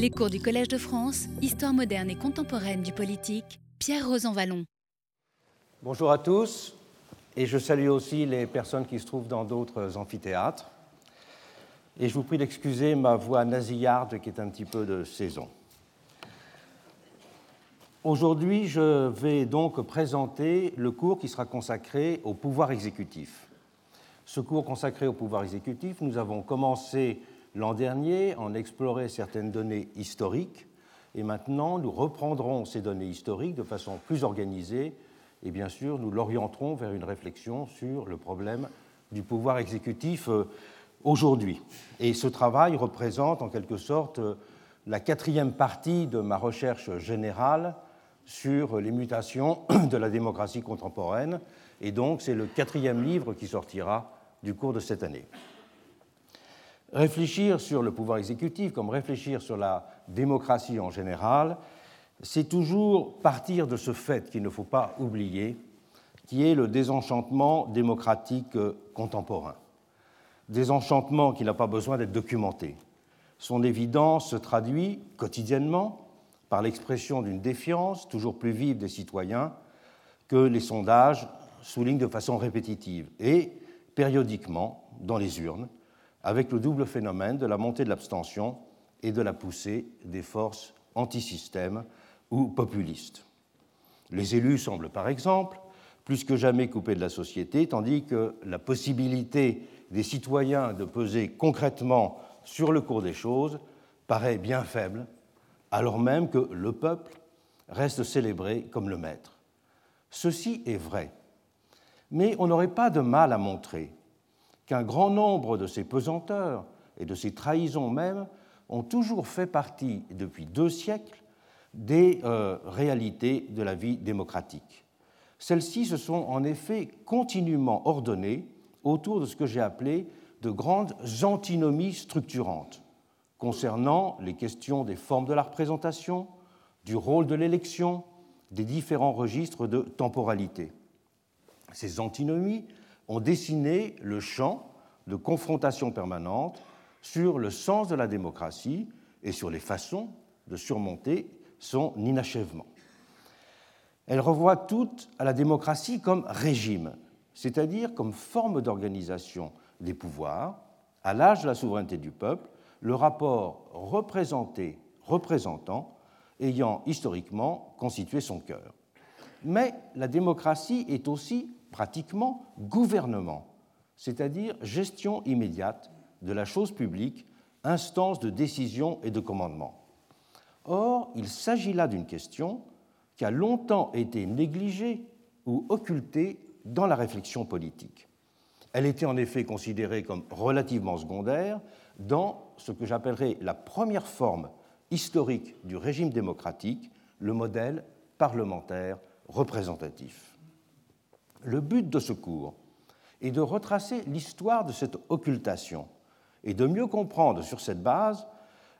Les cours du Collège de France, Histoire moderne et contemporaine du politique, Pierre Rosanvallon. Bonjour à tous, et je salue aussi les personnes qui se trouvent dans d'autres amphithéâtres. Et je vous prie d'excuser ma voix nasillarde qui est un petit peu de saison. Aujourd'hui, je vais donc présenter le cours qui sera consacré au pouvoir exécutif. Ce cours consacré au pouvoir exécutif, nous avons commencé l'an dernier en explorer certaines données historiques et maintenant nous reprendrons ces données historiques de façon plus organisée et bien sûr nous l'orienterons vers une réflexion sur le problème du pouvoir exécutif euh, aujourd'hui. Et ce travail représente en quelque sorte la quatrième partie de ma recherche générale sur les mutations de la démocratie contemporaine et donc c'est le quatrième livre qui sortira du cours de cette année. Réfléchir sur le pouvoir exécutif, comme réfléchir sur la démocratie en général, c'est toujours partir de ce fait qu'il ne faut pas oublier, qui est le désenchantement démocratique contemporain. Désenchantement qui n'a pas besoin d'être documenté. Son évidence se traduit quotidiennement par l'expression d'une défiance toujours plus vive des citoyens que les sondages soulignent de façon répétitive et périodiquement dans les urnes avec le double phénomène de la montée de l'abstention et de la poussée des forces antisystèmes ou populistes. Les élus semblent, par exemple, plus que jamais coupés de la société, tandis que la possibilité des citoyens de peser concrètement sur le cours des choses paraît bien faible, alors même que le peuple reste célébré comme le maître. Ceci est vrai, mais on n'aurait pas de mal à montrer qu'un grand nombre de ces pesanteurs et de ces trahisons même ont toujours fait partie, depuis deux siècles, des euh, réalités de la vie démocratique. Celles-ci se sont en effet continuellement ordonnées autour de ce que j'ai appelé de grandes antinomies structurantes concernant les questions des formes de la représentation, du rôle de l'élection, des différents registres de temporalité. Ces antinomies ont dessiné le champ de confrontation permanente sur le sens de la démocratie et sur les façons de surmonter son inachèvement. Elles revoient toutes à la démocratie comme régime, c'est-à-dire comme forme d'organisation des pouvoirs, à l'âge de la souveraineté du peuple, le rapport représenté-représentant ayant historiquement constitué son cœur. Mais la démocratie est aussi pratiquement gouvernement, c'est-à-dire gestion immédiate de la chose publique, instance de décision et de commandement. Or, il s'agit là d'une question qui a longtemps été négligée ou occultée dans la réflexion politique. Elle était en effet considérée comme relativement secondaire dans ce que j'appellerais la première forme historique du régime démocratique, le modèle parlementaire représentatif. Le but de ce cours est de retracer l'histoire de cette occultation et de mieux comprendre sur cette base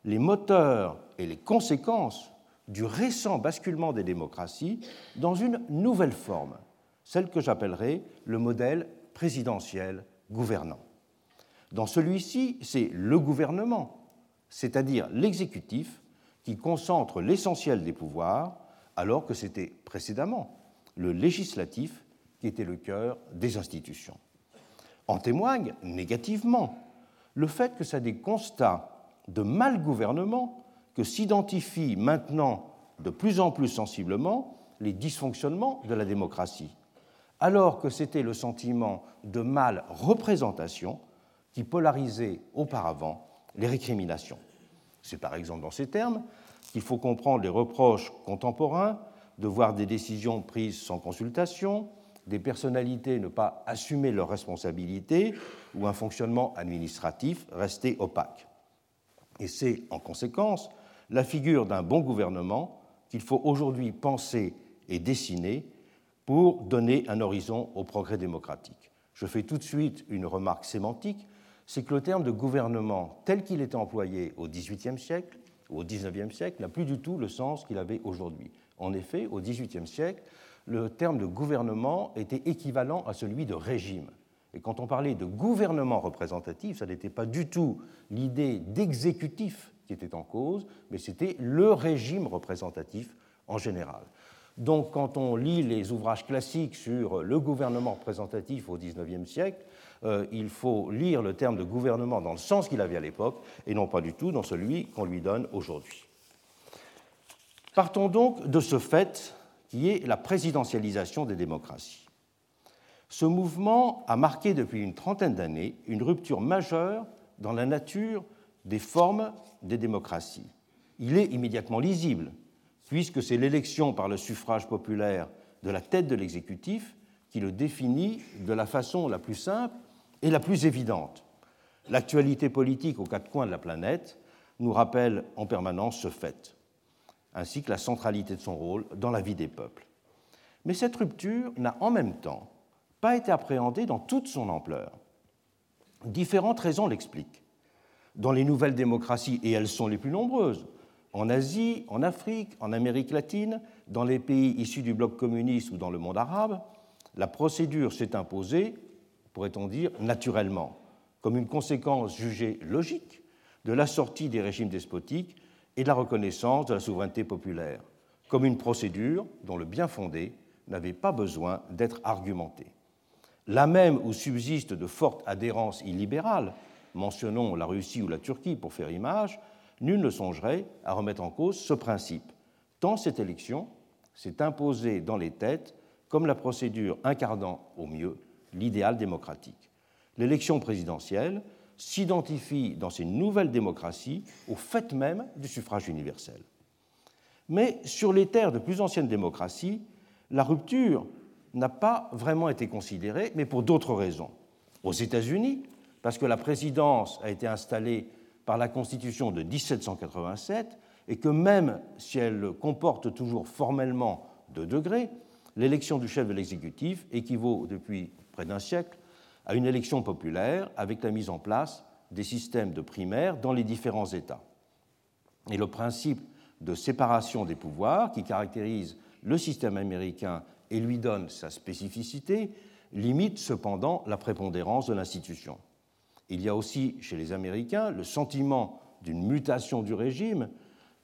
les moteurs et les conséquences du récent basculement des démocraties dans une nouvelle forme, celle que j'appellerai le modèle présidentiel gouvernant. Dans celui-ci, c'est le gouvernement, c'est-à-dire l'exécutif, qui concentre l'essentiel des pouvoirs, alors que c'était précédemment le législatif qui était le cœur des institutions. En témoigne négativement le fait que c'est des constats de mal gouvernement que s'identifient maintenant de plus en plus sensiblement les dysfonctionnements de la démocratie, alors que c'était le sentiment de mal représentation qui polarisait auparavant les récriminations. C'est par exemple dans ces termes qu'il faut comprendre les reproches contemporains de voir des décisions prises sans consultation, des personnalités ne pas assumer leurs responsabilités ou un fonctionnement administratif resté opaque. Et c'est en conséquence la figure d'un bon gouvernement qu'il faut aujourd'hui penser et dessiner pour donner un horizon au progrès démocratique. Je fais tout de suite une remarque sémantique, c'est que le terme de gouvernement tel qu'il était employé au XVIIIe siècle ou au XIXe siècle n'a plus du tout le sens qu'il avait aujourd'hui. En effet, au XVIIIe siècle, le terme de gouvernement était équivalent à celui de régime. Et quand on parlait de gouvernement représentatif, ça n'était pas du tout l'idée d'exécutif qui était en cause, mais c'était le régime représentatif en général. Donc quand on lit les ouvrages classiques sur le gouvernement représentatif au XIXe siècle, euh, il faut lire le terme de gouvernement dans le sens qu'il avait à l'époque et non pas du tout dans celui qu'on lui donne aujourd'hui. Partons donc de ce fait qui est la présidentialisation des démocraties. Ce mouvement a marqué depuis une trentaine d'années une rupture majeure dans la nature des formes des démocraties. Il est immédiatement lisible, puisque c'est l'élection par le suffrage populaire de la tête de l'exécutif qui le définit de la façon la plus simple et la plus évidente. L'actualité politique aux quatre coins de la planète nous rappelle en permanence ce fait, ainsi que la centralité de son rôle dans la vie des peuples. Mais cette rupture n'a en même temps pas été appréhendée dans toute son ampleur. Différentes raisons l'expliquent. Dans les nouvelles démocraties, et elles sont les plus nombreuses, en Asie, en Afrique, en Amérique latine, dans les pays issus du bloc communiste ou dans le monde arabe, la procédure s'est imposée, pourrait-on dire, naturellement, comme une conséquence jugée logique de la sortie des régimes despotiques et de la reconnaissance de la souveraineté populaire, comme une procédure dont le bien fondé n'avait pas besoin d'être argumenté. Là même où subsiste de fortes adhérences illibérales, mentionnons la Russie ou la Turquie pour faire image, nul ne songerait à remettre en cause ce principe, tant cette élection s'est imposée dans les têtes comme la procédure incarnant au mieux l'idéal démocratique. L'élection présidentielle s'identifie dans ces nouvelles démocraties au fait même du suffrage universel. Mais sur les terres de plus anciennes démocraties, la rupture n'a pas vraiment été considérée, mais pour d'autres raisons. Aux États-Unis, parce que la présidence a été installée par la Constitution de 1787 et que même si elle comporte toujours formellement deux degrés, l'élection du chef de l'exécutif équivaut depuis près d'un siècle à une élection populaire avec la mise en place des systèmes de primaires dans les différents États. Et le principe de séparation des pouvoirs qui caractérise le système américain et lui donne sa spécificité limite cependant la prépondérance de l'institution. Il y a aussi chez les Américains le sentiment d'une mutation du régime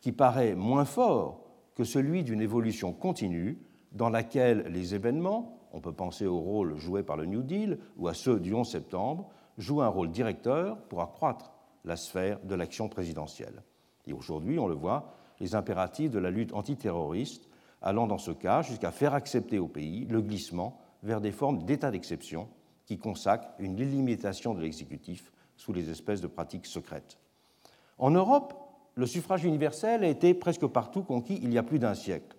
qui paraît moins fort que celui d'une évolution continue dans laquelle les événements, on peut penser au rôle joué par le New Deal ou à ceux du 11 septembre, jouent un rôle directeur pour accroître la sphère de l'action présidentielle. Et aujourd'hui, on le voit, les impératifs de la lutte antiterroriste allant dans ce cas jusqu'à faire accepter au pays le glissement vers des formes d'état d'exception qui consacre une illimitation de l'exécutif sous les espèces de pratiques secrètes. En Europe, le suffrage universel a été presque partout conquis il y a plus d'un siècle.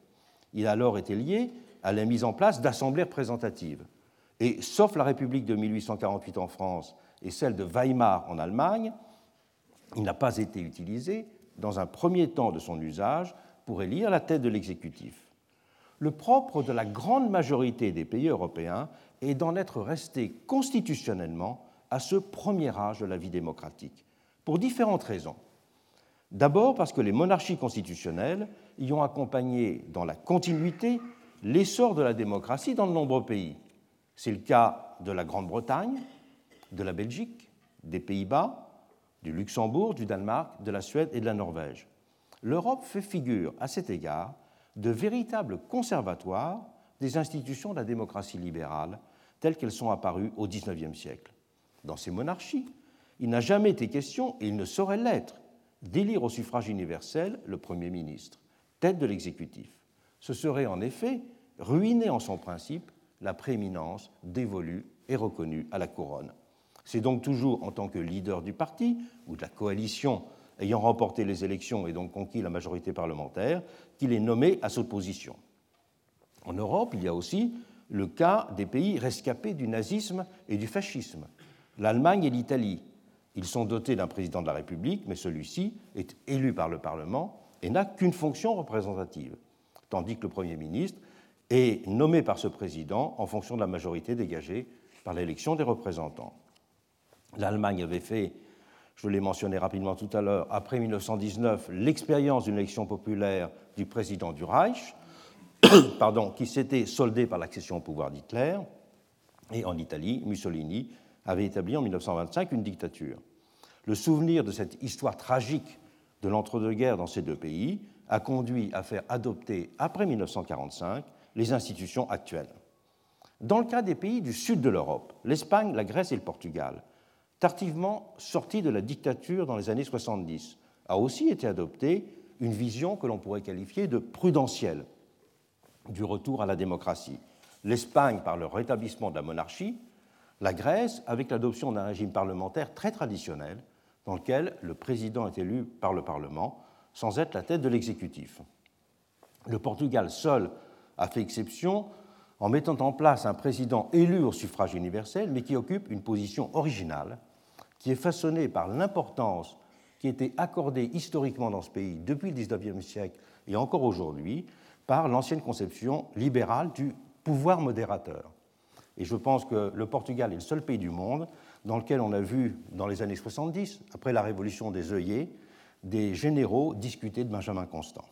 Il a alors été lié à la mise en place d'assemblées représentatives. Et sauf la République de 1848 en France et celle de Weimar en Allemagne, il n'a pas été utilisé dans un premier temps de son usage pour élire la tête de l'exécutif. Le propre de la grande majorité des pays européens et d'en être resté constitutionnellement à ce premier âge de la vie démocratique, pour différentes raisons. D'abord parce que les monarchies constitutionnelles y ont accompagné dans la continuité l'essor de la démocratie dans de nombreux pays. C'est le cas de la Grande-Bretagne, de la Belgique, des Pays-Bas, du Luxembourg, du Danemark, de la Suède et de la Norvège. L'Europe fait figure à cet égard de véritable conservatoire des institutions de la démocratie libérale telles qu'elles sont apparues au XIXe siècle. Dans ces monarchies, il n'a jamais été question, et il ne saurait l'être, d'élire au suffrage universel le Premier ministre, tête de l'exécutif. Ce serait en effet ruiner en son principe la prééminence dévolue et reconnue à la couronne. C'est donc toujours en tant que leader du parti ou de la coalition ayant remporté les élections et donc conquis la majorité parlementaire qu'il est nommé à cette position. En Europe, il y a aussi le cas des pays rescapés du nazisme et du fascisme, l'Allemagne et l'Italie. Ils sont dotés d'un président de la République, mais celui-ci est élu par le Parlement et n'a qu'une fonction représentative, tandis que le Premier ministre est nommé par ce président en fonction de la majorité dégagée par l'élection des représentants. L'Allemagne avait fait, je l'ai mentionné rapidement tout à l'heure, après 1919, l'expérience d'une élection populaire du président du Reich, pardon, qui s'était soldé par l'accession au pouvoir d'Hitler. Et en Italie, Mussolini avait établi en 1925 une dictature. Le souvenir de cette histoire tragique de l'entre-deux-guerres dans ces deux pays a conduit à faire adopter, après 1945, les institutions actuelles. Dans le cas des pays du sud de l'Europe, l'Espagne, la Grèce et le Portugal, tardivement sortis de la dictature dans les années 70, a aussi été adoptée une vision que l'on pourrait qualifier de prudentielle du retour à la démocratie. L'Espagne par le rétablissement de la monarchie, la Grèce avec l'adoption d'un régime parlementaire très traditionnel dans lequel le président est élu par le Parlement sans être la tête de l'exécutif. Le Portugal seul a fait exception en mettant en place un président élu au suffrage universel, mais qui occupe une position originale, qui est façonnée par l'importance qui était accordée historiquement dans ce pays depuis le XIXe siècle et encore aujourd'hui par l'ancienne conception libérale du pouvoir modérateur. Et je pense que le Portugal est le seul pays du monde dans lequel on a vu, dans les années 70, après la révolution des œillets, des généraux discuter de Benjamin Constant.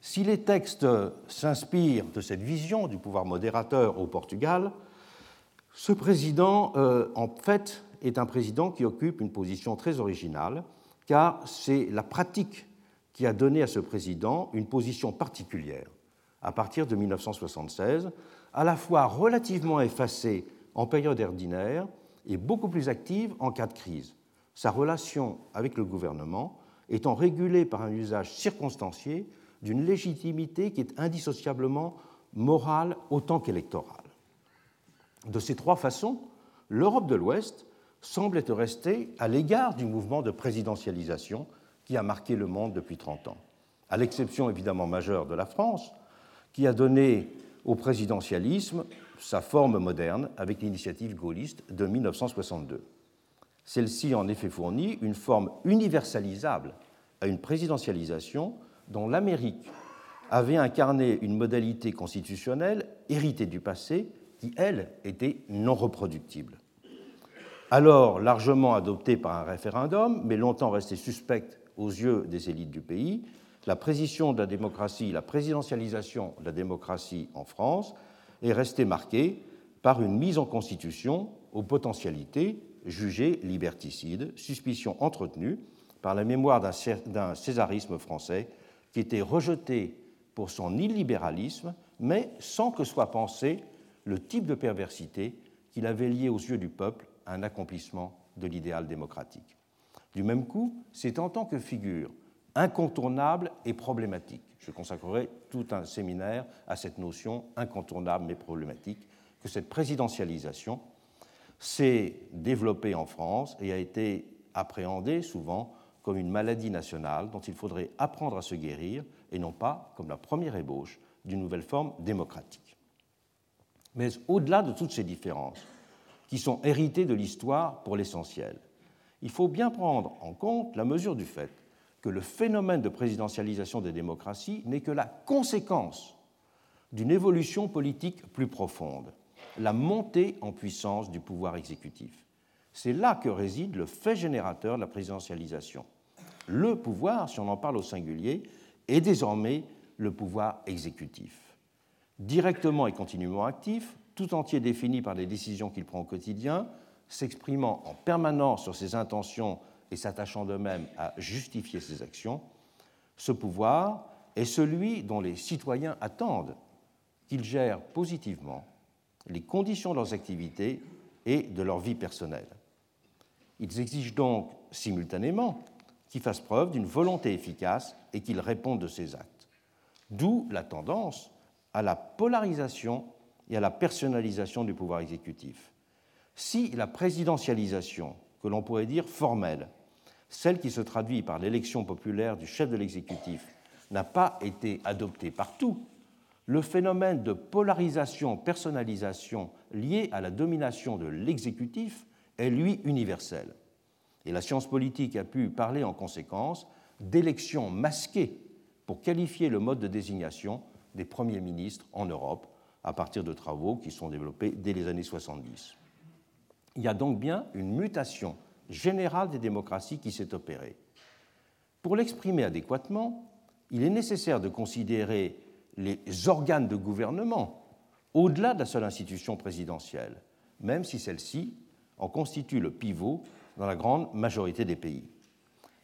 Si les textes s'inspirent de cette vision du pouvoir modérateur au Portugal, ce président, euh, en fait, est un président qui occupe une position très originale, car c'est la pratique qui a donné à ce président une position particulière. À partir de 1976, à la fois relativement effacée en période ordinaire et beaucoup plus active en cas de crise, sa relation avec le gouvernement étant régulée par un usage circonstancié d'une légitimité qui est indissociablement morale autant qu'électorale. De ces trois façons, l'Europe de l'Ouest semble être restée à l'égard du mouvement de présidentialisation qui a marqué le monde depuis 30 ans, à l'exception évidemment majeure de la France, qui a donné au présidentialisme sa forme moderne avec l'initiative gaulliste de 1962. Celle-ci en effet fournit une forme universalisable à une présidentialisation dont l'Amérique avait incarné une modalité constitutionnelle héritée du passé qui, elle, était non reproductible. Alors largement adoptée par un référendum, mais longtemps restée suspecte aux yeux des élites du pays, la précision de la démocratie, la présidentialisation de la démocratie en France est restée marquée par une mise en constitution aux potentialités jugées liberticides, suspicion entretenue par la mémoire d'un césarisme français qui était rejeté pour son illibéralisme, mais sans que soit pensé le type de perversité qu'il avait lié aux yeux du peuple à un accomplissement de l'idéal démocratique. Du même coup, c'est en tant que figure incontournable et problématique, je consacrerai tout un séminaire à cette notion incontournable mais problématique, que cette présidentialisation s'est développée en France et a été appréhendée souvent comme une maladie nationale dont il faudrait apprendre à se guérir et non pas comme la première ébauche d'une nouvelle forme démocratique. Mais au-delà de toutes ces différences, qui sont héritées de l'histoire pour l'essentiel, il faut bien prendre en compte la mesure du fait que le phénomène de présidentialisation des démocraties n'est que la conséquence d'une évolution politique plus profonde, la montée en puissance du pouvoir exécutif. C'est là que réside le fait générateur de la présidentialisation. Le pouvoir, si on en parle au singulier, est désormais le pouvoir exécutif. Directement et continuellement actif, tout entier défini par les décisions qu'il prend au quotidien, s'exprimant en permanence sur ses intentions et s'attachant de même à justifier ses actions, ce pouvoir est celui dont les citoyens attendent qu'il gère positivement les conditions de leurs activités et de leur vie personnelle. Ils exigent donc simultanément qu'il fasse preuve d'une volonté efficace et qu'il réponde de ses actes. D'où la tendance à la polarisation et à la personnalisation du pouvoir exécutif. Si la présidentialisation, que l'on pourrait dire formelle, celle qui se traduit par l'élection populaire du chef de l'exécutif, n'a pas été adoptée partout, le phénomène de polarisation, personnalisation lié à la domination de l'exécutif est lui universel. Et la science politique a pu parler en conséquence d'élections masquées pour qualifier le mode de désignation des premiers ministres en Europe, à partir de travaux qui sont développés dès les années 70. Il y a donc bien une mutation générale des démocraties qui s'est opérée. Pour l'exprimer adéquatement, il est nécessaire de considérer les organes de gouvernement au-delà de la seule institution présidentielle, même si celle-ci en constitue le pivot dans la grande majorité des pays.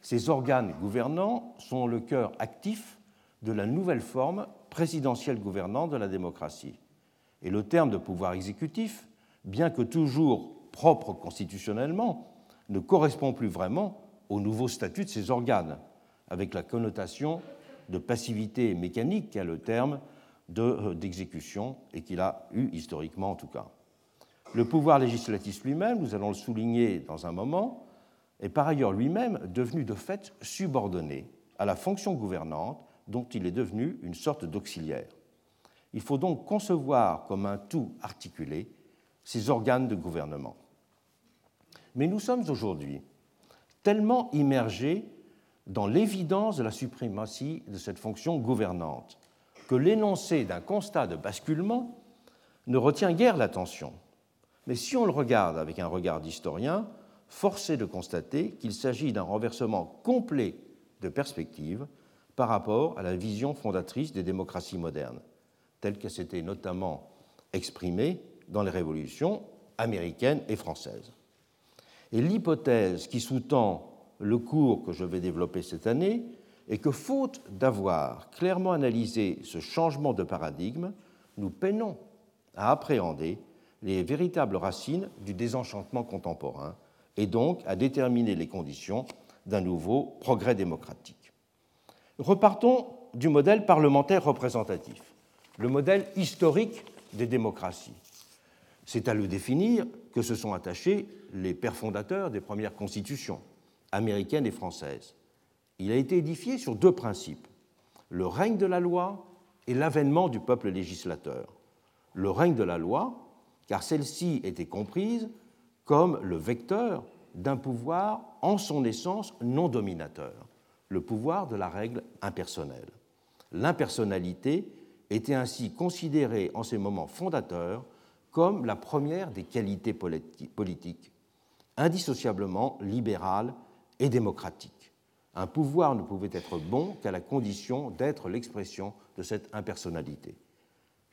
Ces organes gouvernants sont le cœur actif de la nouvelle forme présidentielle gouvernante de la démocratie. Et le terme de pouvoir exécutif, bien que toujours propre constitutionnellement, ne correspond plus vraiment au nouveau statut de ces organes, avec la connotation de passivité mécanique qu'a le terme euh, d'exécution et qu'il a eu historiquement en tout cas. Le pouvoir législatif lui-même, nous allons le souligner dans un moment, est par ailleurs lui-même devenu de fait subordonné à la fonction gouvernante dont il est devenu une sorte d'auxiliaire. Il faut donc concevoir comme un tout articulé ces organes de gouvernement. Mais nous sommes aujourd'hui tellement immergés dans l'évidence de la suprématie de cette fonction gouvernante que l'énoncé d'un constat de basculement ne retient guère l'attention. Mais si on le regarde avec un regard d'historien, force est de constater qu'il s'agit d'un renversement complet de perspective par rapport à la vision fondatrice des démocraties modernes, telle qu'elle s'était notamment exprimée dans les révolutions américaines et françaises. Et l'hypothèse qui sous-tend le cours que je vais développer cette année est que, faute d'avoir clairement analysé ce changement de paradigme, nous peinons à appréhender les véritables racines du désenchantement contemporain et donc à déterminer les conditions d'un nouveau progrès démocratique. Repartons du modèle parlementaire représentatif, le modèle historique des démocraties. C'est à le définir que se sont attachés les pères fondateurs des premières constitutions, américaines et françaises. Il a été édifié sur deux principes, le règne de la loi et l'avènement du peuple législateur. Le règne de la loi, car celle-ci était comprise comme le vecteur d'un pouvoir en son essence non dominateur, le pouvoir de la règle impersonnelle. L'impersonnalité était ainsi considérée en ces moments fondateurs comme la première des qualités politiques, indissociablement libérale et démocratique. Un pouvoir ne pouvait être bon qu'à la condition d'être l'expression de cette impersonnalité.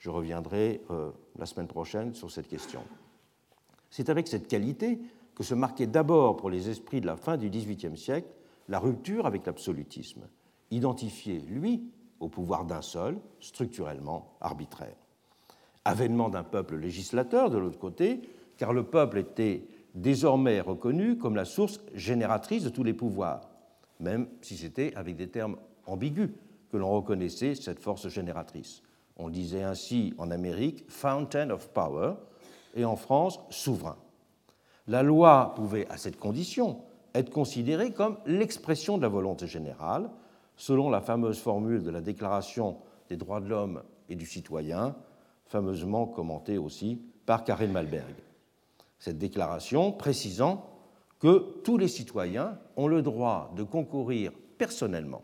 Je reviendrai euh, la semaine prochaine sur cette question. C'est avec cette qualité que se marquait d'abord pour les esprits de la fin du XVIIIe siècle la rupture avec l'absolutisme, identifié, lui, au pouvoir d'un seul, structurellement arbitraire. Avènement d'un peuple législateur, de l'autre côté, car le peuple était désormais reconnu comme la source génératrice de tous les pouvoirs, même si c'était avec des termes ambigus que l'on reconnaissait cette force génératrice. On disait ainsi en Amérique Fountain of Power et en France souverain. La loi pouvait, à cette condition, être considérée comme l'expression de la volonté générale, selon la fameuse formule de la Déclaration des droits de l'homme et du citoyen, fameusement commentée aussi par Karel Malberg. Cette déclaration précisant que tous les citoyens ont le droit de concourir personnellement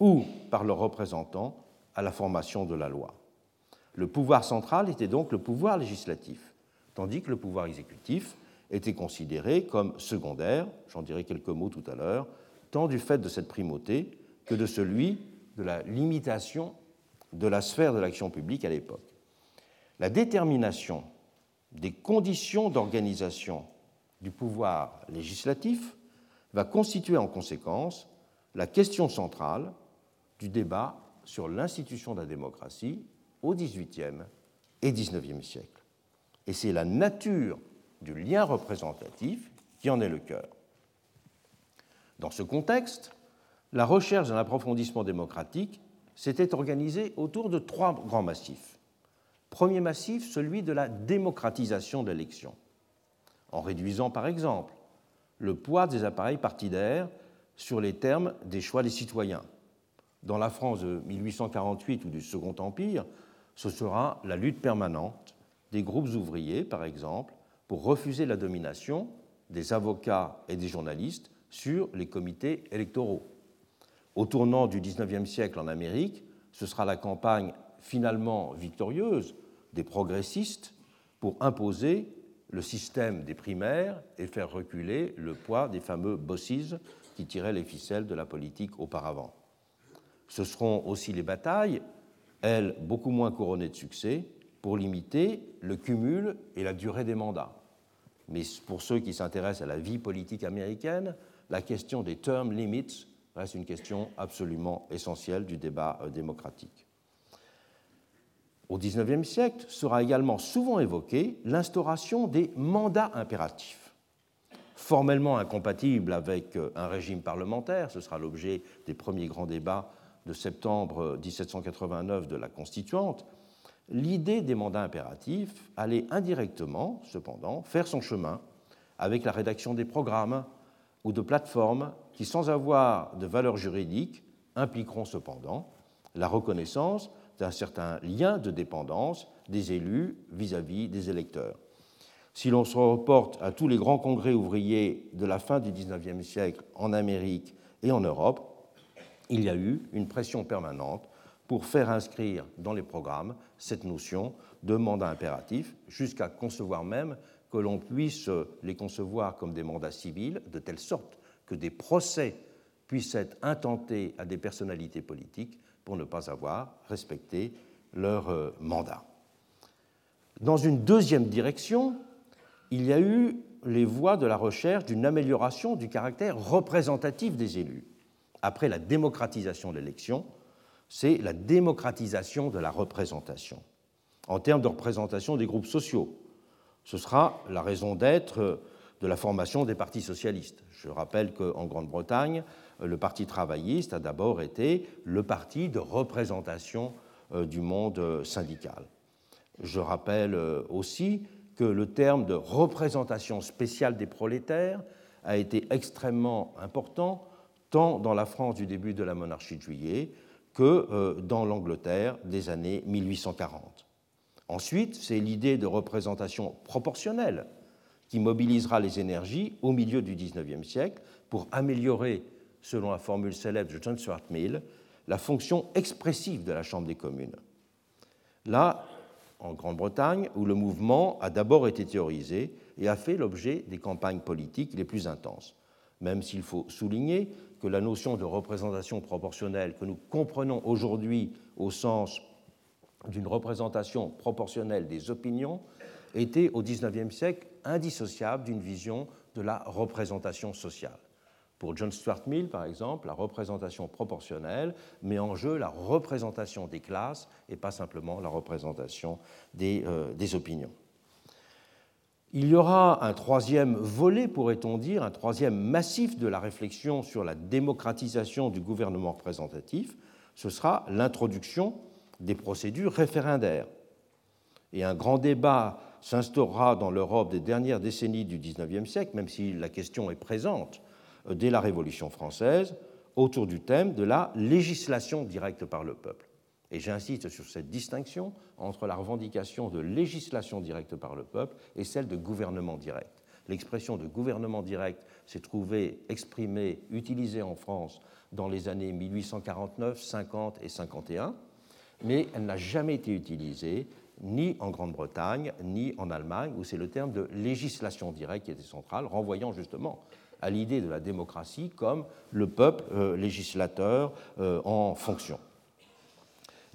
ou par leurs représentants à la formation de la loi. Le pouvoir central était donc le pouvoir législatif, tandis que le pouvoir exécutif était considéré comme secondaire, j'en dirai quelques mots tout à l'heure, tant du fait de cette primauté que de celui de la limitation de la sphère de l'action publique à l'époque. La détermination des conditions d'organisation du pouvoir législatif va constituer en conséquence la question centrale du débat sur l'institution de la démocratie au XVIIIe et XIXe siècle. Et c'est la nature du lien représentatif qui en est le cœur. Dans ce contexte, la recherche d'un approfondissement démocratique s'était organisée autour de trois grands massifs. Premier massif, celui de la démocratisation de l'élection, en réduisant par exemple le poids des appareils partidaires sur les termes des choix des citoyens. Dans la France de 1848 ou du Second Empire, ce sera la lutte permanente des groupes ouvriers, par exemple, pour refuser la domination des avocats et des journalistes sur les comités électoraux. Au tournant du XIXe siècle en Amérique, ce sera la campagne finalement victorieuse des progressistes pour imposer le système des primaires et faire reculer le poids des fameux bosses qui tiraient les ficelles de la politique auparavant. Ce seront aussi les batailles, elles beaucoup moins couronnées de succès, pour limiter le cumul et la durée des mandats. Mais pour ceux qui s'intéressent à la vie politique américaine, la question des term limits reste une question absolument essentielle du débat euh, démocratique. Au XIXe siècle sera également souvent évoquée l'instauration des mandats impératifs. Formellement incompatibles avec euh, un régime parlementaire, ce sera l'objet des premiers grands débats de septembre 1789 de la Constituante, l'idée des mandats impératifs allait indirectement, cependant, faire son chemin avec la rédaction des programmes ou de plateformes qui, sans avoir de valeur juridique, impliqueront cependant la reconnaissance d'un certain lien de dépendance des élus vis-à-vis des électeurs. Si l'on se reporte à tous les grands congrès ouvriers de la fin du XIXe siècle en Amérique et en Europe, il y a eu une pression permanente pour faire inscrire dans les programmes cette notion de mandat impératif, jusqu'à concevoir même que l'on puisse les concevoir comme des mandats civils, de telle sorte que des procès puissent être intentés à des personnalités politiques pour ne pas avoir respecté leur euh, mandat. Dans une deuxième direction, il y a eu les voies de la recherche d'une amélioration du caractère représentatif des élus. Après la démocratisation de l'élection, c'est la démocratisation de la représentation. En termes de représentation des groupes sociaux, ce sera la raison d'être de la formation des partis socialistes. Je rappelle qu'en Grande-Bretagne, le Parti travailliste a d'abord été le parti de représentation euh, du monde euh, syndical. Je rappelle euh, aussi que le terme de représentation spéciale des prolétaires a été extrêmement important tant dans la France du début de la monarchie de juillet que dans l'Angleterre des années 1840. Ensuite, c'est l'idée de représentation proportionnelle qui mobilisera les énergies au milieu du XIXe siècle pour améliorer, selon la formule célèbre de John Stuart Mill, la fonction expressive de la Chambre des communes. Là, en Grande-Bretagne, où le mouvement a d'abord été théorisé et a fait l'objet des campagnes politiques les plus intenses, même s'il faut souligner que la notion de représentation proportionnelle que nous comprenons aujourd'hui au sens d'une représentation proportionnelle des opinions était au XIXe siècle indissociable d'une vision de la représentation sociale. Pour John Stuart Mill, par exemple, la représentation proportionnelle met en jeu la représentation des classes et pas simplement la représentation des, euh, des opinions. Il y aura un troisième volet, pourrait-on dire, un troisième massif de la réflexion sur la démocratisation du gouvernement représentatif. Ce sera l'introduction des procédures référendaires. Et un grand débat s'instaurera dans l'Europe des dernières décennies du XIXe siècle, même si la question est présente euh, dès la Révolution française, autour du thème de la législation directe par le peuple. Et j'insiste sur cette distinction entre la revendication de législation directe par le peuple et celle de gouvernement direct. L'expression de gouvernement direct s'est trouvée exprimée, utilisée en France dans les années 1849, 50 et 51, mais elle n'a jamais été utilisée ni en Grande-Bretagne, ni en Allemagne, où c'est le terme de législation directe qui était central, renvoyant justement à l'idée de la démocratie comme le peuple euh, législateur euh, en fonction.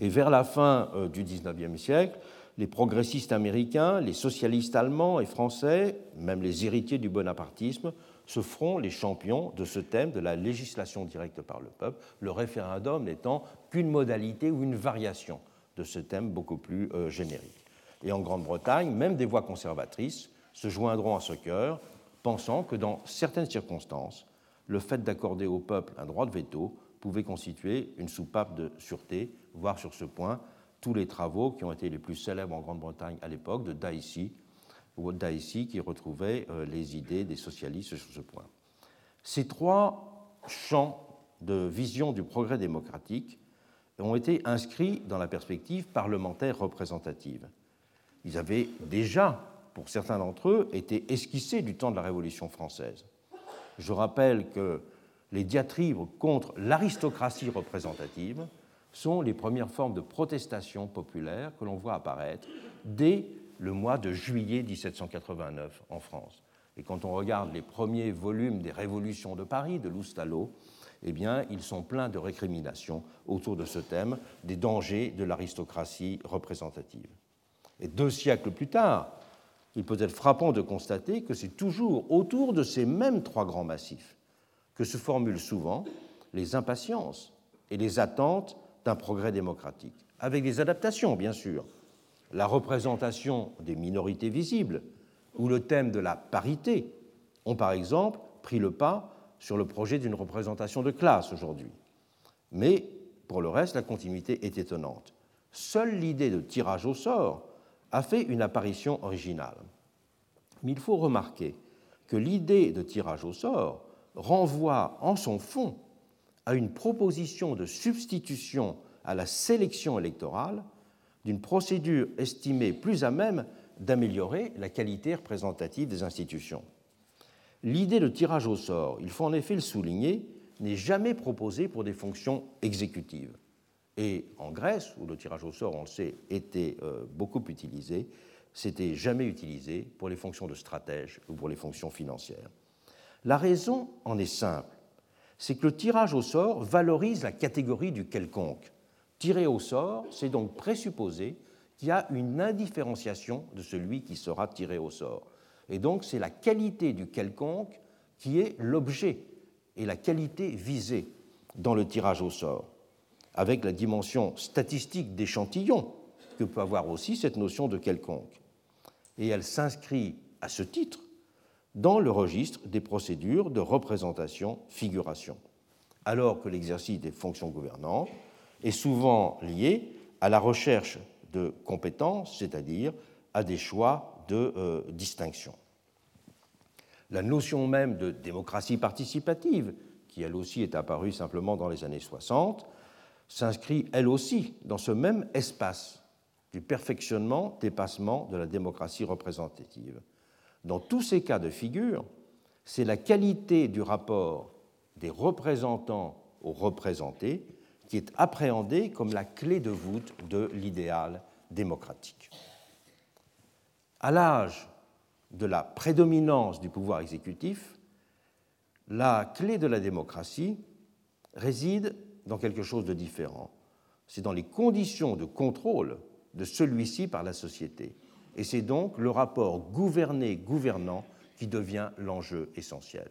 Et vers la fin euh, du XIXe siècle, les progressistes américains, les socialistes allemands et français, même les héritiers du bonapartisme, se feront les champions de ce thème de la législation directe par le peuple, le référendum n'étant qu'une modalité ou une variation de ce thème beaucoup plus euh, générique. Et en Grande-Bretagne, même des voix conservatrices se joindront à ce chœur, pensant que dans certaines circonstances, le fait d'accorder au peuple un droit de veto pouvait constituer une soupape de sûreté, voire sur ce point tous les travaux qui ont été les plus célèbres en Grande-Bretagne à l'époque de Dicey, ou qui retrouvait euh, les idées des socialistes sur ce point. Ces trois champs de vision du progrès démocratique ont été inscrits dans la perspective parlementaire représentative. Ils avaient déjà, pour certains d'entre eux, été esquissés du temps de la Révolution française. Je rappelle que les diatribes contre l'aristocratie représentative sont les premières formes de protestation populaire que l'on voit apparaître dès le mois de juillet 1789 en France. Et quand on regarde les premiers volumes des Révolutions de Paris de Loustalot, eh bien, ils sont pleins de récriminations autour de ce thème des dangers de l'aristocratie représentative. Et deux siècles plus tard, il peut être frappant de constater que c'est toujours autour de ces mêmes trois grands massifs, que se formulent souvent les impatiences et les attentes d'un progrès démocratique, avec des adaptations bien sûr. La représentation des minorités visibles ou le thème de la parité ont par exemple pris le pas sur le projet d'une représentation de classe aujourd'hui. Mais pour le reste, la continuité est étonnante. Seule l'idée de tirage au sort a fait une apparition originale. Mais il faut remarquer que l'idée de tirage au sort renvoie en son fond à une proposition de substitution à la sélection électorale d'une procédure estimée plus à même d'améliorer la qualité représentative des institutions. L'idée de tirage au sort, il faut en effet le souligner, n'est jamais proposée pour des fonctions exécutives. Et en Grèce, où le tirage au sort, on le sait, était euh, beaucoup utilisé, c'était jamais utilisé pour les fonctions de stratège ou pour les fonctions financières. La raison en est simple, c'est que le tirage au sort valorise la catégorie du quelconque. Tirer au sort, c'est donc présupposer qu'il y a une indifférenciation de celui qui sera tiré au sort. Et donc c'est la qualité du quelconque qui est l'objet et la qualité visée dans le tirage au sort avec la dimension statistique d'échantillon que peut avoir aussi cette notion de quelconque. Et elle s'inscrit à ce titre dans le registre des procédures de représentation-figuration, alors que l'exercice des fonctions gouvernantes est souvent lié à la recherche de compétences, c'est-à-dire à des choix de euh, distinction. La notion même de démocratie participative, qui elle aussi est apparue simplement dans les années 60, s'inscrit elle aussi dans ce même espace du perfectionnement, dépassement de la démocratie représentative. Dans tous ces cas de figure, c'est la qualité du rapport des représentants aux représentés qui est appréhendée comme la clé de voûte de l'idéal démocratique. À l'âge de la prédominance du pouvoir exécutif, la clé de la démocratie réside dans quelque chose de différent. C'est dans les conditions de contrôle de celui-ci par la société. Et c'est donc le rapport gouverné-gouvernant qui devient l'enjeu essentiel.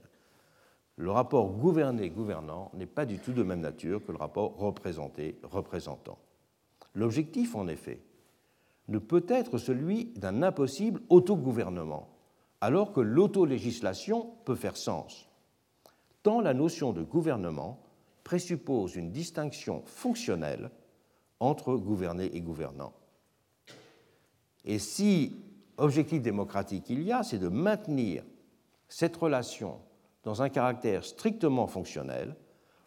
Le rapport gouverné-gouvernant n'est pas du tout de même nature que le rapport représenté-représentant. L'objectif, en effet, ne peut être celui d'un impossible autogouvernement, alors que l'autolégislation peut faire sens. Tant la notion de gouvernement présuppose une distinction fonctionnelle entre gouverner et gouvernant. Et si objectif démocratique il y a, c'est de maintenir cette relation dans un caractère strictement fonctionnel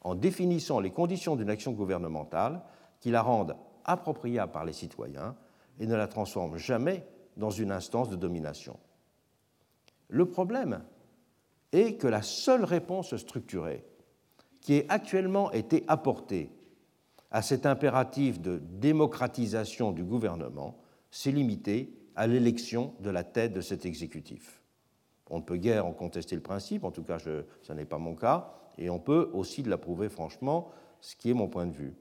en définissant les conditions d'une action gouvernementale qui la rendent appropriable par les citoyens et ne la transforment jamais dans une instance de domination. Le problème est que la seule réponse structurée qui a actuellement été apportée à cet impératif de démocratisation du gouvernement s'est limitée à l'élection de la tête de cet exécutif. On ne peut guère en contester le principe, en tout cas ce n'est pas mon cas, et on peut aussi l'approuver franchement, ce qui est mon point de vue.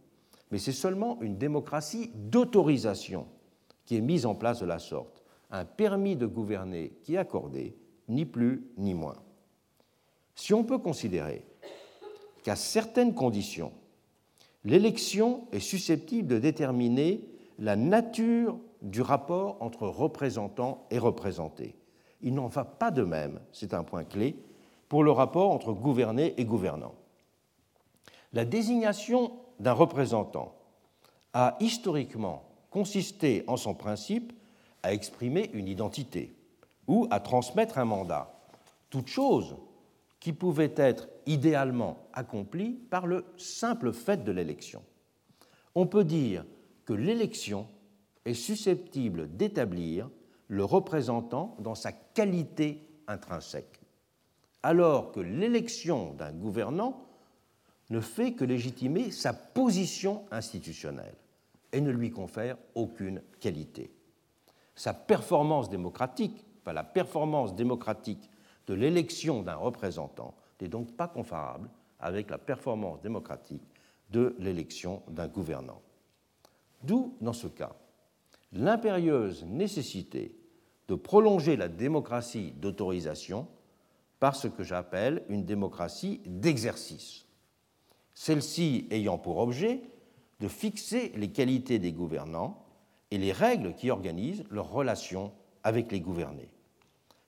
Mais c'est seulement une démocratie d'autorisation qui est mise en place de la sorte, un permis de gouverner qui est accordé, ni plus ni moins. Si on peut considérer qu'à certaines conditions, l'élection est susceptible de déterminer la nature du rapport entre représentants et représentés. Il n'en va pas de même, c'est un point clé, pour le rapport entre gouverné et gouvernant. La désignation d'un représentant a historiquement consisté en son principe à exprimer une identité ou à transmettre un mandat, toute chose qui pouvait être idéalement accomplie par le simple fait de l'élection. On peut dire que l'élection est susceptible d'établir le représentant dans sa qualité intrinsèque, alors que l'élection d'un gouvernant ne fait que légitimer sa position institutionnelle et ne lui confère aucune qualité. Sa performance démocratique, enfin la performance démocratique de l'élection d'un représentant n'est donc pas comparable avec la performance démocratique de l'élection d'un gouvernant. D'où, dans ce cas, l'impérieuse nécessité de prolonger la démocratie d'autorisation par ce que j'appelle une démocratie d'exercice. Celle-ci ayant pour objet de fixer les qualités des gouvernants et les règles qui organisent leurs relations avec les gouvernés.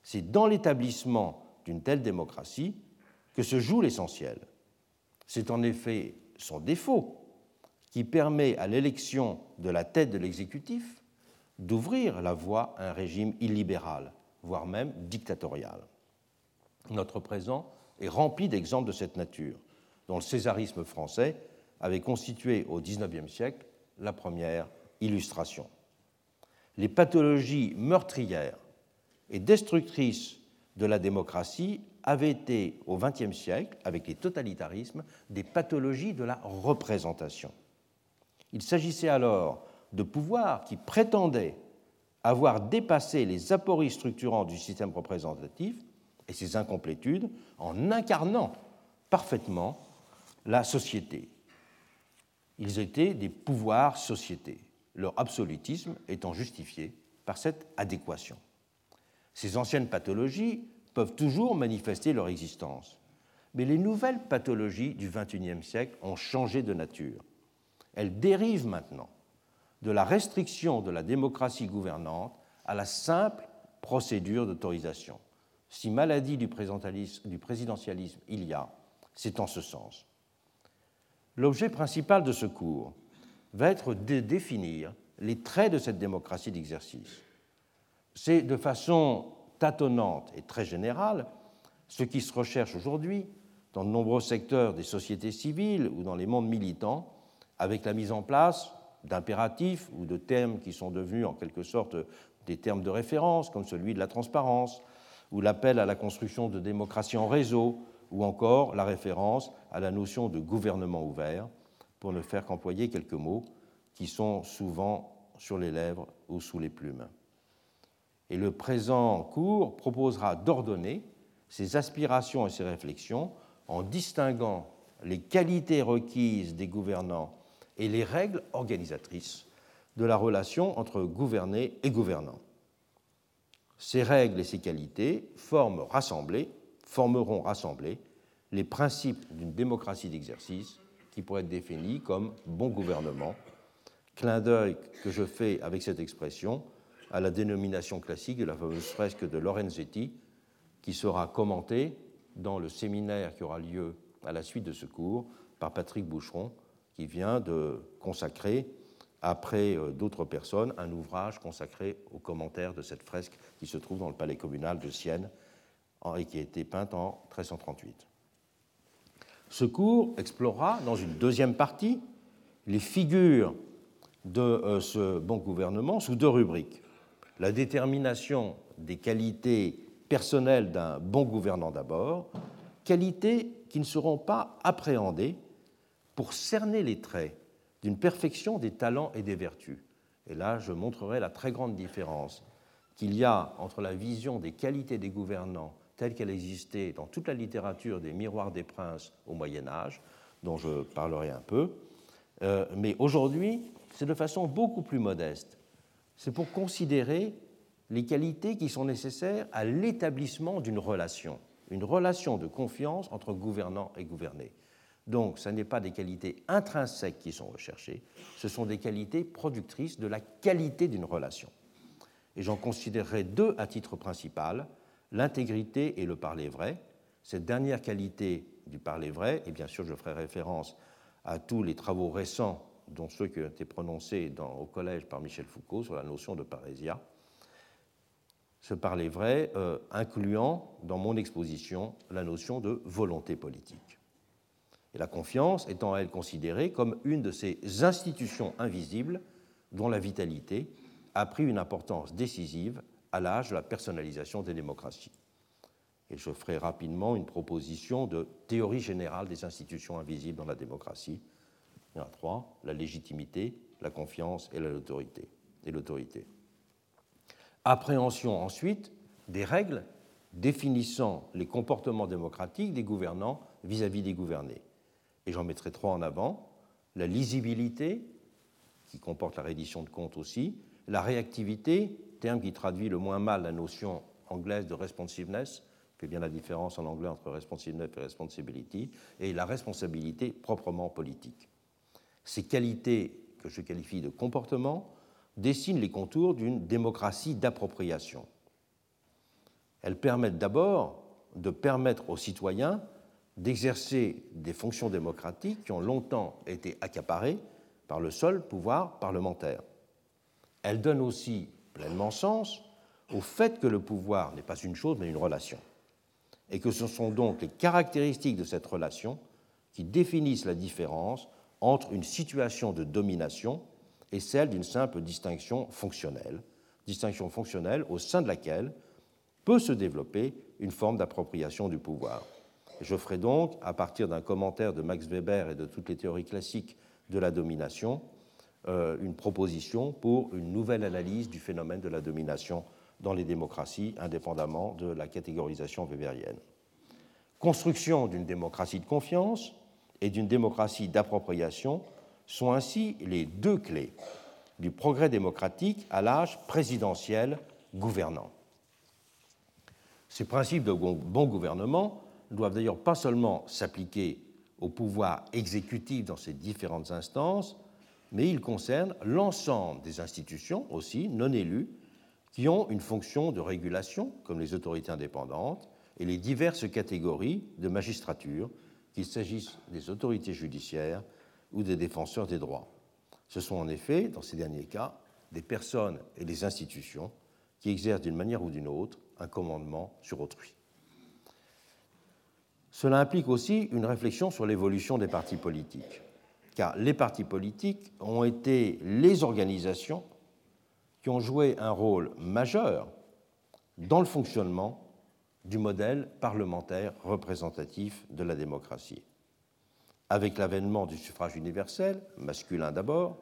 C'est dans l'établissement d'une telle démocratie que se joue l'essentiel. C'est en effet son défaut qui permet à l'élection de la tête de l'exécutif d'ouvrir la voie à un régime illibéral, voire même dictatorial. Notre présent est rempli d'exemples de cette nature, dont le césarisme français avait constitué au XIXe siècle la première illustration. Les pathologies meurtrières et destructrices de la démocratie avaient été au XXe siècle, avec les totalitarismes, des pathologies de la représentation. Il s'agissait alors de pouvoirs qui prétendaient avoir dépassé les apories structurants du système représentatif et ses incomplétudes en incarnant parfaitement la société. Ils étaient des pouvoirs sociétés, leur absolutisme étant justifié par cette adéquation. Ces anciennes pathologies peuvent toujours manifester leur existence, mais les nouvelles pathologies du XXIe siècle ont changé de nature. Elles dérivent maintenant de la restriction de la démocratie gouvernante à la simple procédure d'autorisation. Si maladie du présidentialisme il y a, c'est en ce sens. L'objet principal de ce cours va être de définir les traits de cette démocratie d'exercice. C'est de façon tâtonnante et très générale ce qui se recherche aujourd'hui dans de nombreux secteurs des sociétés civiles ou dans les mondes militants, avec la mise en place d'impératifs ou de termes qui sont devenus en quelque sorte des termes de référence, comme celui de la transparence, ou l'appel à la construction de démocratie en réseau, ou encore la référence à la notion de gouvernement ouvert, pour ne faire qu'employer quelques mots qui sont souvent sur les lèvres ou sous les plumes. Et le présent cours proposera d'ordonner ces aspirations et ces réflexions en distinguant les qualités requises des gouvernants et les règles organisatrices de la relation entre gouverné et gouvernant. Ces règles et ces qualités formeront rassemblés les principes d'une démocratie d'exercice qui pourrait être définie comme bon gouvernement. Clin d'œil que je fais avec cette expression à la dénomination classique de la fameuse fresque de Lorenzetti, qui sera commentée dans le séminaire qui aura lieu à la suite de ce cours par Patrick Boucheron, qui vient de consacrer, après euh, d'autres personnes, un ouvrage consacré aux commentaires de cette fresque qui se trouve dans le palais communal de Sienne et qui a été peinte en 1338. Ce cours explorera, dans une deuxième partie, les figures de euh, ce bon gouvernement sous deux rubriques. La détermination des qualités personnelles d'un bon gouvernant d'abord, qualités qui ne seront pas appréhendées pour cerner les traits d'une perfection des talents et des vertus. Et là, je montrerai la très grande différence qu'il y a entre la vision des qualités des gouvernants telle qu'elle existait dans toute la littérature des miroirs des princes au Moyen Âge, dont je parlerai un peu. Euh, mais aujourd'hui, c'est de façon beaucoup plus modeste. C'est pour considérer les qualités qui sont nécessaires à l'établissement d'une relation, une relation de confiance entre gouvernant et gouverné. Donc, ce n'est pas des qualités intrinsèques qui sont recherchées, ce sont des qualités productrices de la qualité d'une relation. Et j'en considérerai deux à titre principal, l'intégrité et le parler vrai. Cette dernière qualité du parler vrai, et bien sûr je ferai référence à tous les travaux récents, dont ceux qui ont été prononcés au collège par Michel Foucault sur la notion de parésia, ce parler vrai euh, incluant dans mon exposition la notion de volonté politique la confiance étant elle considérée comme une de ces institutions invisibles dont la vitalité a pris une importance décisive à l'âge de la personnalisation des démocraties. Et je ferai rapidement une proposition de théorie générale des institutions invisibles dans la démocratie. Il y en a trois, la légitimité, la confiance et l'autorité. Et. Appréhension ensuite des règles définissant les comportements démocratiques des gouvernants vis-à-vis -vis des gouvernés et j'en mettrai trois en avant, la lisibilité, qui comporte la reddition de comptes aussi, la réactivité, terme qui traduit le moins mal la notion anglaise de responsiveness, fait bien la différence en anglais entre responsiveness et responsibility, et la responsabilité proprement politique. Ces qualités que je qualifie de comportement dessinent les contours d'une démocratie d'appropriation. Elles permettent d'abord de permettre aux citoyens d'exercer des fonctions démocratiques qui ont longtemps été accaparées par le seul pouvoir parlementaire. Elles donnent aussi pleinement sens au fait que le pouvoir n'est pas une chose mais une relation, et que ce sont donc les caractéristiques de cette relation qui définissent la différence entre une situation de domination et celle d'une simple distinction fonctionnelle, distinction fonctionnelle au sein de laquelle peut se développer une forme d'appropriation du pouvoir. Je ferai donc, à partir d'un commentaire de Max Weber et de toutes les théories classiques de la domination, euh, une proposition pour une nouvelle analyse du phénomène de la domination dans les démocraties, indépendamment de la catégorisation weberienne. Construction d'une démocratie de confiance et d'une démocratie d'appropriation sont ainsi les deux clés du progrès démocratique à l'âge présidentiel gouvernant. Ces principes de bon gouvernement ne doivent d'ailleurs pas seulement s'appliquer au pouvoir exécutif dans ses différentes instances, mais ils concernent l'ensemble des institutions aussi non élues qui ont une fonction de régulation, comme les autorités indépendantes, et les diverses catégories de magistrature, qu'il s'agisse des autorités judiciaires ou des défenseurs des droits. Ce sont en effet, dans ces derniers cas, des personnes et des institutions qui exercent d'une manière ou d'une autre un commandement sur autrui. Cela implique aussi une réflexion sur l'évolution des partis politiques, car les partis politiques ont été les organisations qui ont joué un rôle majeur dans le fonctionnement du modèle parlementaire représentatif de la démocratie. Avec l'avènement du suffrage universel, masculin d'abord,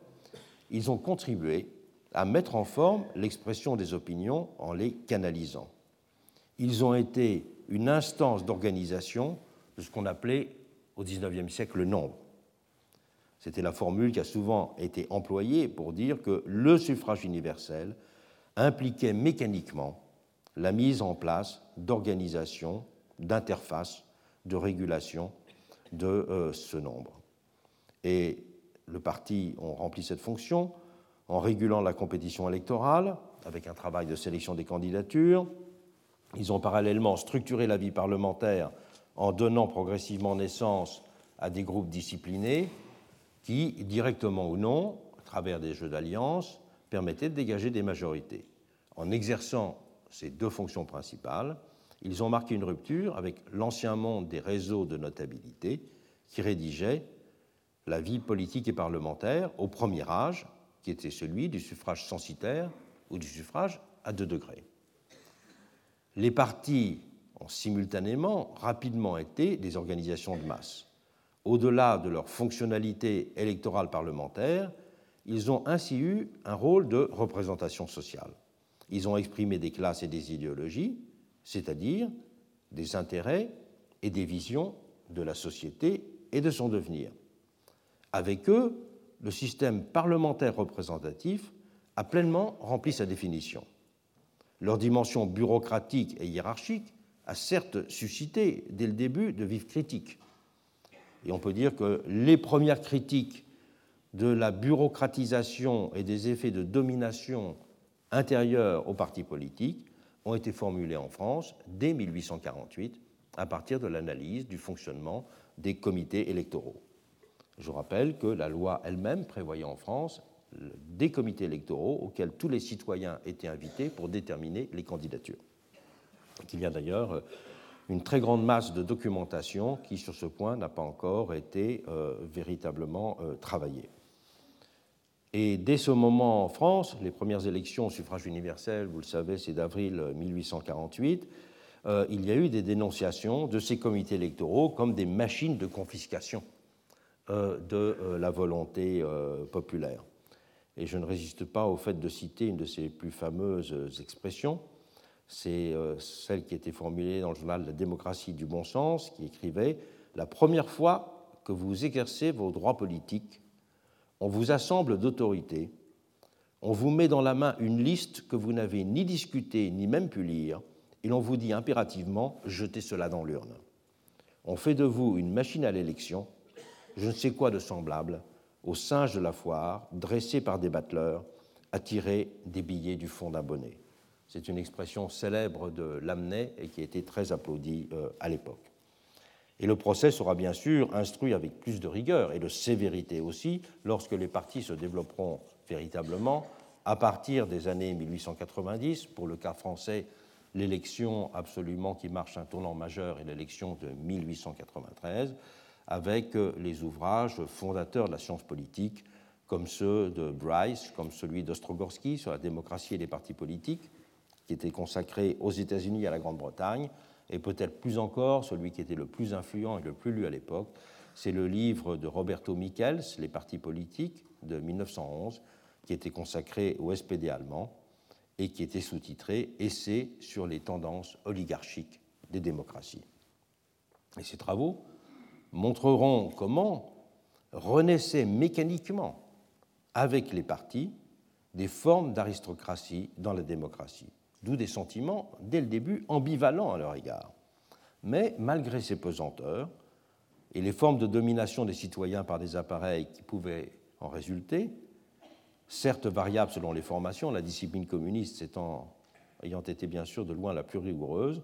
ils ont contribué à mettre en forme l'expression des opinions en les canalisant. Ils ont été une instance d'organisation de ce qu'on appelait au XIXe siècle le nombre. C'était la formule qui a souvent été employée pour dire que le suffrage universel impliquait mécaniquement la mise en place d'organisations, d'interfaces, de régulation de euh, ce nombre. Et le parti ont rempli cette fonction en régulant la compétition électorale avec un travail de sélection des candidatures. Ils ont parallèlement structuré la vie parlementaire en donnant progressivement naissance à des groupes disciplinés qui, directement ou non, à travers des jeux d'alliance, permettaient de dégager des majorités. En exerçant ces deux fonctions principales, ils ont marqué une rupture avec l'ancien monde des réseaux de notabilité qui rédigeait la vie politique et parlementaire au premier âge, qui était celui du suffrage censitaire ou du suffrage à deux degrés. Les partis ont simultanément rapidement été des organisations de masse. Au-delà de leur fonctionnalité électorale parlementaire, ils ont ainsi eu un rôle de représentation sociale. Ils ont exprimé des classes et des idéologies, c'est-à-dire des intérêts et des visions de la société et de son devenir. Avec eux, le système parlementaire représentatif a pleinement rempli sa définition. Leur dimension bureaucratique et hiérarchique a certes suscité dès le début de vives critiques. Et on peut dire que les premières critiques de la bureaucratisation et des effets de domination intérieure aux partis politiques ont été formulées en France dès 1848 à partir de l'analyse du fonctionnement des comités électoraux. Je rappelle que la loi elle-même prévoyait en France des comités électoraux auxquels tous les citoyens étaient invités pour déterminer les candidatures. Il y a d'ailleurs une très grande masse de documentation qui, sur ce point, n'a pas encore été euh, véritablement euh, travaillée. Et dès ce moment en France, les premières élections au suffrage universel, vous le savez, c'est d'avril 1848, euh, il y a eu des dénonciations de ces comités électoraux comme des machines de confiscation de la volonté populaire. Et je ne résiste pas au fait de citer une de ses plus fameuses expressions, c'est euh, celle qui était formulée dans le journal La démocratie du bon sens, qui écrivait La première fois que vous exercez vos droits politiques, on vous assemble d'autorités, on vous met dans la main une liste que vous n'avez ni discutée ni même pu lire, et l'on vous dit impérativement jetez cela dans l'urne. On fait de vous une machine à l'élection, je ne sais quoi de semblable, au singe de la foire, dressé par des battleurs, à tirer des billets du fond d'un. C'est une expression célèbre de Lamennais et qui a été très applaudie euh, à l'époque. Et le procès sera bien sûr instruit avec plus de rigueur et de sévérité aussi lorsque les partis se développeront véritablement à partir des années 1890, pour le cas français, l'élection absolument qui marche un tournant majeur est l'élection de 1893, avec les ouvrages fondateurs de la science politique, comme ceux de Bryce, comme celui d'Ostrogorsky sur la démocratie et les partis politiques, qui était consacré aux États-Unis et à la Grande-Bretagne, et peut-être plus encore celui qui était le plus influent et le plus lu à l'époque, c'est le livre de Roberto Michels, Les partis politiques, de 1911, qui était consacré au SPD allemand et qui était sous-titré Essai sur les tendances oligarchiques des démocraties. Et ces travaux montreront comment renaissaient mécaniquement avec les partis des formes d'aristocratie dans la démocratie, d'où des sentiments, dès le début, ambivalents à leur égard. Mais malgré ces pesanteurs et les formes de domination des citoyens par des appareils qui pouvaient en résulter, certes variable selon les formations, la discipline communiste ayant été bien sûr de loin la plus rigoureuse,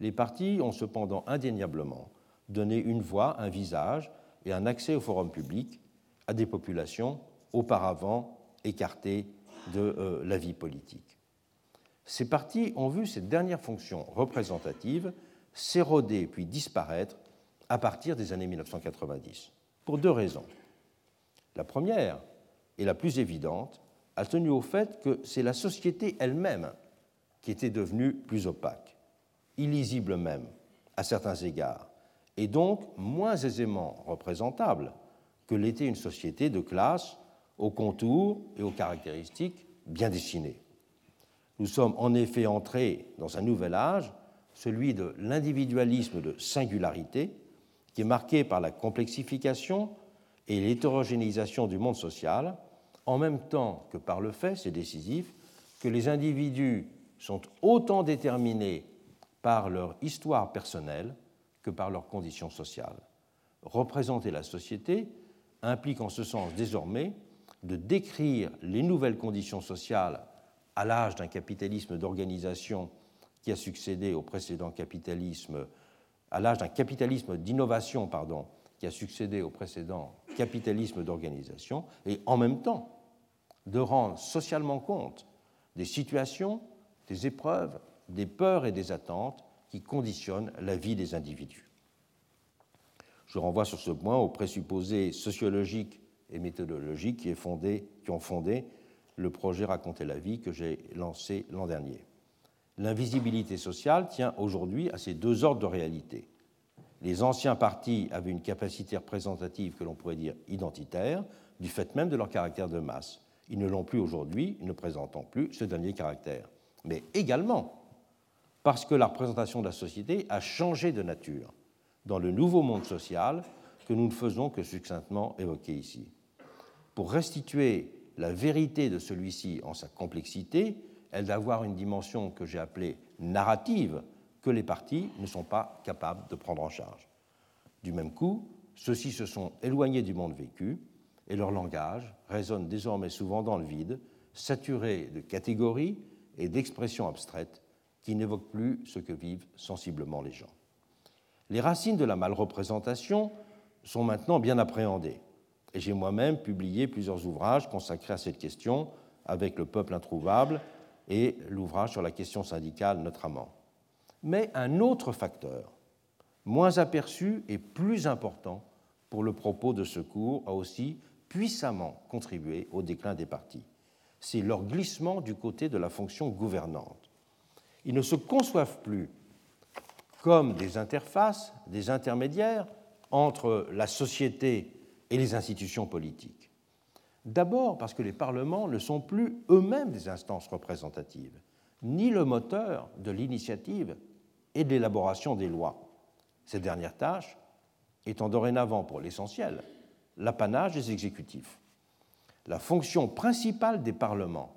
les partis ont cependant indéniablement donné une voix, un visage et un accès au forum public à des populations auparavant écartées de euh, la vie politique. Ces partis ont vu cette dernière fonction représentative s'éroder puis disparaître à partir des années 1990, pour deux raisons. La première, et la plus évidente a tenu au fait que c'est la société elle-même qui était devenue plus opaque, illisible même à certains égards, et donc moins aisément représentable que l'était une société de classe aux contours et aux caractéristiques bien dessinées. Nous sommes en effet entrés dans un nouvel âge, celui de l'individualisme de singularité, qui est marqué par la complexification et l'hétérogénéisation du monde social, en même temps que par le fait, c'est décisif, que les individus sont autant déterminés par leur histoire personnelle que par leurs conditions sociales. Représenter la société implique en ce sens désormais de décrire les nouvelles conditions sociales à l'âge d'un capitalisme d'organisation qui a succédé au précédent capitalisme, à l'âge d'un capitalisme d'innovation, pardon, qui a succédé au précédent capitalisme d'organisation, et en même temps de rendre socialement compte des situations, des épreuves, des peurs et des attentes qui la vie des individus. Je renvoie sur ce point aux présupposés sociologiques et méthodologiques qui, qui ont fondé le projet Raconter la vie que j'ai lancé l'an dernier. L'invisibilité sociale tient aujourd'hui à ces deux ordres de réalité. Les anciens partis avaient une capacité représentative que l'on pourrait dire identitaire, du fait même de leur caractère de masse. Ils ne l'ont plus aujourd'hui, ne présentant plus ce dernier caractère. Mais également parce que la représentation de la société a changé de nature dans le nouveau monde social que nous ne faisons que succinctement évoquer ici. Pour restituer la vérité de celui-ci en sa complexité, elle doit avoir une dimension que j'ai appelée narrative, que les partis ne sont pas capables de prendre en charge. Du même coup, ceux-ci se sont éloignés du monde vécu, et leur langage résonne désormais souvent dans le vide, saturé de catégories et d'expressions abstraites qui n'évoquent plus ce que vivent sensiblement les gens. Les racines de la malreprésentation sont maintenant bien appréhendées, et j'ai moi-même publié plusieurs ouvrages consacrés à cette question avec Le peuple introuvable et l'ouvrage sur la question syndicale Notre amant. Mais un autre facteur, moins aperçu et plus important pour le propos de ce cours, a aussi puissamment contribué au déclin des partis. C'est leur glissement du côté de la fonction gouvernante. Ils ne se conçoivent plus comme des interfaces, des intermédiaires entre la société et les institutions politiques. D'abord parce que les parlements ne sont plus eux-mêmes des instances représentatives, ni le moteur de l'initiative et de l'élaboration des lois. Ces dernières tâches étant dorénavant, pour l'essentiel, l'apanage des exécutifs. La fonction principale des parlements,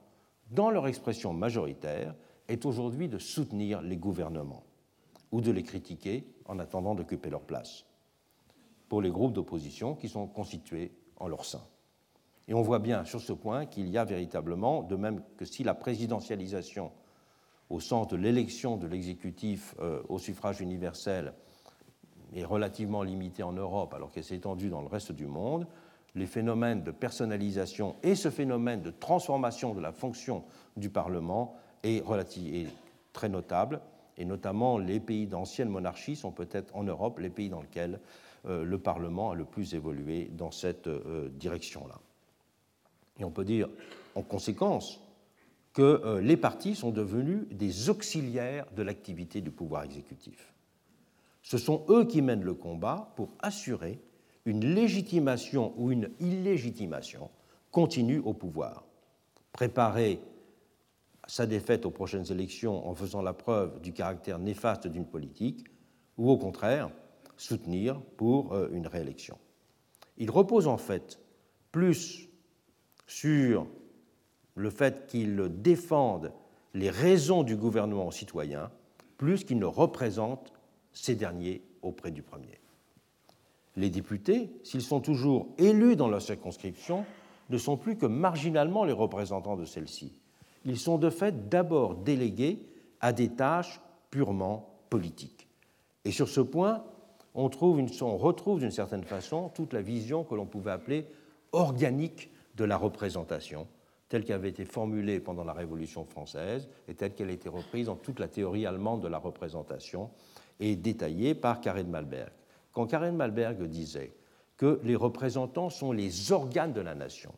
dans leur expression majoritaire, est aujourd'hui de soutenir les gouvernements ou de les critiquer en attendant d'occuper leur place pour les groupes d'opposition qui sont constitués en leur sein. Et on voit bien sur ce point qu'il y a véritablement, de même que si la présidentialisation au sens de l'élection de l'exécutif euh, au suffrage universel est relativement limitée en Europe alors qu'elle s'est étendue dans le reste du monde, les phénomènes de personnalisation et ce phénomène de transformation de la fonction du Parlement est, est très notable, et notamment les pays d'ancienne monarchie sont peut-être en Europe les pays dans lesquels euh, le Parlement a le plus évolué dans cette euh, direction-là. Et on peut dire, en conséquence, que euh, les partis sont devenus des auxiliaires de l'activité du pouvoir exécutif. Ce sont eux qui mènent le combat pour assurer une légitimation ou une illégitimation continue au pouvoir, préparer sa défaite aux prochaines élections en faisant la preuve du caractère néfaste d'une politique, ou au contraire, soutenir pour euh, une réélection. Il repose en fait plus sur le fait qu'ils défendent les raisons du gouvernement aux citoyens, plus qu'ils ne représentent ces derniers auprès du premier. Les députés, s'ils sont toujours élus dans leur circonscription, ne sont plus que marginalement les représentants de celle-ci. Ils sont de fait d'abord délégués à des tâches purement politiques. Et sur ce point, on, retrouve d'une certaine façon toute la vision que l'on pouvait appeler organique de la représentation, telle qu'elle avait été formulée pendant la Révolution française et telle qu'elle a été reprise dans toute la théorie allemande de la représentation et détaillée par Karen Malberg. Quand Karen Malberg disait que les représentants sont les organes de la nation,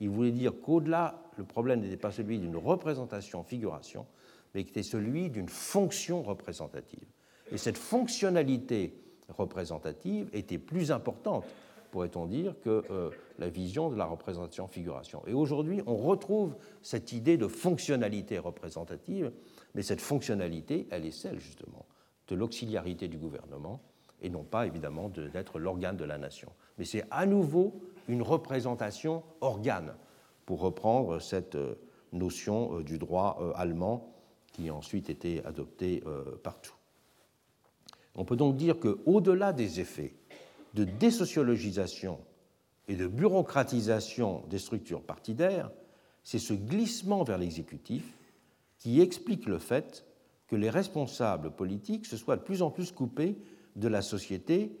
il voulait dire qu'au-delà, le problème n'était pas celui d'une représentation-figuration, mais qu'il était celui d'une fonction représentative. Et cette fonctionnalité représentative était plus importante, pourrait-on dire, que euh, la vision de la représentation-figuration. Et aujourd'hui, on retrouve cette idée de fonctionnalité représentative, mais cette fonctionnalité, elle est celle justement de l'auxiliarité du gouvernement et non pas évidemment d'être l'organe de la nation. Mais c'est à nouveau une représentation organe, pour reprendre cette euh, notion euh, du droit allemand qui a ensuite été adoptée partout. On peut donc dire qu'au-delà des effets de désociologisation et de bureaucratisation des structures partidaires, c'est ce glissement vers l'exécutif qui explique le fait que les responsables politiques se soient de plus en plus coupés de la société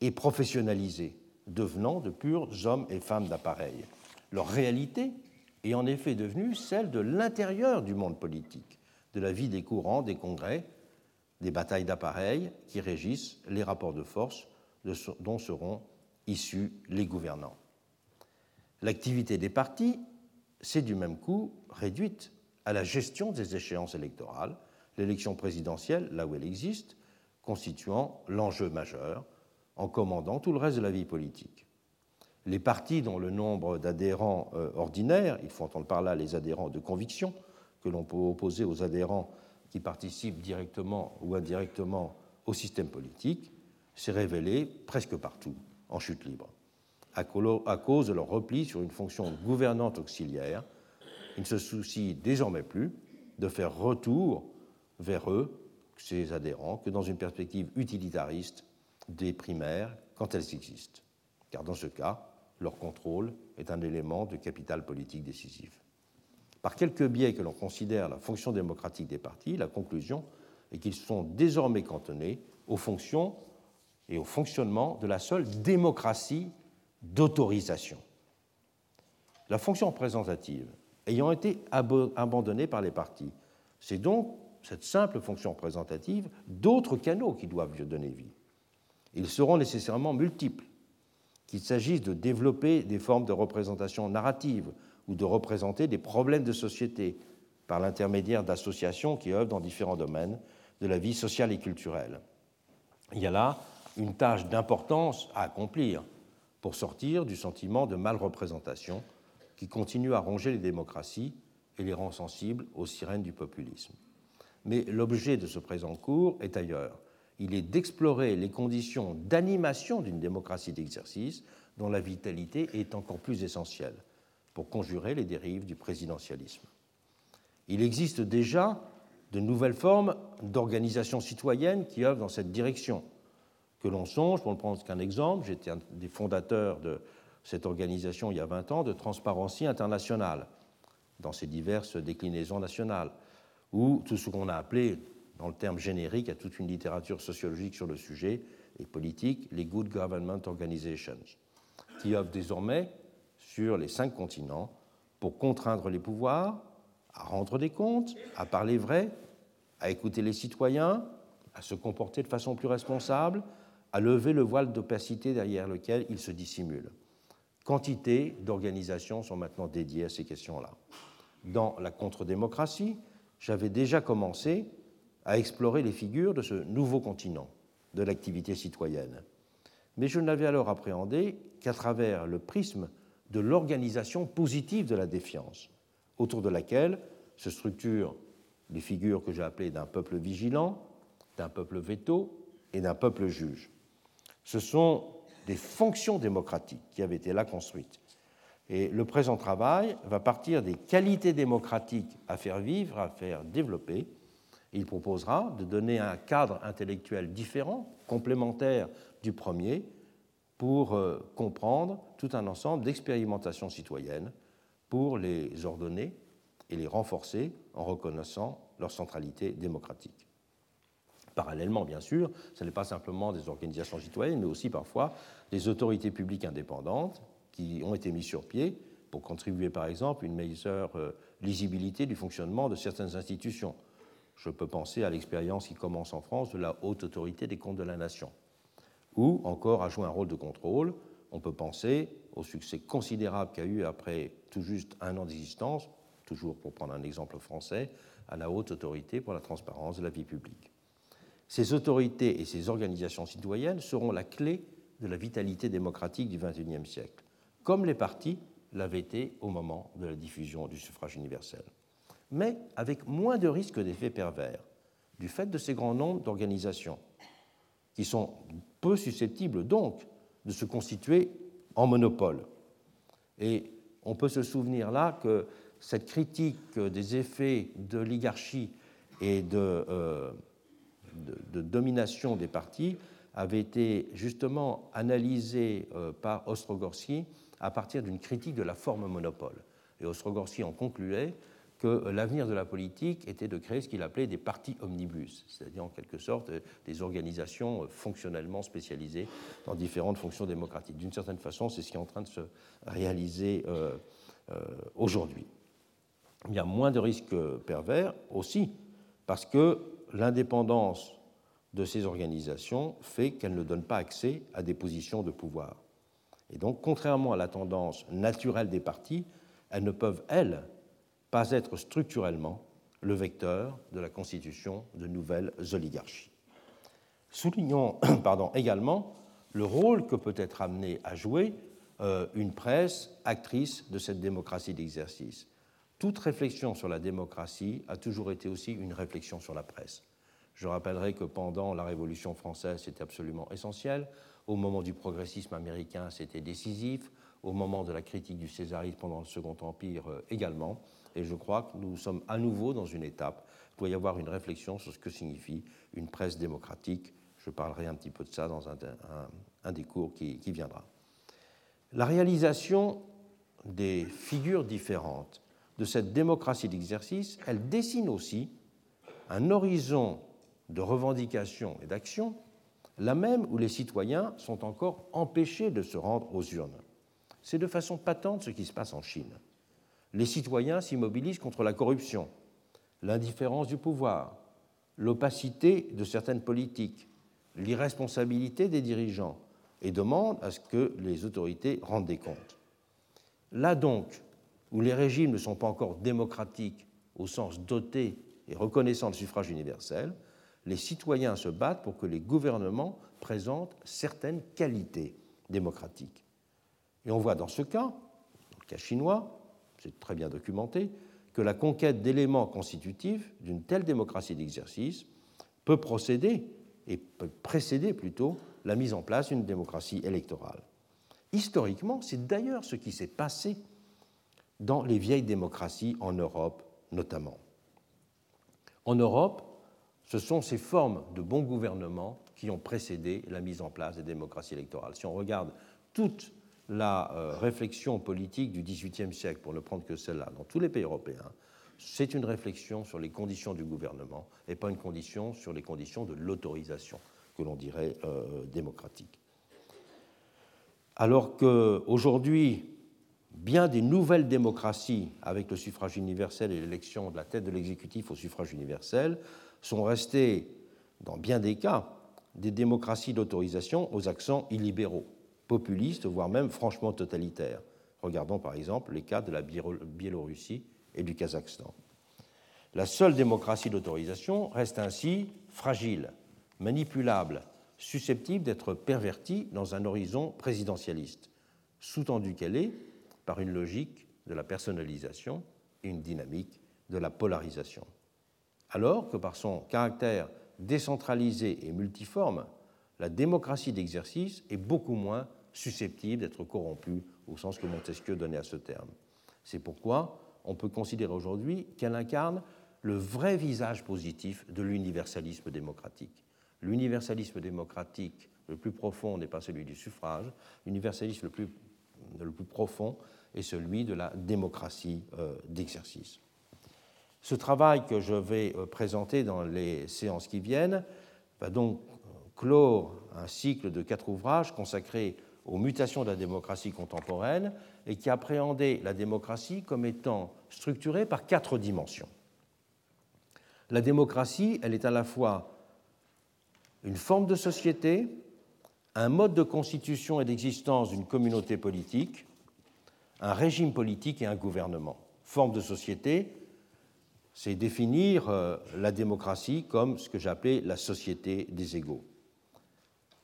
et professionnalisés, devenant de purs hommes et femmes d'appareil. Leur réalité est en effet devenue celle de l'intérieur du monde politique, de la vie des courants, des congrès, des batailles d'appareils qui régissent les rapports de force dont seront issus les gouvernants. L'activité des partis s'est du même coup réduite à la gestion des échéances électorales, l'élection présidentielle, là où elle existe, constituant l'enjeu majeur, en commandant tout le reste de la vie politique. Les partis dont le nombre d'adhérents euh, ordinaires, il faut entendre par là les adhérents de conviction, que l'on peut opposer aux adhérents qui participent directement ou indirectement au système politique, s'est révélé presque partout en chute libre, à cause de leur repli sur une fonction gouvernante auxiliaire. Ils ne se soucient désormais plus de faire retour vers eux, ces adhérents, que dans une perspective utilitariste des primaires quand elles existent, car dans ce cas, leur contrôle est un élément de capital politique décisif. Par quelques biais que l'on considère la fonction démocratique des partis, la conclusion est qu'ils sont désormais cantonnés aux fonctions et au fonctionnement de la seule démocratie d'autorisation. La fonction représentative ayant été abandonnée par les partis, c'est donc cette simple fonction représentative d'autres canaux qui doivent lui donner vie. Ils seront nécessairement multiples, qu'il s'agisse de développer des formes de représentation narrative ou de représenter des problèmes de société par l'intermédiaire d'associations qui œuvrent dans différents domaines de la vie sociale et culturelle. Il y a là une tâche d'importance à accomplir pour sortir du sentiment de mal-représentation qui continue à ronger les démocraties et les rend sensibles aux sirènes du populisme. Mais l'objet de ce présent cours est ailleurs. Il est d'explorer les conditions d'animation d'une démocratie d'exercice dont la vitalité est encore plus essentielle pour conjurer les dérives du présidentialisme. Il existe déjà de nouvelles formes d'organisation citoyenne qui œuvrent dans cette direction. Que l'on songe, pour ne prendre qu'un exemple, j'étais un des fondateurs de cette organisation il y a 20 ans, de Transparency International, dans ses diverses déclinaisons nationales, ou tout ce qu'on a appelé, dans le terme générique, à toute une littérature sociologique sur le sujet et politique, les Good Government Organizations, qui œuvrent désormais sur les cinq continents pour contraindre les pouvoirs, à rendre des comptes, à parler vrai, à écouter les citoyens, à se comporter de façon plus responsable, à lever le voile d'opacité derrière lequel ils se dissimulent. Quantité d'organisations sont maintenant dédiées à ces questions-là. Dans la contre-démocratie, j'avais déjà commencé à explorer les figures de ce nouveau continent de l'activité citoyenne. Mais je ne l'avais alors appréhendé qu'à travers le prisme de l'organisation positive de la défiance, autour de laquelle se structurent les figures que j'ai appelées d'un peuple vigilant, d'un peuple veto et d'un peuple juge. Ce sont des fonctions démocratiques qui avaient été là construites. Et le présent travail va partir des qualités démocratiques à faire vivre, à faire développer. Il proposera de donner un cadre intellectuel différent, complémentaire du premier, pour euh, comprendre tout un ensemble d'expérimentations citoyennes pour les ordonner et les renforcer en reconnaissant leur centralité démocratique. Parallèlement, bien sûr, ce n'est pas simplement des organisations citoyennes, mais aussi parfois des autorités publiques indépendantes qui ont été mises sur pied pour contribuer, par exemple, à une meilleure euh, lisibilité du fonctionnement de certaines institutions. Je peux penser à l'expérience qui commence en France de la haute autorité des comptes de la nation, ou encore à jouer un rôle de contrôle. On peut penser au succès considérable qu'a eu après tout juste un an d'existence, toujours pour prendre un exemple français, à la haute autorité pour la transparence de la vie publique. Ces autorités et ces organisations citoyennes seront la clé de la vitalité démocratique du XXIe siècle, comme les partis l'avaient été au moment de la diffusion du suffrage universel, mais avec moins de risques d'effets pervers, du fait de ces grands nombres d'organisations, qui sont peu susceptibles donc de se constituer en monopole. Et on peut se souvenir là que cette critique des effets de et de, euh, de, domination des partis avait été justement analysée euh, par Ostrogorski à partir d'une critique de la forme monopole. Et Ostrogorski en concluait que l'avenir de la politique était de créer ce qu'il appelait des partis omnibus, c'est-à-dire en quelque sorte des organisations fonctionnellement spécialisées dans différentes fonctions démocratiques. D'une certaine façon, c'est ce qui est en train de se réaliser euh, euh, aujourd'hui. Il y a moins de risques pervers aussi parce que l'indépendance de ces organisations fait qu'elles ne donnent pas accès à des positions de pouvoir. Et donc, contrairement à la tendance naturelle des partis, elles ne peuvent, elles, pas être structurellement le vecteur de la constitution de nouvelles oligarchies. Soulignons également le rôle que peut être amenée à jouer euh, une presse actrice de cette démocratie d'exercice. Toute réflexion sur la démocratie a toujours été aussi une réflexion sur la presse. Je rappellerai que pendant la Révolution française, c'était absolument essentiel. Au moment du progressisme américain, c'était décisif. Au moment de la critique du césarisme pendant le Second Empire euh, également. Et je crois que nous sommes à nouveau dans une étape. Il doit y avoir une réflexion sur ce que signifie une presse démocratique. Je parlerai un petit peu de ça dans un, des cours qui, viendra. La réalisation des figures différentes de cette démocratie d'exercice, elle dessine aussi un horizon de revendication et d'action, la même où les citoyens sont encore empêchés de se rendre aux urnes. C'est de façon patente ce qui se passe en Chine les citoyens s'immobilisent contre la corruption, l'indifférence du pouvoir, l'opacité de certaines politiques, l'irresponsabilité des dirigeants et demandent à ce que les autorités rendent des comptes. Là donc, où les régimes ne sont pas encore démocratiques au sens doté et reconnaissant le suffrage universel, les citoyens se battent pour que les gouvernements présentent certaines qualités démocratiques. Et on voit dans ce cas, dans le cas chinois, c'est très bien documenté, que la conquête d'éléments constitutifs d'une telle démocratie d'exercice peut procéder, et peut précéder plutôt, la mise en place d'une démocratie électorale. Historiquement, c'est d'ailleurs ce qui s'est passé dans les vieilles démocraties en Europe notamment. En Europe, ce sont ces formes de bon gouvernement qui ont précédé la mise en place des démocraties électorales. Si on regarde toute la euh, réflexion politique du XVIIIe siècle, pour ne prendre que celle-là, dans tous les pays européens, c'est une réflexion sur les conditions du gouvernement et pas une condition sur les conditions de l'autorisation, que l'on dirait euh, démocratique. Alors qu'aujourd'hui, bien des nouvelles démocraties, avec le suffrage universel et l'élection de la tête de l'exécutif au suffrage universel, sont restées, dans bien des cas, des démocraties d'autorisation aux accents illibéraux populistes, voire même franchement totalitaires. Regardons par exemple les cas de la Biélorussie et du Kazakhstan. La seule démocratie d'autorisation reste ainsi fragile, manipulable, susceptible d'être pervertie dans un horizon présidentialiste, sous-tendu qu'elle est par une logique de la personnalisation et une dynamique de la polarisation. Alors que par son caractère décentralisé et multiforme, la démocratie d'exercice est beaucoup moins susceptible d'être corrompue au sens que Montesquieu donnait à ce terme. C'est pourquoi on peut considérer aujourd'hui qu'elle incarne le vrai visage positif de l'universalisme démocratique. L'universalisme démocratique le plus profond n'est pas celui du suffrage, l'universalisme le plus, le plus profond est celui de la démocratie euh, d'exercice. Ce travail que je vais euh, présenter dans les séances qui viennent va donc clore un cycle de quatre ouvrages consacrés aux mutations de la démocratie contemporaine et qui appréhendait la démocratie comme étant structurée par quatre dimensions. La démocratie, elle est à la fois une forme de société, un mode de constitution et d'existence d'une communauté politique, un régime politique et un gouvernement. Forme de société, c'est définir euh, la démocratie comme ce que j'appelais la société des égaux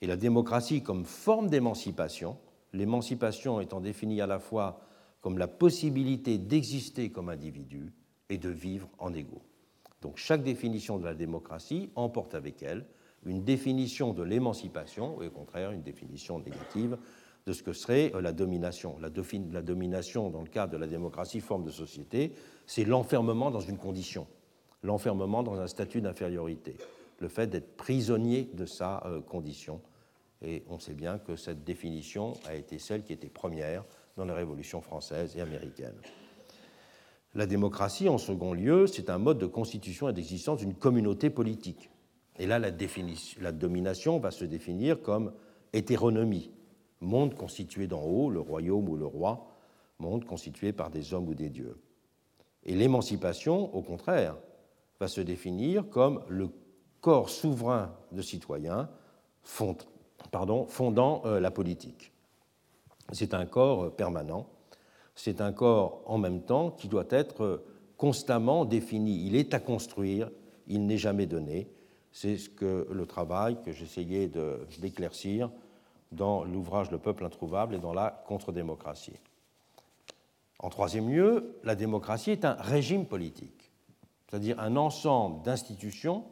et la démocratie comme forme d'émancipation, l'émancipation étant définie à la fois comme la possibilité d'exister comme individu et de vivre en égaux. Donc chaque définition de la démocratie emporte avec elle une définition de l'émancipation, et au contraire une définition négative de ce que serait euh, la domination. La, la domination, dans le cadre de la démocratie, forme de société, c'est l'enfermement dans une condition, l'enfermement dans un statut d'infériorité le fait d'être prisonnier de sa euh, condition. Et on sait bien que cette définition a été celle qui était première dans la Révolution française et américaine. La démocratie, en second lieu, c'est un mode de constitution et d'existence d'une communauté politique. Et là, la, la, domination va se définir comme hétéronomie, monde constitué d'en haut, le royaume ou le roi, monde constitué par des hommes ou des dieux. Et l'émancipation, au contraire, va se définir comme le corps souverain de citoyens fondant euh, la politique. C'est un corps euh, permanent, c'est un corps en même temps qui doit être euh, constamment défini. Il est à construire, il n'est jamais donné. C'est ce que le travail que j'essayais d'éclaircir dans l'ouvrage Le peuple introuvable et dans la contre-démocratie. En troisième lieu, la démocratie est un régime politique, c'est-à-dire un ensemble d'institutions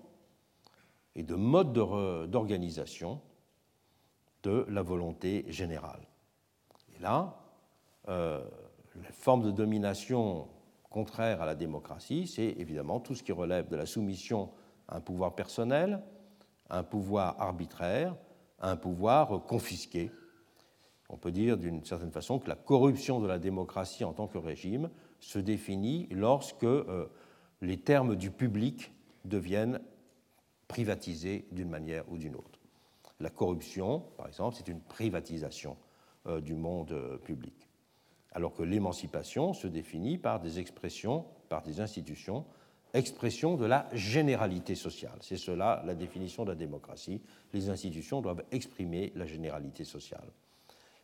et de mode d'organisation de la volonté générale. Et là, euh, la forme de domination contraire à la démocratie, c'est évidemment tout ce qui relève de la soumission à un pouvoir personnel, à un pouvoir arbitraire, à un pouvoir confisqué. On peut dire d'une certaine façon que la corruption de la démocratie en tant que régime se définit lorsque euh, les termes du public deviennent privatisé d'une manière ou d'une autre. La corruption, par exemple, c'est une privatisation euh, du monde euh, public, alors que l'émancipation se définit par des expressions, par des institutions, expression de la généralité sociale. C'est cela la définition de la démocratie. Les institutions doivent exprimer la généralité sociale.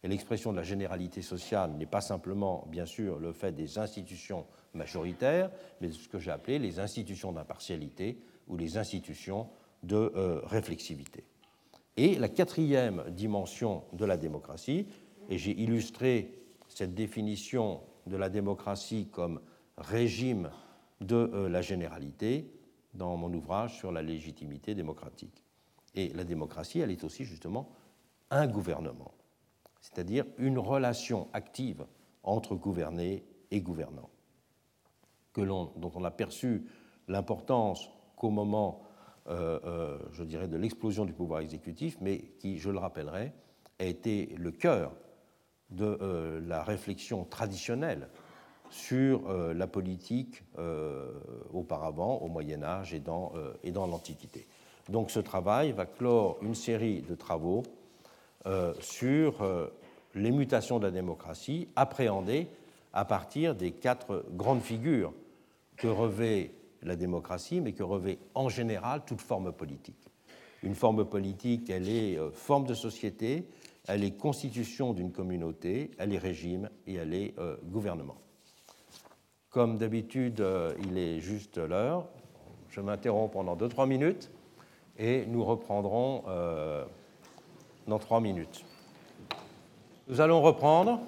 Et l'expression de la généralité sociale n'est pas simplement, bien sûr, le fait des institutions majoritaires, mais ce que j'ai appelé les institutions d'impartialité, ou les institutions de euh, réflexivité. Et la quatrième dimension de la démocratie, et j'ai illustré cette définition de la démocratie comme régime de euh, la généralité dans mon ouvrage sur la légitimité démocratique. Et la démocratie, elle est aussi justement un gouvernement, c'est-à-dire une relation active entre gouverné et gouvernant, que dont on a perçu l'importance qu'au moment, je dirais, de l'explosion du pouvoir exécutif, mais qui, je le rappellerai, a été le cœur de la réflexion traditionnelle sur la politique auparavant, au Moyen Âge et dans, et dans l'Antiquité. Donc ce travail va clore une série de travaux sur les mutations de la démocratie appréhendées à partir des quatre grandes figures que revêt la démocratie, mais que revêt en général toute forme politique. Une forme politique, elle est euh, forme de société, elle est constitution d'une communauté, elle est régime et elle est euh, gouvernement. Comme d'habitude, euh, il est juste l'heure. Je m'interromps pendant 2-3 minutes et nous reprendrons dans 3 minutes. Nous allons reprendre,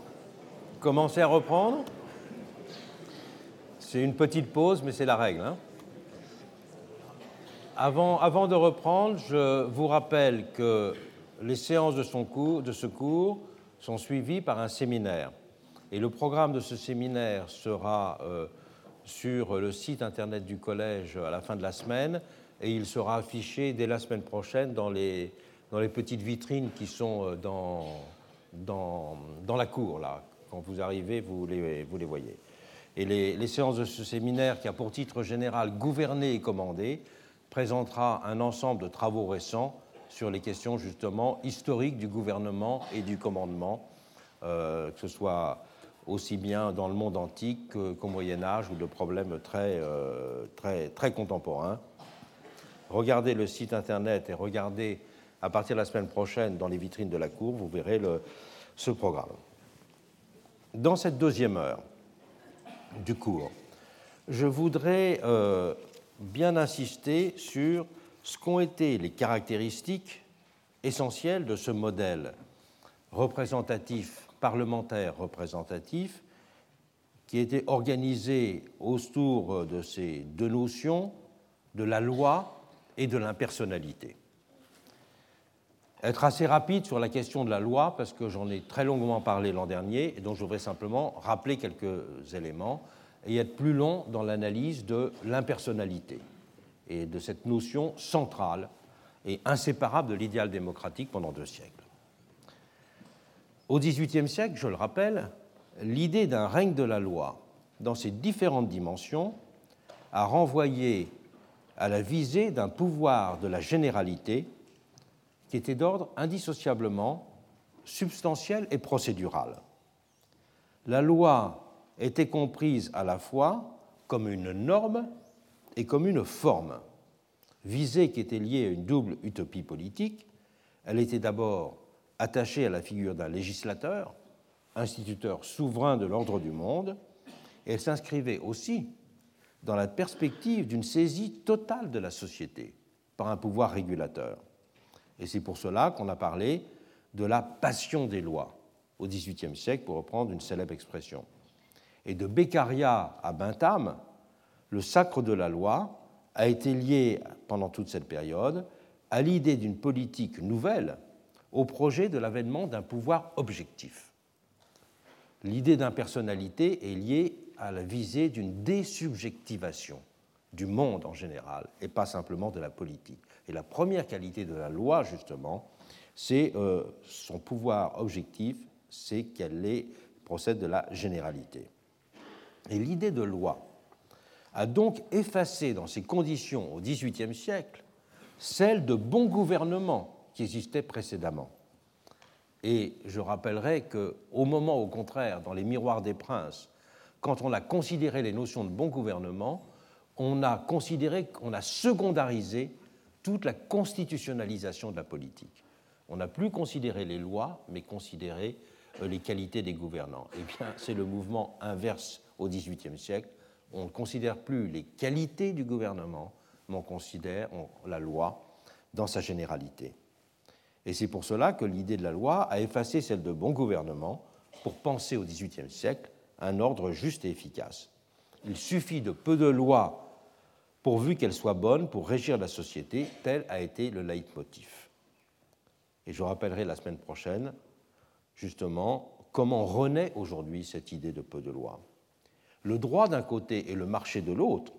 commencer à reprendre. C'est une petite pause, mais c'est la règle. Hein. avant, de reprendre, je vous rappelle que les séances de, son cours, de ce cours sont suivies par un séminaire. Et le programme de ce séminaire sera euh, sur le site internet du collège à la fin de la semaine et il sera affiché dès la semaine prochaine dans les, dans les petites vitrines qui sont euh, dans, dans, dans, la cour, là. Quand vous arrivez, vous les, vous les voyez. Et les, séances de ce séminaire, qui a pour titre général Gouverner et commander, présentera un ensemble de travaux récents sur les questions justement historiques du gouvernement et du commandement, euh, que ce soit aussi bien dans le monde antique qu'au Moyen Âge ou de problèmes très, euh, très, très contemporains. Regardez le site internet et regardez à partir de la semaine prochaine dans les vitrines de la Cour, vous verrez ce programme. Dans cette deuxième heure du cours, je voudrais euh, bien insister sur ce qu'ont été les caractéristiques essentielles de ce modèle représentatif, parlementaire représentatif, qui était organisé autour de ces deux notions, de la loi et de l'impersonnalité être assez rapide sur la question de la loi, parce que j'en ai très longuement parlé l'an dernier, et donc je voudrais simplement rappeler quelques éléments, et être plus long dans l'analyse de l'impersonnalité et de cette notion centrale et inséparable de l'idéal démocratique pendant deux siècles. Au XVIIIe siècle, je le rappelle, l'idée d'un règne de la loi dans ses différentes dimensions a renvoyé à la visée d'un pouvoir de la généralité qui était d'ordre indissociablement substantiel et procédural. La loi était comprise à la fois comme une norme et comme une forme. Visée qui était liée à une double utopie politique, elle était d'abord attachée à la figure d'un législateur, instituteur souverain de l'ordre du monde, et elle s'inscrivait aussi dans la perspective d'une saisie totale de la société par un pouvoir régulateur. Et c'est pour cela qu'on a parlé de la passion des lois au XVIIIe siècle, pour reprendre une célèbre expression. Et de Beccaria à Bentham, le sacre de la loi a été lié pendant toute cette période à l'idée d'une politique nouvelle, au projet de l'avènement d'un pouvoir objectif. L'idée d'impersonnalité est liée à la visée d'une désubjectivation du monde en général et pas simplement de la politique. Et la première qualité de la loi, justement, c'est euh, son pouvoir objectif, c'est qu'elle procède de la généralité. Et l'idée de loi a donc effacé dans ses conditions au XVIIIe siècle celle de bon gouvernement qui existait précédemment. Et je rappellerai qu'au moment, au contraire, dans les miroirs des princes, quand on a considéré les notions de bon gouvernement, on a considéré, qu'on a secondarisé toute la constitutionnalisation de la politique. On n'a plus considéré les lois, mais considéré euh, les qualités des gouvernants. Eh bien, c'est le mouvement inverse au XVIIIe siècle. On ne considère plus les qualités du gouvernement, mais on considère la loi dans sa généralité. Et c'est pour cela que l'idée de la loi a effacé celle de bon gouvernement pour penser au XVIIIe siècle un ordre juste et efficace. Il suffit de peu de lois pourvu qu'elle soit bonne pour régir la société, tel a été le leitmotiv. Et je rappellerai la semaine prochaine, justement, comment renaît aujourd'hui cette idée de peu de loi. Le droit d'un côté et le marché de l'autre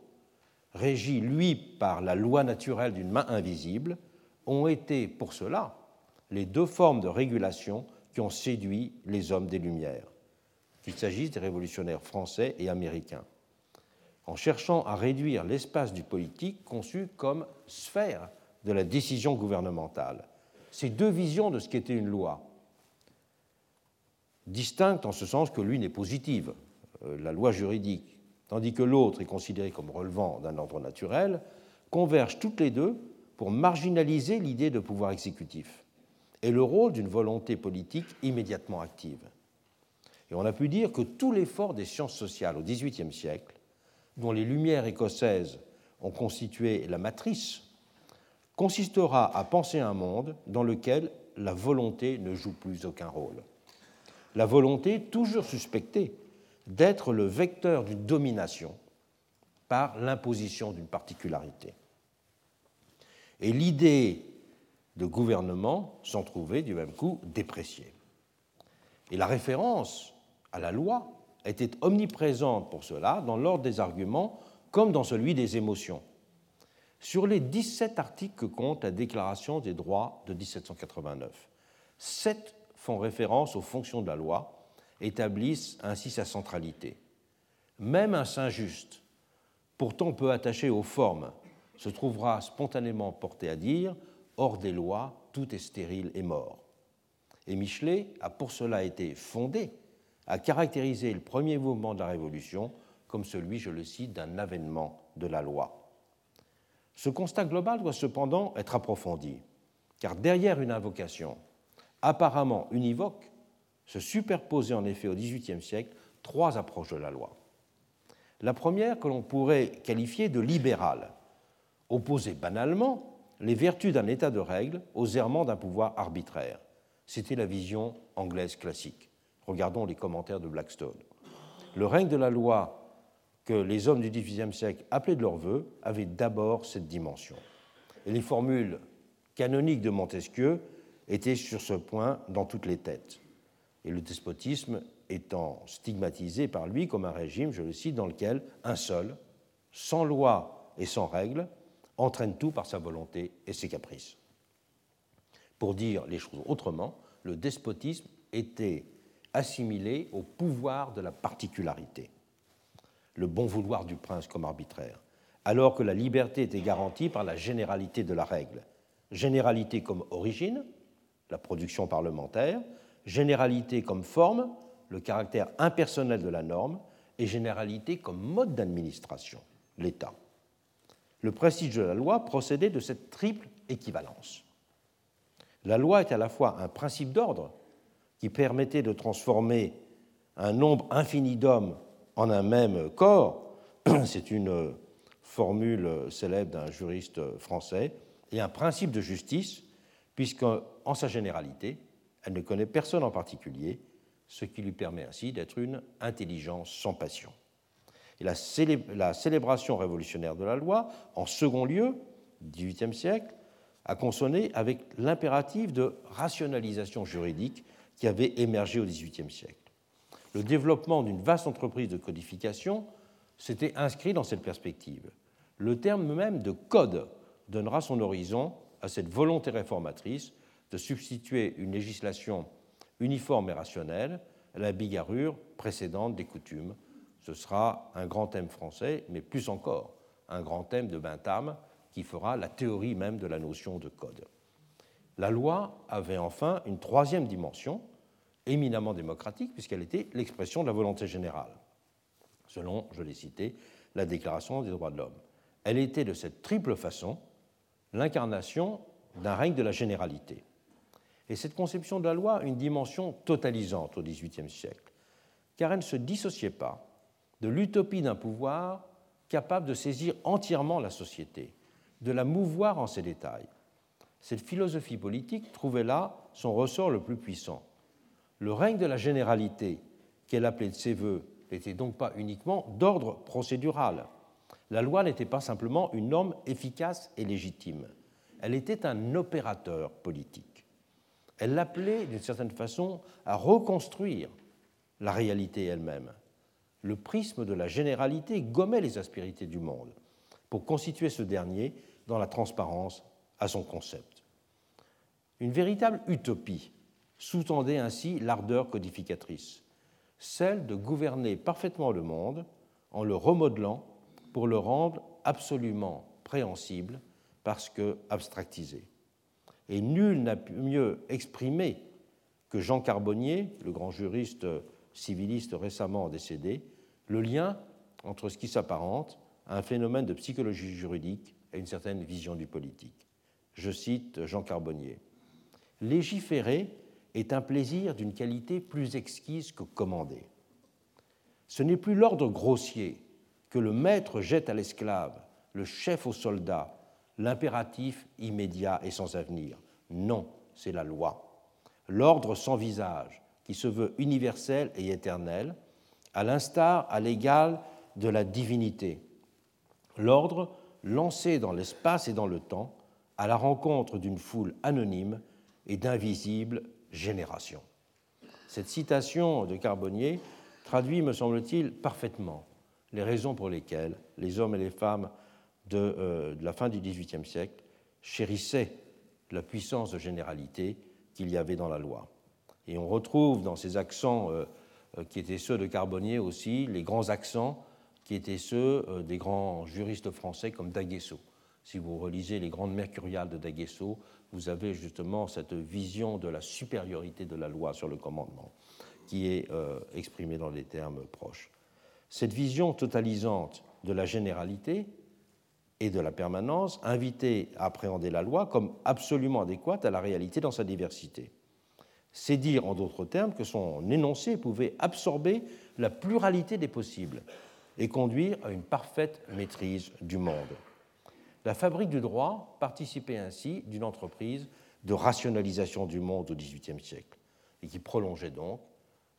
régi lui par la loi naturelle d'une main invisible, ont été pour cela les deux formes de régulation qui ont séduit les hommes des Lumières, qu'il s'agisse des révolutionnaires français et américains. En cherchant à réduire l'espace du politique conçu comme sphère de la décision gouvernementale, ces deux visions de ce qu'était une loi, distinctes en ce sens que l'une est positive, euh, la loi juridique, tandis que l'autre est considérée comme relevant d'un ordre naturel, convergent toutes les deux pour marginaliser l'idée de pouvoir exécutif et le rôle d'une volonté politique immédiatement active. Et on a pu dire que tout l'effort des sciences sociales au XVIIIe siècle, dont les Lumières écossaises ont constitué la matrice, consistera à penser un monde dans lequel la volonté ne joue plus aucun rôle. La volonté, toujours suspectée d'être le vecteur d'une domination par l'imposition d'une particularité. Et l'idée de gouvernement s'en trouvait du même coup dépréciée. Et la référence à la loi était omniprésente pour cela dans l'ordre des arguments comme dans celui des émotions. Sur les 17 articles que compte la Déclaration des droits de 1789, 7 font référence aux fonctions de la loi, établissent ainsi sa centralité. Même un saint juste, pourtant peu attaché aux formes, se trouvera spontanément porté à dire hors des lois, tout est stérile et mort. Et Michelet a pour cela été fondé à caractériser le premier mouvement de la Révolution comme celui, je le cite, d'un avènement de la loi. Ce constat global doit cependant être approfondi, car derrière une invocation apparemment univoque se superposaient en effet au XVIIIe siècle trois approches de la loi. La première, que l'on pourrait qualifier de libérale, opposait banalement les vertus d'un état de règle aux errements d'un pouvoir arbitraire. C'était la vision anglaise classique. Regardons les commentaires de Blackstone. Le règne de la loi que les hommes du XVIIIe siècle appelaient de leur vœu avait d'abord cette dimension. Et les formules canoniques de Montesquieu étaient sur ce point dans toutes les têtes. Et le despotisme étant stigmatisé par lui comme un régime, je le cite, dans lequel un seul, sans loi et sans règle, entraîne tout par sa volonté et ses caprices. Pour dire les choses autrement, le despotisme était assimilé au pouvoir de la particularité, le bon vouloir du prince comme arbitraire, alors que la liberté était garantie par la généralité de la règle. Généralité comme origine, la production parlementaire, généralité comme forme, le caractère impersonnel de la norme, et généralité comme mode d'administration, l'État. Le prestige de la loi procédait de cette triple équivalence. La loi est à la fois un principe d'ordre qui permettait de transformer un nombre infini d'hommes en un même corps, c'est une formule célèbre d'un juriste français, et un principe de justice, puisque en sa généralité, elle ne connaît personne en particulier, ce qui lui permet ainsi d'être une intelligence sans passion. La, célébration révolutionnaire de la loi, en second lieu, XVIIIe siècle, a consonné avec l'impératif de rationalisation juridique qui avait émergé au XVIIIe siècle. Le développement d'une vaste entreprise de codification s'était inscrit dans cette perspective. Le terme même de code donnera son horizon à cette volonté réformatrice de substituer une législation uniforme et rationnelle à la bigarrure précédente des coutumes, ce sera un grand thème français, mais plus encore un grand thème de Bentham qui fera la théorie même de la notion de code. La loi avait enfin une troisième dimension, éminemment démocratique, puisqu'elle était l'expression de la volonté générale, selon, je l'ai cité, la Déclaration des droits de l'homme. Elle était de cette triple façon l'incarnation d'un règne de la généralité. Et cette conception de la loi a une dimension totalisante au XVIIIe siècle, car elle ne se dissociait pas de l'utopie d'un pouvoir capable de saisir entièrement la société, de la mouvoir en ses détails. Cette philosophie politique trouvait là son ressort le plus puissant. Le règne de la généralité, qu'elle appelait de ses voeux, n'était donc pas uniquement d'ordre procédural. La loi n'était pas simplement une norme efficace et légitime. Elle était un opérateur politique. Elle l'appelait, d'une certaine façon, à reconstruire la réalité elle-même, le prisme de la généralité gommait les aspérités du monde. pour constituer ce dernier dans la transparence à son concept. Une véritable utopie sous-tendait ainsi l'ardeur codificatrice, celle de gouverner parfaitement le monde en le remodelant pour le rendre absolument préhensible parce que abstractisé. Et nul n'a pu mieux exprimer que Jean Carbonnier, le grand juriste civiliste récemment décédé, le lien entre ce qui s'apparente à un phénomène de psychologie juridique et une certaine vision du politique. Je cite Jean Carbonnier. Légiférer est un plaisir d'une qualité plus exquise que commander. Ce n'est plus l'ordre grossier que le maître jette à l'esclave, le chef au soldat, l'impératif immédiat et sans avenir. Non, c'est la loi. L'ordre sans visage, qui se veut universel et éternel, à l'instar, à l'égal de la divinité. L'ordre lancé dans l'espace et dans le temps, à la rencontre d'une foule anonyme et d'invisibles générations. Cette citation de Carbonnier traduit, me semble-t-il, parfaitement les raisons pour lesquelles les hommes et les femmes de, euh, la fin du XVIIIe siècle chérissaient la puissance de généralité qu'il y avait dans la loi. Et on retrouve dans ces accents euh, euh, qui étaient ceux de Carbonnier aussi les grands accents qui étaient ceux des grands juristes français comme Daguesseau. Si vous relisez les grandes mercuriales de Daguesseau, vous avez justement cette vision de la supériorité de la loi sur le commandement qui est exprimée dans des termes proches. Cette vision totalisante de la généralité et de la permanence invitait à appréhender la loi comme absolument adéquate à la réalité dans sa diversité. C'est dire en d'autres termes que son énoncé pouvait absorber la pluralité des possibles et conduire à une parfaite maîtrise du monde. La fabrique du droit participait ainsi d'une entreprise de rationalisation du monde au XVIIIe siècle et qui prolongeait donc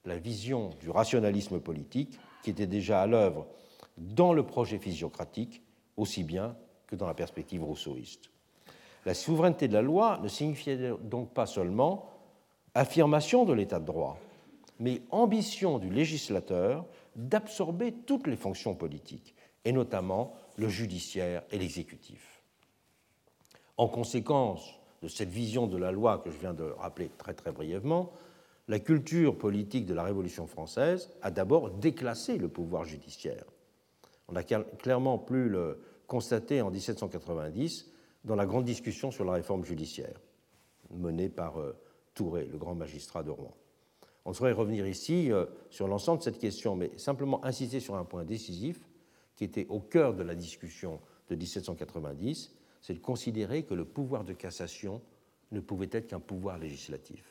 la vision du rationalisme politique qui était déjà à l'œuvre dans le projet physiocratique aussi bien que dans la perspective rousseauiste. La souveraineté de la loi ne signifiait donc pas seulement affirmation de l'état de droit, mais ambition du législateur d'absorber toutes les fonctions politiques, et notamment le judiciaire et l'exécutif. En conséquence de cette vision de la loi que je viens de rappeler très très brièvement, la culture politique de la Révolution française a d'abord déclassé le pouvoir judiciaire. On n'a clairement plus le constaté en 1790 dans la grande discussion sur la réforme judiciaire menée par euh, Touré, le grand magistrat de Rouen. On saurait revenir ici euh, sur l'ensemble de cette question, mais simplement insister sur un point décisif qui était au cœur de la discussion de 1790, c'est de considérer que le pouvoir de cassation ne pouvait être qu'un pouvoir législatif.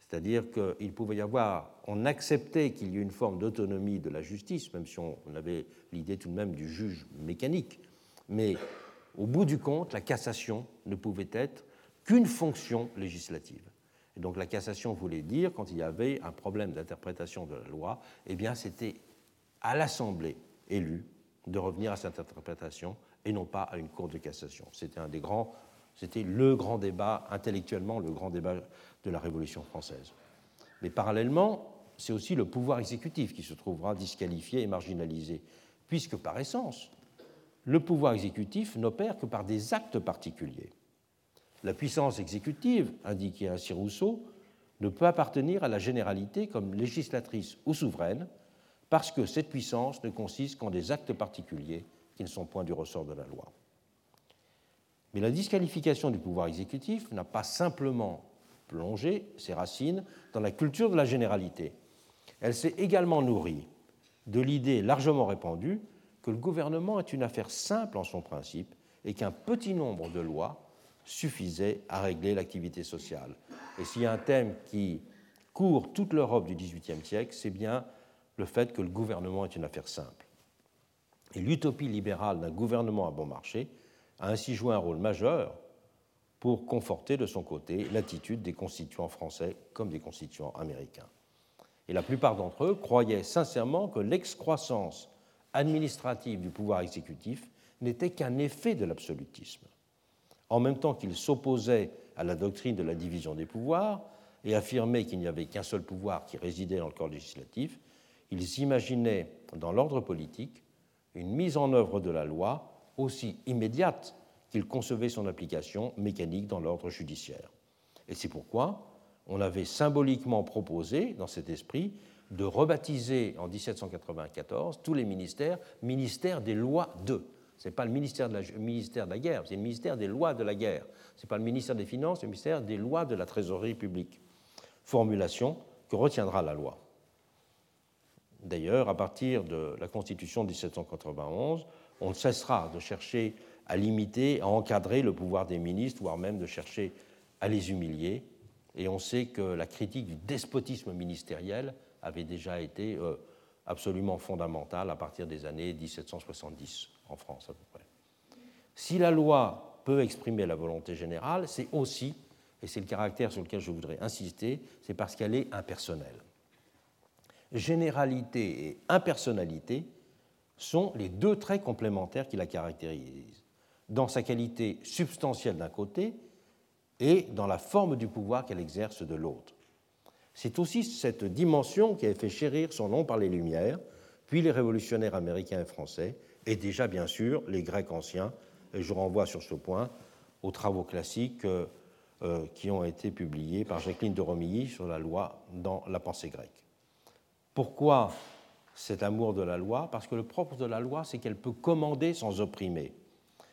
C'est-à-dire qu'il pouvait y avoir, on acceptait qu'il y ait une forme d'autonomie de la justice, même si on avait l'idée tout de même du juge mécanique, mais au bout du compte, la cassation ne pouvait être qu'une fonction législative. Et donc la cassation voulait dire, quand il y avait un problème d'interprétation de la loi, eh bien c'était à l'Assemblée élue de revenir à cette interprétation et non pas à une cour de cassation. C'était un des grands c'était le grand débat, intellectuellement, le grand débat de la Révolution française. Mais parallèlement, c'est aussi le pouvoir exécutif qui se trouvera disqualifié et marginalisé, puisque par essence, le pouvoir exécutif n'opère que par des actes particuliers. La puissance exécutive, indiquait ainsi Rousseau, ne peut appartenir à la généralité comme législatrice ou souveraine, parce que cette puissance ne consiste qu'en des actes particuliers qui ne sont point du ressort de la loi. Mais la disqualification du pouvoir exécutif n'a pas simplement plongé ses racines dans la culture de la généralité. Elle s'est également nourrie de l'idée largement répandue que le gouvernement est une affaire simple en son principe et qu'un petit nombre de lois suffisait à régler l'activité sociale. Et s'il y a un thème qui court toute l'Europe du XVIIIe siècle, c'est bien le fait que le gouvernement est une affaire simple. Et l'utopie libérale d'un gouvernement à bon marché a ainsi joué un rôle majeur pour conforter de son côté l'attitude des constituants français comme des constituants américains. Et la plupart d'entre eux croyaient sincèrement que l'excroissance administrative du pouvoir exécutif n'était qu'un effet de l'absolutisme. En même temps qu'ils s'opposaient à la doctrine de la division des pouvoirs et affirmaient qu'il n'y avait qu'un seul pouvoir qui résidait dans le corps législatif, ils imaginaient dans l'ordre politique une mise en œuvre de la loi aussi immédiate qu'il concevait son application mécanique dans l'ordre judiciaire. Et c'est pourquoi on avait symboliquement proposé, dans cet esprit, de rebaptiser en 1794 tous les ministères ministères des lois de. Ce n'est pas le ministère de, ministère de la guerre, c'est le ministère des lois de la guerre. Ce n'est pas le ministère des Finances, c'est le ministère des lois de la trésorerie publique. Formulation que retiendra la loi. D'ailleurs, à partir de la Constitution de 1791, on ne cessera de chercher à limiter, à encadrer le pouvoir des ministres, voire même de chercher à les humilier. Et on sait que la critique du despotisme ministériel avait déjà été euh, absolument fondamentale à partir des années 1770 en France à peu près. Si la loi peut exprimer la volonté générale, c'est aussi, et c'est le caractère sur lequel je voudrais insister, c'est parce qu'elle est impersonnelle. Généralité et impersonnalité sont les deux traits complémentaires qui la caractérisent, dans sa qualité substantielle d'un côté et dans la forme du pouvoir qu'elle exerce de l'autre. C'est aussi cette dimension qui a fait chérir son nom par les Lumières, puis les révolutionnaires américains et français, et déjà bien sûr les Grecs anciens. Et je renvoie sur ce point aux travaux classiques euh, euh, qui ont été publiés par Jacqueline de Romilly sur la loi dans la pensée grecque. Pourquoi cet amour de la loi? Parce que le propre de la loi, c'est qu'elle peut commander sans opprimer.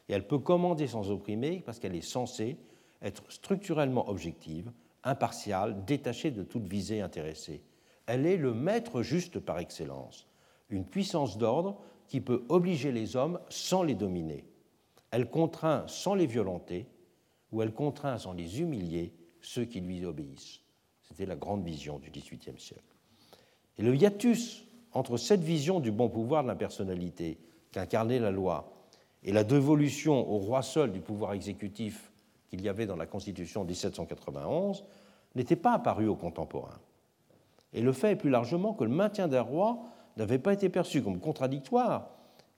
Et elle peut commander sans opprimer parce qu'elle est censée être structurellement objective, impartiale, détachée de toute visée intéressée. Elle est le maître juste par excellence, une puissance d'ordre qui peut obliger les hommes sans les dominer. Elle contraint sans les violenter, ou elle contraint sans les humilier ceux qui lui obéissent. C'était la grande vision du XVIIIe siècle. Et le hiatus entre cette vision du bon pouvoir de la personnalité qu'incarnait la loi et la dévolution au roi seul du pouvoir exécutif qu'il y avait dans la Constitution de 1791 n'était pas apparu aux contemporains. Et le fait est plus largement que le maintien d'un roi n'avait pas été perçu comme contradictoire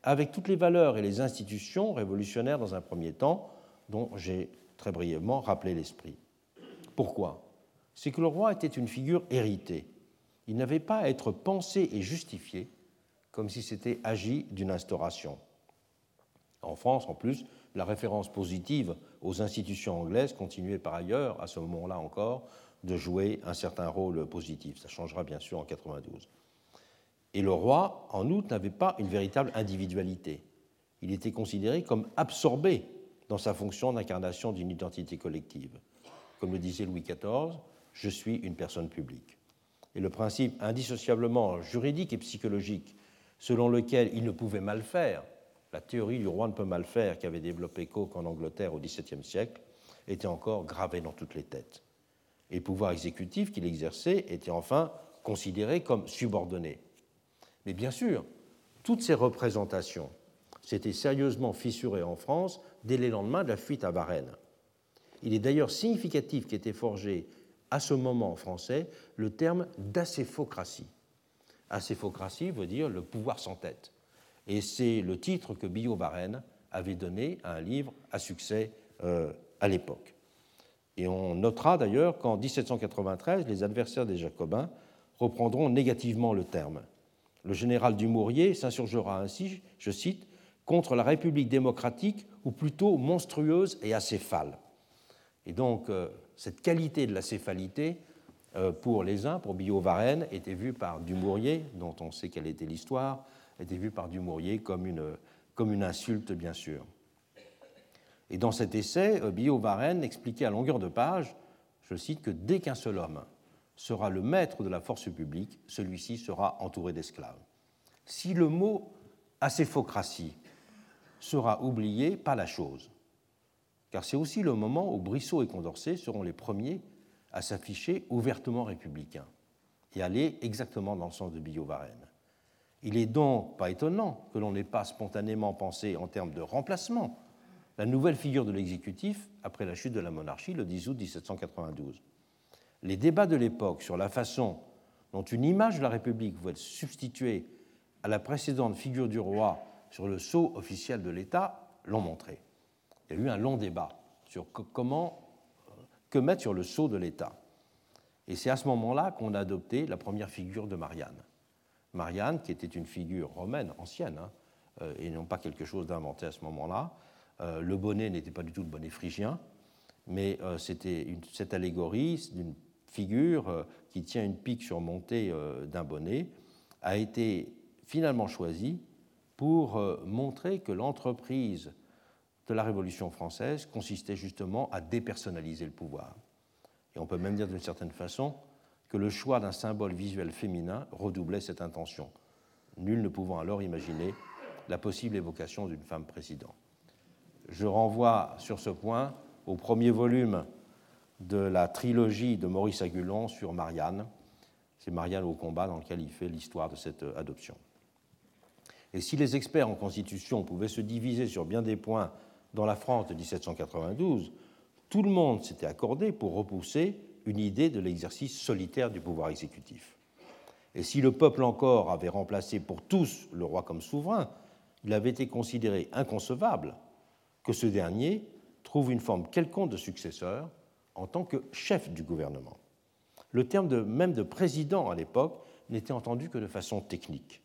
avec toutes les valeurs et les institutions révolutionnaires dans un premier temps, dont j'ai très brièvement rappelé l'esprit. Pourquoi? C'est que le roi était une figure héritée. Il n'avait pas à être pensé et justifié comme si c'était agi d'une instauration. En France, en plus, la référence positive aux institutions anglaises continuait par ailleurs, à ce moment-là encore, de jouer un certain rôle positif. Ça changera bien sûr en 92. Et le roi, en outre, n'avait pas une véritable individualité. Il était considéré comme absorbé dans sa fonction d'incarnation d'une identité collective. Comme le disait Louis XIV, je suis une personne publique. Et le principe indissociablement juridique et psychologique selon lequel il ne pouvait mal faire la théorie du roi ne peut mal faire qu'avait développé Coke en Angleterre au XVIIe siècle était encore gravée dans toutes les têtes. Et le pouvoir exécutif qu'il exerçait était enfin considéré comme subordonné. Mais bien sûr, toutes ces représentations s'étaient sérieusement fissurées en France dès les lendemains de la fuite à Varennes. Il est d'ailleurs significatif qu'était forgé à ce moment en français le terme d'acéphocratie. Acéphocratie veut dire le pouvoir sans tête. Et c'est le titre que Billot Varenne avait donné à un livre à succès euh, à l'époque. Et on notera d'ailleurs qu'en 1793, les adversaires des Jacobins reprendront négativement le terme. Le général Dumouriez s'insurgera ainsi, je cite, contre la République démocratique, ou plutôt monstrueuse et acéphale. Et donc, euh, cette qualité de l'acéphalité, euh, pour les uns, pour Billot Varenne, était vue par Dumouriez, dont on sait quelle était l'histoire, était vu par Dumouriez comme une, insulte, bien sûr. Et dans cet essai, euh, Billot Varenne expliquait à longueur de page, je cite, que dès qu'un seul homme sera le maître de la force publique, celui-ci sera entouré d'esclaves. Si le mot acéphocratie sera oublié, pas la chose. Car c'est aussi le moment où Brissot et Condorcet seront les premiers à s'afficher ouvertement républicains et aller exactement dans le sens de Billot-Varenne. Il est donc pas étonnant que l'on n'ait pas spontanément pensé en termes de remplacement la nouvelle figure de l'exécutif après la chute de la monarchie le 10 août 1792. Les débats de l'époque sur la façon dont une image de la République pouvait être substituée à la précédente figure du roi sur le sceau officiel de l'État l'ont montré. Il y a eu un long débat sur comment, que mettre sur le sceau de l'État. Et c'est à ce moment-là qu'on a adopté la première figure de Marianne. Marianne, qui était une figure romaine ancienne, hein, et non pas quelque chose d'inventé à ce moment-là. le bonnet n'était pas du tout le bonnet phrygien, mais c'était cette allégorie d'une figure qui tient une pique surmontée d'un bonnet a été finalement choisie pour montrer que l'entreprise de la Révolution française consistait justement à dépersonnaliser le pouvoir. Et on peut même dire d'une certaine façon que le choix d'un symbole visuel féminin redoublait cette intention, nul ne pouvant alors imaginer la possible évocation d'une femme président. Je renvoie sur ce point au premier volume de la trilogie de Maurice Agulon sur Marianne. C'est Marianne au combat dans lequel il fait l'histoire de cette adoption. Et si les experts en constitution pouvaient se diviser sur bien des points dans la France de 1792, tout le monde s'était accordé pour repousser une idée de l'exercice solitaire du pouvoir exécutif. Et si le peuple encore avait remplacé pour tous le roi comme souverain, il avait été considéré inconcevable que ce dernier trouve une forme quelconque de successeur en tant que chef du gouvernement. Le terme même de président à l'époque n'était entendu que de façon technique.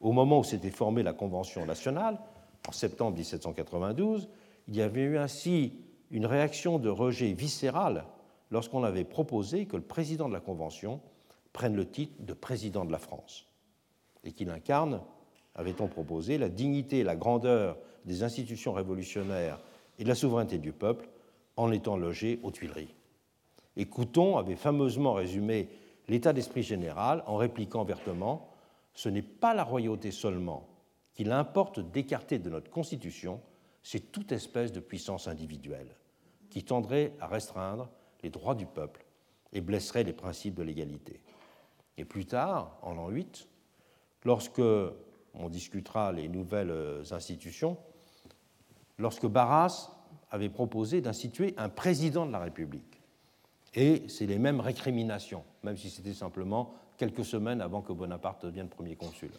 Au moment où s'était formée la Convention nationale, en septembre 1792, il y avait eu ainsi une réaction de rejet viscéral lorsqu'on avait proposé que le président de la Convention prenne le titre de président de la France et qu'il incarne, avait-on proposé, la dignité et la grandeur des institutions révolutionnaires et de la souveraineté du peuple en étant logé aux Tuileries. Et Couton avait fameusement résumé l'état d'esprit général en répliquant vertement Ce n'est pas la royauté seulement qu'il importe d'écarter de notre Constitution, c'est toute espèce de puissance individuelle qui tendrait à restreindre les droits du peuple et blesserait les principes de l'égalité. Et plus tard, en l'an 8, lorsque on discutera les nouvelles institutions, lorsque Barras avait proposé d'instituer un président de la République. Et c'est les mêmes récriminations, même si c'était simplement quelques semaines avant que Bonaparte devienne premier consul.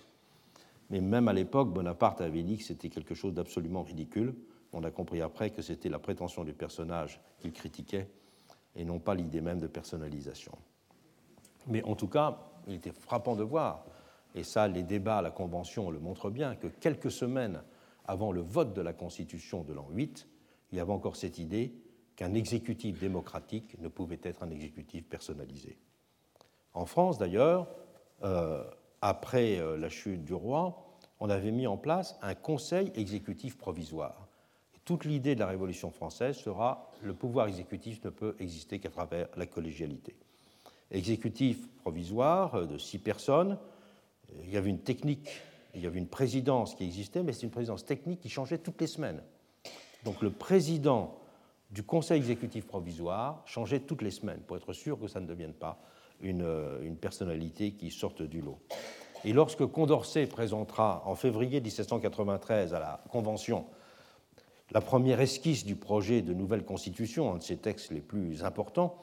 Mais même à l'époque, Bonaparte avait dit que c'était quelque chose d'absolument ridicule. On a compris après que c'était la prétention du personnage qu'il critiquait et non pas l'idée même de personnalisation. Mais en tout cas, il était frappant de voir, et ça les débats à la Convention le montrent bien, que quelques semaines avant le vote de la Constitution de l'an 8, il y avait encore cette idée qu'un exécutif démocratique ne pouvait être un exécutif personnalisé. En France, d'ailleurs, euh, après euh, la chute du roi, on avait mis en place un conseil exécutif provisoire. toute l'idée de la Révolution française sera le pouvoir exécutif ne peut exister qu'à travers la collégialité. Exécutif provisoire euh, de six personnes, il y avait une technique, il y avait une présidence qui existait, mais c'est une présidence technique qui changeait toutes les semaines. Donc le président du Conseil exécutif provisoire changeait toutes les semaines pour être sûr que ça ne devienne pas une, euh, une personnalité qui sorte du lot. Et lorsque Condorcet présentera en février 1793 à la Convention la première esquisse du projet de nouvelle constitution, un de ses textes les plus importants,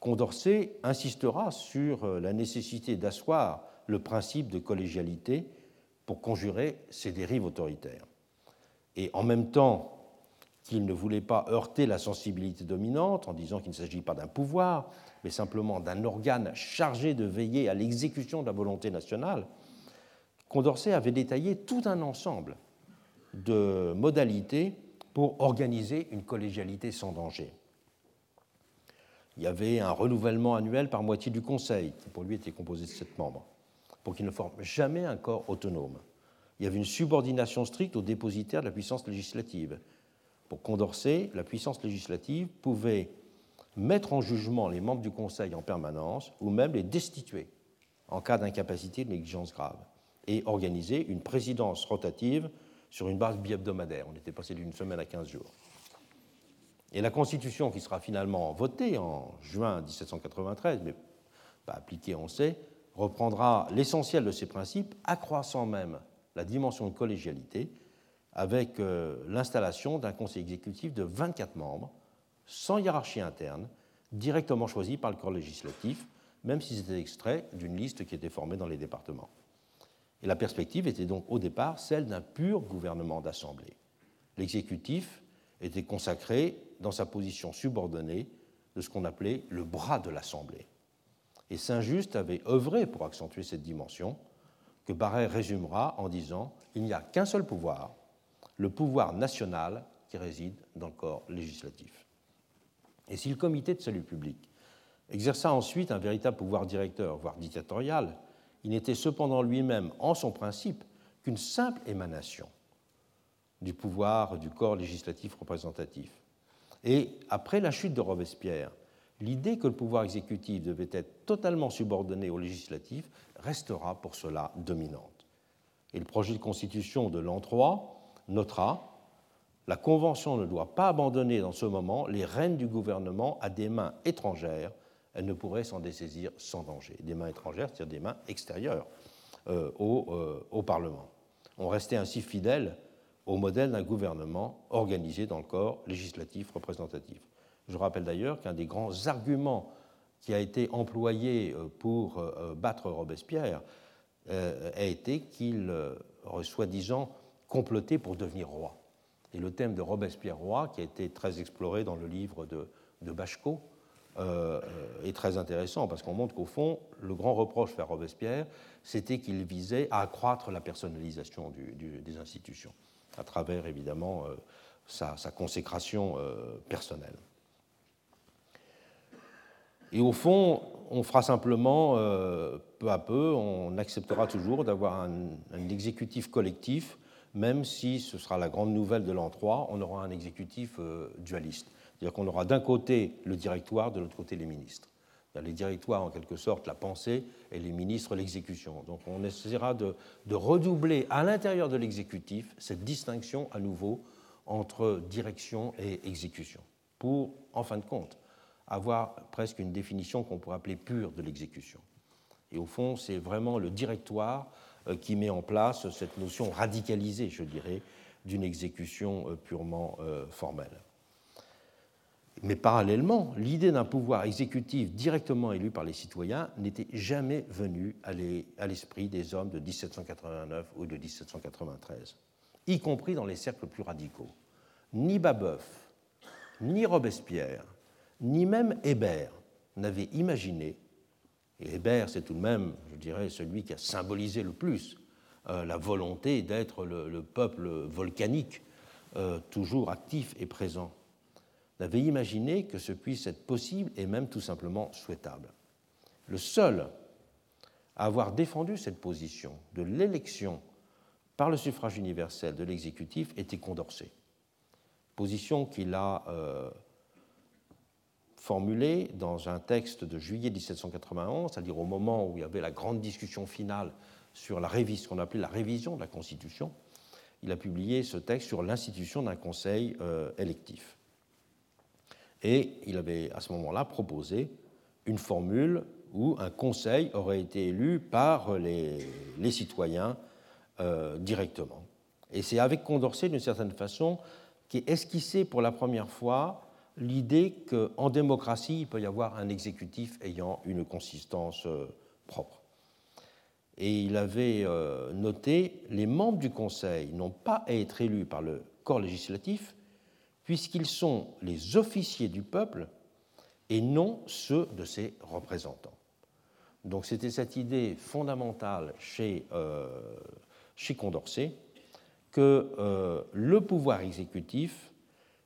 Condorcet insistera sur euh, la nécessité d'asseoir le principe de collégialité pour conjurer ces dérives autoritaires. Et en même temps qu'il ne voulait pas heurter la sensibilité dominante en disant qu'il ne s'agit pas d'un pouvoir, mais simplement d'un organe chargé de veiller à l'exécution de la volonté nationale, Condorcet avait détaillé tout un ensemble de modalités pour organiser une collégialité sans danger. Il y avait un renouvellement annuel par moitié du Conseil, qui pour lui était composé de sept membres, pour qu'il ne forme jamais un corps autonome. Il y avait une subordination stricte aux dépositaires de la puissance législative. Pour Condorcet, la puissance législative pouvait mettre en jugement les membres du Conseil en permanence ou même les destituer en cas d'incapacité de négligence grave et organiser une présidence rotative sur une base bi-hebdomadaire. On était passé d'une semaine à 15 jours. Et la Constitution qui sera finalement votée en juin 1793, mais pas appliquée, on sait, reprendra l'essentiel de ces principes, accroissant même la dimension de collégialité avec euh, l'installation d'un conseil exécutif de 24 membres, sans hiérarchie interne, directement choisis par le corps législatif, même s'ils étaient extraits d'une liste qui était formée dans les départements. Et la perspective était donc au départ celle d'un pur gouvernement d'assemblée. L'exécutif était consacré dans sa position subordonnée de ce qu'on appelait le bras de l'Assemblée. Et Saint-Just avait œuvré pour accentuer cette dimension que Barrère résumera en disant Il n'y a qu'un seul pouvoir, le pouvoir national qui réside dans le corps législatif. Et si le comité de salut public exerça ensuite un véritable pouvoir directeur, voire dictatorial, il n'était cependant lui-même, en son principe, qu'une simple émanation du pouvoir du corps législatif représentatif. Et après la chute de Robespierre, l'idée que le pouvoir exécutif devait être totalement subordonné au législatif restera pour cela dominante. Et le projet de constitution de l'an 3 notera la Convention ne doit pas abandonner dans ce moment les rênes du gouvernement à des mains étrangères. Elle ne pourrait s'en dessaisir sans danger. Des mains étrangères, c'est-à-dire des mains extérieures euh, au, euh, au Parlement. On restait ainsi fidèle au modèle d'un gouvernement organisé dans le corps législatif représentatif. Je rappelle d'ailleurs qu'un des grands arguments qui a été employé euh, pour battre Robespierre a été qu'il soi-disant comploté pour devenir roi. Et le thème de Robespierre roi, qui a été très exploré dans le livre de, de Bachko, euh, est très intéressant parce qu'on montre qu'au fond, le grand reproche à Robespierre, c'était qu'il visait à accroître la personnalisation des institutions, à travers évidemment euh, sa, consécration euh, personnelle. Et au fond, on fera simplement, peu à peu, on acceptera toujours d'avoir un, exécutif collectif même si ce sera la grande nouvelle de l'an 3, on aura un exécutif euh, dualiste. C'est-à-dire qu'on aura d'un côté le directoire, de l'autre côté les ministres. Les directoires, en quelque sorte, la pensée et les ministres, l'exécution. Donc on essaiera de, de redoubler à l'intérieur de l'exécutif cette distinction à nouveau entre direction et exécution, pour, en fin de compte, avoir presque une définition qu'on pourrait appeler pure de l'exécution. Et au fond, c'est vraiment le directoire qui met en place cette notion radicalisée, je dirais, d'une exécution euh, purement euh, formelle. Mais parallèlement, l'idée d'un pouvoir exécutif directement élu par les citoyens n'était jamais venue à l'esprit des hommes de 1789 ou de 1793, y compris dans les cercles plus radicaux. Ni Babeuf, ni Robespierre, ni même Hébert n'avaient imaginé Hébert, c'est tout de même, je dirais, celui qui a symbolisé le plus euh, la volonté d'être le, peuple volcanique, euh, toujours actif et présent. N'avait imaginé que ce puisse être possible et même tout simplement souhaitable. Le seul à avoir défendu cette position de l'élection par le suffrage universel de l'exécutif était Condorcet, position qu'il a euh, formulé dans un texte de juillet 1791, c'est-à-dire au moment où il y avait la grande discussion finale sur la révision, ce qu'on appelait la révision de la Constitution. Il a publié ce texte sur l'institution d'un conseil euh, électif. Et il avait à ce moment-là proposé une formule où un conseil aurait été élu par les, citoyens euh, directement. Et c'est avec Condorcet, d'une certaine façon, qui est esquissé pour la première fois l'idée qu'en démocratie, il peut y avoir un exécutif ayant une consistance euh, propre. Et il avait euh, noté les membres du Conseil n'ont pas à être élus par le corps législatif, puisqu'ils sont les officiers du peuple et non ceux de ses représentants. Donc c'était cette idée fondamentale chez, euh, chez Condorcet que le pouvoir exécutif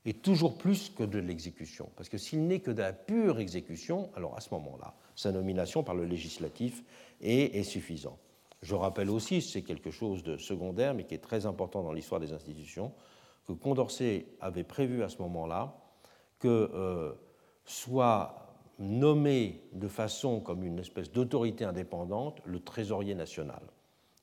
et toujours plus que de l'exécution. Parce que s'il n'est que de la pure exécution, alors à ce moment-là, sa nomination par le législatif est, suffisante. Je rappelle aussi, c'est quelque chose de secondaire, mais qui est très important dans l'histoire des institutions, que Condorcet avait prévu à ce moment-là que euh, soit nommé de façon comme une espèce d'autorité indépendante le trésorier national.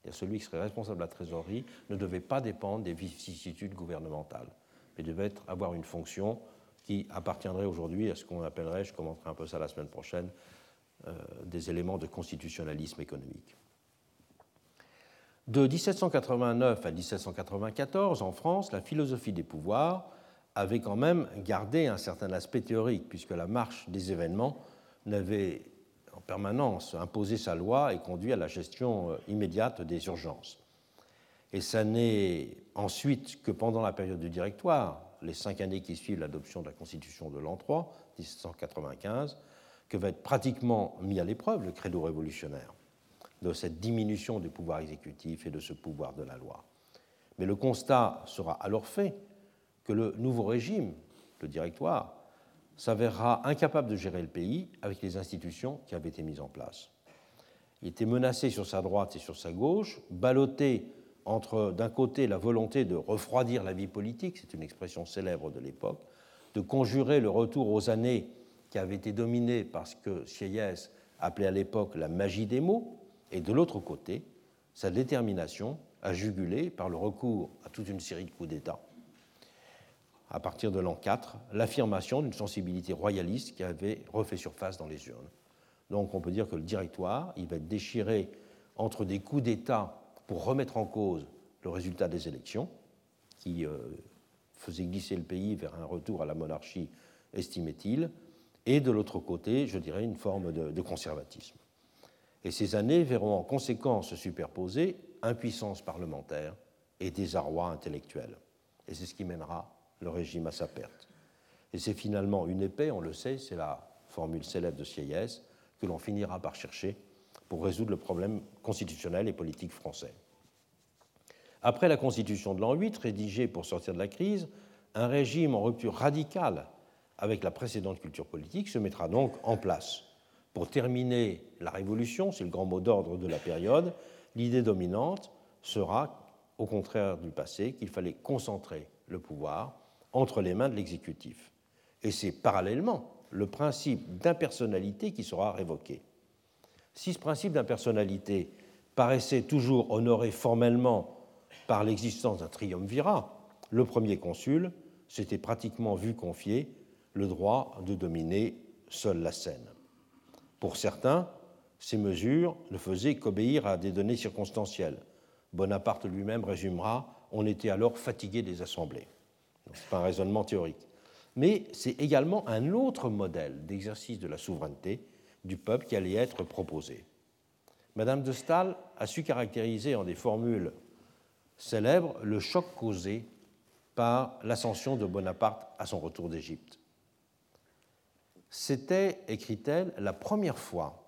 Et celui qui serait responsable de la trésorerie ne devait pas dépendre des vicissitudes gouvernementales mais devait avoir une fonction qui appartiendrait aujourd'hui à ce qu'on appellerait, je commenterai un peu ça la semaine prochaine, euh, des éléments de constitutionnalisme économique. De 1789 à 1794, en France, la philosophie des pouvoirs avait quand même gardé un certain aspect théorique, puisque la marche des événements n'avait en permanence imposé sa loi et conduit à la gestion euh, immédiate des urgences. Et ça n'est ensuite que pendant la période du directoire, les cinq années qui suivent l'adoption de la Constitution de l'an 3, 1795, que va être pratiquement mis à l'épreuve le credo révolutionnaire. de cette diminution du pouvoir exécutif et de ce pouvoir de la loi. Mais le constat sera alors fait que le nouveau régime, le directoire, s'avérera incapable de gérer le pays avec les institutions qui avaient été mises en place. Il était menacé sur sa droite et sur sa gauche, ballotté entre, d'un côté, la volonté de refroidir la vie politique, c'est une expression célèbre de l'époque, de conjurer le retour aux années qui avaient été dominées par ce que Sieyès appelait à l'époque la magie des mots, et de l'autre côté, sa détermination à juguler, par le recours à toute une série de coups d'État, à partir de l'an 4, l'affirmation d'une sensibilité royaliste qui avait refait surface dans les urnes. Donc on peut dire que le directoire, il va être déchiré entre des coups d'État pour remettre en cause le résultat des élections, qui euh, faisait glisser le pays vers un retour à la monarchie, estimait-il, et de l'autre côté, je dirais, une forme de, de conservatisme. Et ces années verront en conséquence se superposer impuissance parlementaire et désarroi intellectuel. Et c'est ce qui mènera le régime à sa perte. Et c'est finalement une épée, on le sait, c'est la formule célèbre de Sieyès, que l'on finira par chercher pour résoudre le problème constitutionnel et politique français. Après la Constitution de l'an 8, rédigée pour sortir de la crise, un régime en rupture radicale avec la précédente culture politique se mettra donc en place. Pour terminer la Révolution, c'est le grand mot d'ordre de la période, l'idée dominante sera, au contraire du passé, qu'il fallait concentrer le pouvoir entre les mains de l'exécutif. Et c'est parallèlement le principe d'impersonnalité qui sera révoqué. Si ce principe d'impersonnalité paraissait toujours honoré formellement par l'existence d'un triumvirat, le premier consul s'était pratiquement vu confier le droit de dominer seule la scène. Pour certains, ces mesures ne faisaient qu'obéir à des données circonstancielles. Bonaparte lui-même résumera On était alors fatigué des assemblées. Ce n'est pas un raisonnement théorique. Mais c'est également un autre modèle d'exercice de la souveraineté du peuple qui allait être proposé. Madame de Staël a su caractériser en des formules célèbres le choc causé par l'ascension de Bonaparte à son retour d'Égypte. C'était, écrit-elle, la première fois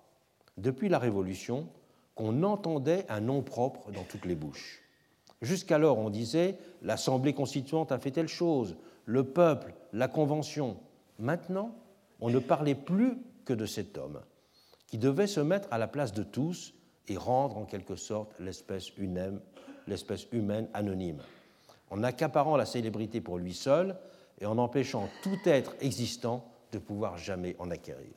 depuis la Révolution qu'on entendait un nom propre dans toutes les bouches. Jusqu'alors, on disait l'Assemblée constituante a fait telle chose, le peuple, la Convention. Maintenant, on ne parlait plus que de cet homme, qui devait se mettre à la place de tous et rendre en quelque sorte l'espèce humaine, anonyme, en accaparant la célébrité pour lui seul et en empêchant tout être existant de pouvoir jamais en acquérir.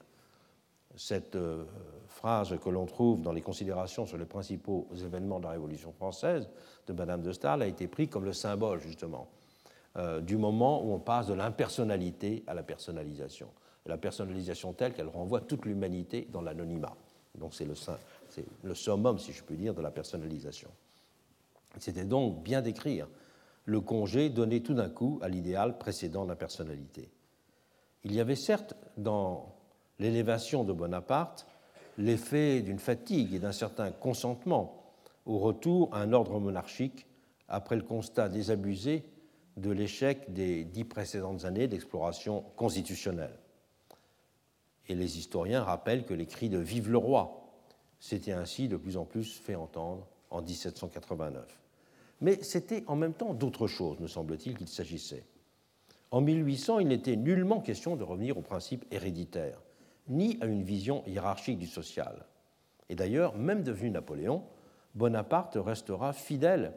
Cette euh, phrase que l'on trouve dans les considérations sur les principaux événements de la Révolution française de Madame de Staël a été pris comme le symbole, justement, euh, du moment où on passe de l'impersonnalité à la personnalisation. La personnalisation telle qu'elle renvoie toute l'humanité dans l'anonymat. Donc c'est le, summum, si je puis dire, de la personnalisation. C'était donc bien décrire le congé donné tout d'un coup à l'idéal précédent de la personnalité. Il y avait certes dans l'élévation de Bonaparte l'effet d'une fatigue et d'un certain consentement au retour à un ordre monarchique après le constat désabusé de l'échec des dix précédentes années d'exploration constitutionnelle. Et les historiens rappellent que les cris de Vive le roi s'étaient ainsi de plus en plus fait entendre en 1789. Mais c'était en même temps d'autre chose, me semble-t-il, qu'il s'agissait. En 1800, il n'était nullement question de revenir au principe héréditaire ni à une vision hiérarchique du social. Et d'ailleurs, même devenu Napoléon, Bonaparte restera fidèle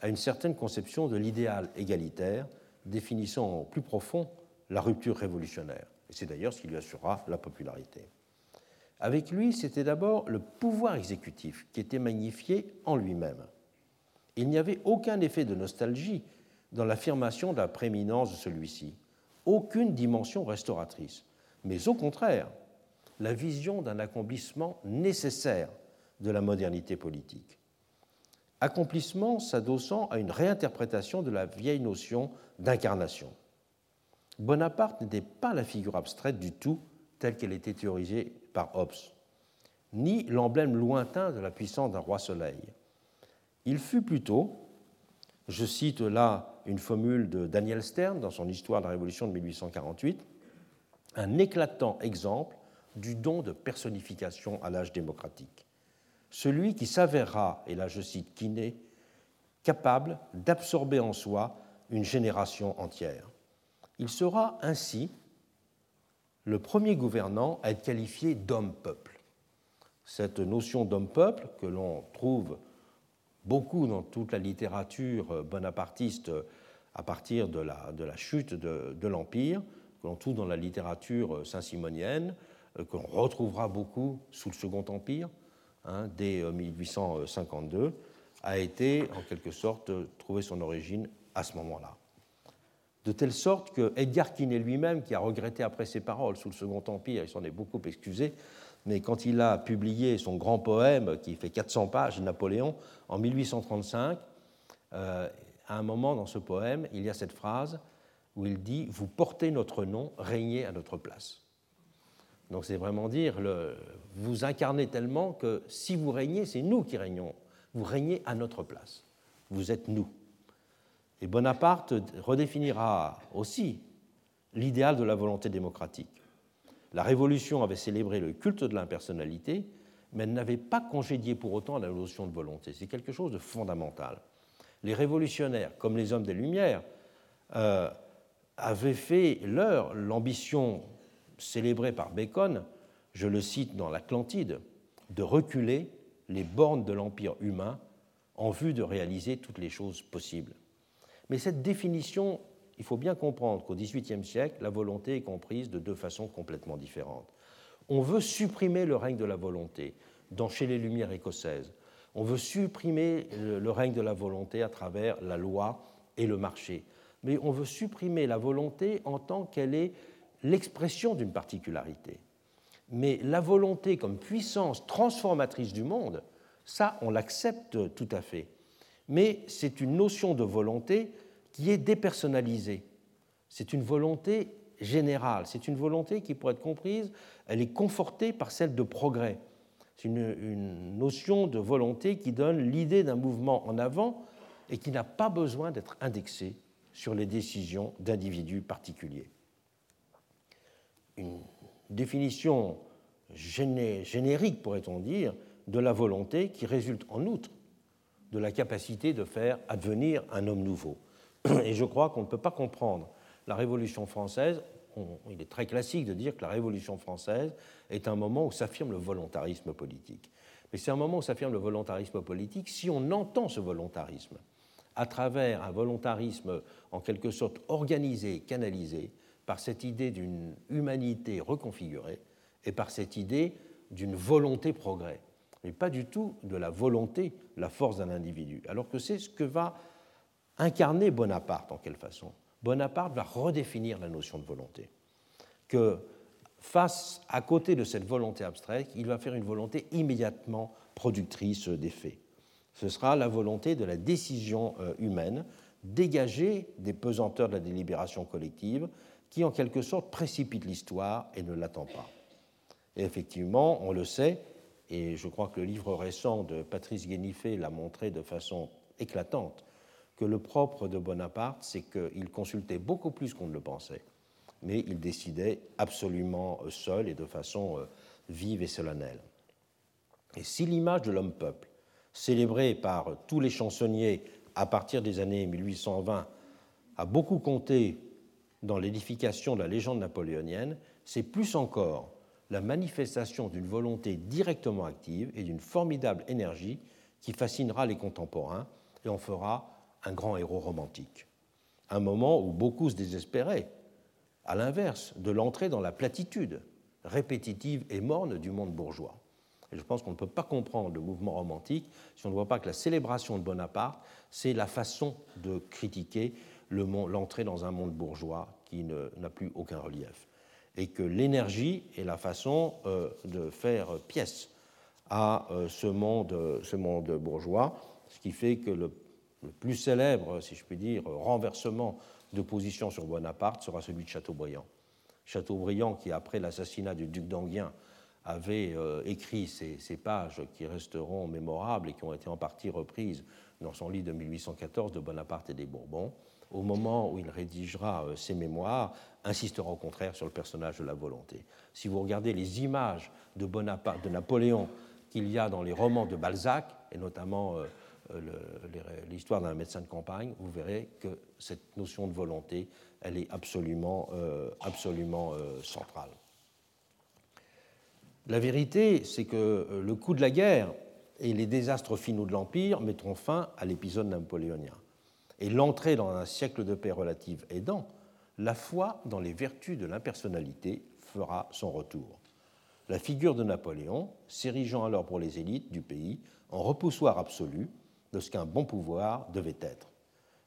à une certaine conception de l'idéal égalitaire, définissant au plus profond la rupture révolutionnaire. Et c'est d'ailleurs ce qui lui assurera la popularité. Avec lui, c'était d'abord le pouvoir exécutif qui était magnifié en lui-même. Il n'y avait aucun effet de nostalgie dans l'affirmation de la prééminence de celui-ci, aucune dimension restauratrice mais au contraire la vision d'un accomplissement nécessaire de la modernité politique. Accomplissement s'adossant à une réinterprétation de la vieille notion d'incarnation. Bonaparte n'était pas la figure abstraite du tout telle qu'elle était théorisée par Hobbes, ni l'emblème lointain de la puissance d'un roi soleil. Il fut plutôt, je cite là une formule de Daniel Stern dans son Histoire de la Révolution de 1848, un éclatant exemple du don de personnification à l'âge démocratique. celui qui s'avérera, et là je cite Quinet, capable d'absorber en soi une génération entière. Il sera ainsi le premier gouvernant à être qualifié d'homme-peuple. Cette notion d'homme-peuple, que l'on trouve beaucoup dans toute la littérature bonapartiste à partir de la, chute de, de l'Empire, que l'on trouve dans la littérature saint-simonienne, euh, que l'on retrouvera beaucoup sous le Second Empire, hein, dès 1852, euh, a été en quelque sorte trouvé son origine à ce moment-là. De telle sorte que Edgar Quinet lui-même, qui a regretté après ses paroles sous le Second Empire, il s'en est beaucoup excusé, mais quand il a publié son grand poème qui fait 400 pages, Napoléon, en 1835, euh, à un moment dans ce poème, il y a cette phrase où il dit Vous portez notre nom, régnez à notre place. Donc c'est vraiment dire vous incarnez tellement que si vous régnez, c'est nous qui régnons. Vous régnez à notre place. Vous êtes nous. Et Bonaparte redéfinira aussi l'idéal de la volonté démocratique. La Révolution avait célébré le culte de l'impersonnalité, mais elle n'avait pas congédié pour autant la notion de volonté. C'est quelque chose de fondamental. Les révolutionnaires, comme les hommes des Lumières, euh, avaient fait leur l'ambition célébrée par Bacon, je le cite dans l'Atlantide, de reculer les bornes de l'empire humain en vue de réaliser toutes les choses possibles. Mais cette définition, il faut bien comprendre qu'au XVIIIe siècle, la volonté est comprise de deux façons complètement différentes. On veut supprimer le règne de la volonté, dans Chez les Lumières écossaises. On veut supprimer le règne de la volonté à travers la loi et le marché. Mais on veut supprimer la volonté en tant qu'elle est l'expression d'une particularité. Mais la volonté comme puissance transformatrice du monde, ça, on l'accepte tout à fait. Mais c'est une notion de volonté qui est dépersonnalisée. C'est une volonté générale, c'est une volonté qui, pourrait être comprise, elle est confortée par celle de progrès. C'est une, une, notion de volonté qui donne l'idée d'un mouvement en avant et qui n'a pas besoin d'être indexé sur les décisions d'individus particuliers une définition générique, pourrait-on dire, de la volonté qui résulte en outre de la capacité de faire advenir un homme nouveau. Et je crois qu'on ne peut pas comprendre la Révolution française. il est très classique de dire que la Révolution française est un moment où s'affirme le volontarisme politique. Mais c'est un moment où s'affirme le volontarisme politique si on entend ce volontarisme à travers un volontarisme en quelque sorte organisé, canalisé, par cette idée d'une humanité reconfigurée et par cette idée d'une volonté progrès, mais pas du tout de la volonté, la force d'un individu. Alors que c'est ce que va incarner Bonaparte en quelque façon? Bonaparte va redéfinir la notion de volonté. Que face, à côté de cette volonté abstraite, il va faire une volonté immédiatement productrice d'effets. Ce sera la volonté de la décision euh, humaine, dégagée des pesanteurs de la délibération collective, qui en quelque sorte précipite l'histoire et ne l'attend pas. Et effectivement, on le sait, et je crois que le livre récent de Patrice Guénifé l'a montré de façon éclatante, que le propre de Bonaparte, c'est qu'il consultait beaucoup plus qu'on ne le pensait, mais il décidait absolument seul et de façon euh, vive et solennelle. Et si l'image de l'homme-peuple, célébrée par tous les chansonniers à partir des années 1820, a beaucoup compté dans l'édification de la légende napoléonienne, c'est plus encore la manifestation d'une volonté directement active et d'une formidable énergie qui fascinera les contemporains et en fera un grand héros romantique. Un moment où beaucoup se désespéraient, à l'inverse de l'entrée dans la platitude répétitive et morne du monde bourgeois. Et je pense qu'on ne peut pas comprendre le mouvement romantique si on ne voit pas que la célébration de Bonaparte, c'est la façon de critiquer l'entrée dans un monde bourgeois qui n'a plus aucun relief. Et que l'énergie est la façon euh, de faire pièce à euh, ce, monde, ce monde bourgeois, ce qui fait que le, plus célèbre, si je puis dire, renversement de position sur Bonaparte sera celui de Chateaubriand. Chateaubriand, qui après l'assassinat du duc d'Anguien avait euh, écrit ces, ces, pages qui resteront mémorables et qui ont été en partie reprises dans son livre de 1814 de Bonaparte et des Bourbons, au moment où il rédigera euh, ses mémoires, insistera au contraire sur le personnage de la volonté. Si vous regardez les images de Bonaparte, de Napoléon qu'il y a dans les romans de Balzac, et notamment euh, euh, l'histoire d'un médecin de campagne, vous verrez que cette notion de volonté, elle est absolument, absolument centrale. La vérité, c'est que le coup de la guerre et les désastres finaux de l'Empire mettront fin à l'épisode napoléonien. Et l'entrée dans un siècle de paix relative aidant, la foi dans les vertus de l'impersonnalité fera son retour. La figure de Napoléon, s'érigeant alors pour les élites du pays en repoussoir absolu de ce qu'un bon pouvoir devait être.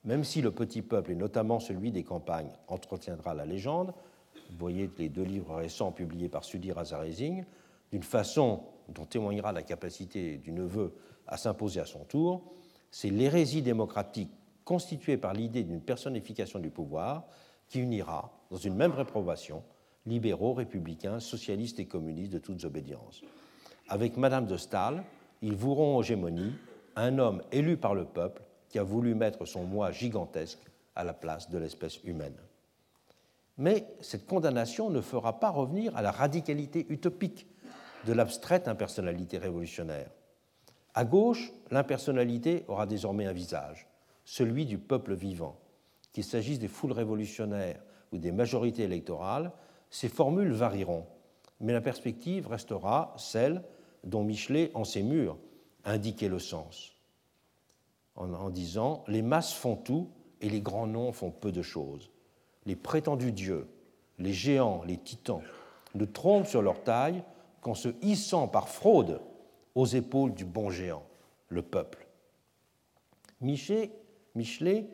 Même si le petit peuple, et notamment celui des campagnes, entretiendra la légende, vous voyez les deux livres récents publiés par Sudi Razarezing, d'une façon dont témoignera la capacité du neveu à s'imposer à son tour, c'est l'hérésie démocratique constituée par l'idée d'une personnification du pouvoir qui unira, dans une même réprobation, libéraux, républicains, socialistes et communistes de toutes obédiences. Avec Madame de Staël, ils voueront aux gémonies un homme élu par le peuple qui a voulu mettre son moi gigantesque à la place de l'espèce humaine. Mais cette condamnation ne fera pas revenir à la radicalité utopique de l'abstraite impersonnalité révolutionnaire. À gauche, l'impersonnalité aura désormais un visage, celui du peuple vivant, qu'il s'agisse des foules révolutionnaires ou des majorités électorales, ces formules varieront, mais la perspective restera celle dont Michelet, en ses murs, indiquait le sens, en, disant Les masses font tout et les grands noms font peu de choses. Les prétendus dieux, les géants, les titans, ne trompent sur leur taille qu'en se hissant par fraude aux épaules du bon géant, le peuple. Michelet, Michelet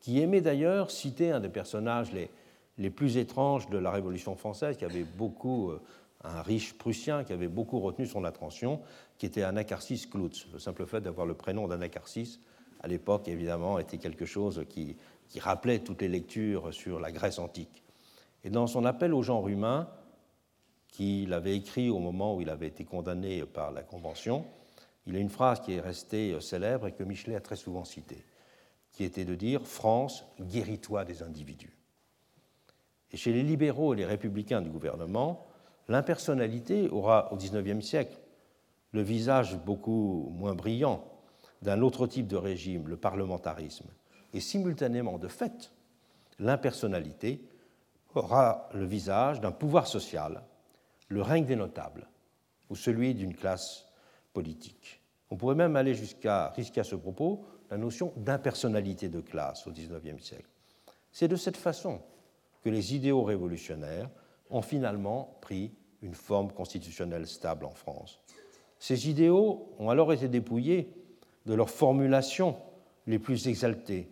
qui aimait d'ailleurs citer un des personnages les, les, plus étranges de la Révolution française, qui avait beaucoup, euh, un riche prussien qui avait beaucoup retenu son attention, qui était Anacarsis Klutz. Le simple fait d'avoir le prénom d'Anacarsis, à l'époque, évidemment, était quelque chose qui, qui rappelait toutes les lectures sur la Grèce antique. Et dans son appel au genre humain, qu'il avait écrit au moment où il avait été condamné par la Convention, il a une phrase qui est restée célèbre et que Michelet a très souvent citée qui était de dire France, guéris-toi des individus. Et chez les libéraux et les républicains du gouvernement, l'impersonnalité aura au XIXe siècle le visage beaucoup moins brillant d'un autre type de régime, le parlementarisme. Et simultanément, de fait, l'impersonnalité aura le visage d'un pouvoir social, le règne des notables, ou celui d'une classe politique. On pourrait même aller jusqu'à risquer à ce propos la notion d'impersonnalité de classe au XIXe siècle. C'est de cette façon que les idéaux révolutionnaires ont finalement pris une forme constitutionnelle stable en France. Ces idéaux ont alors été dépouillés de leurs formulations les plus exaltées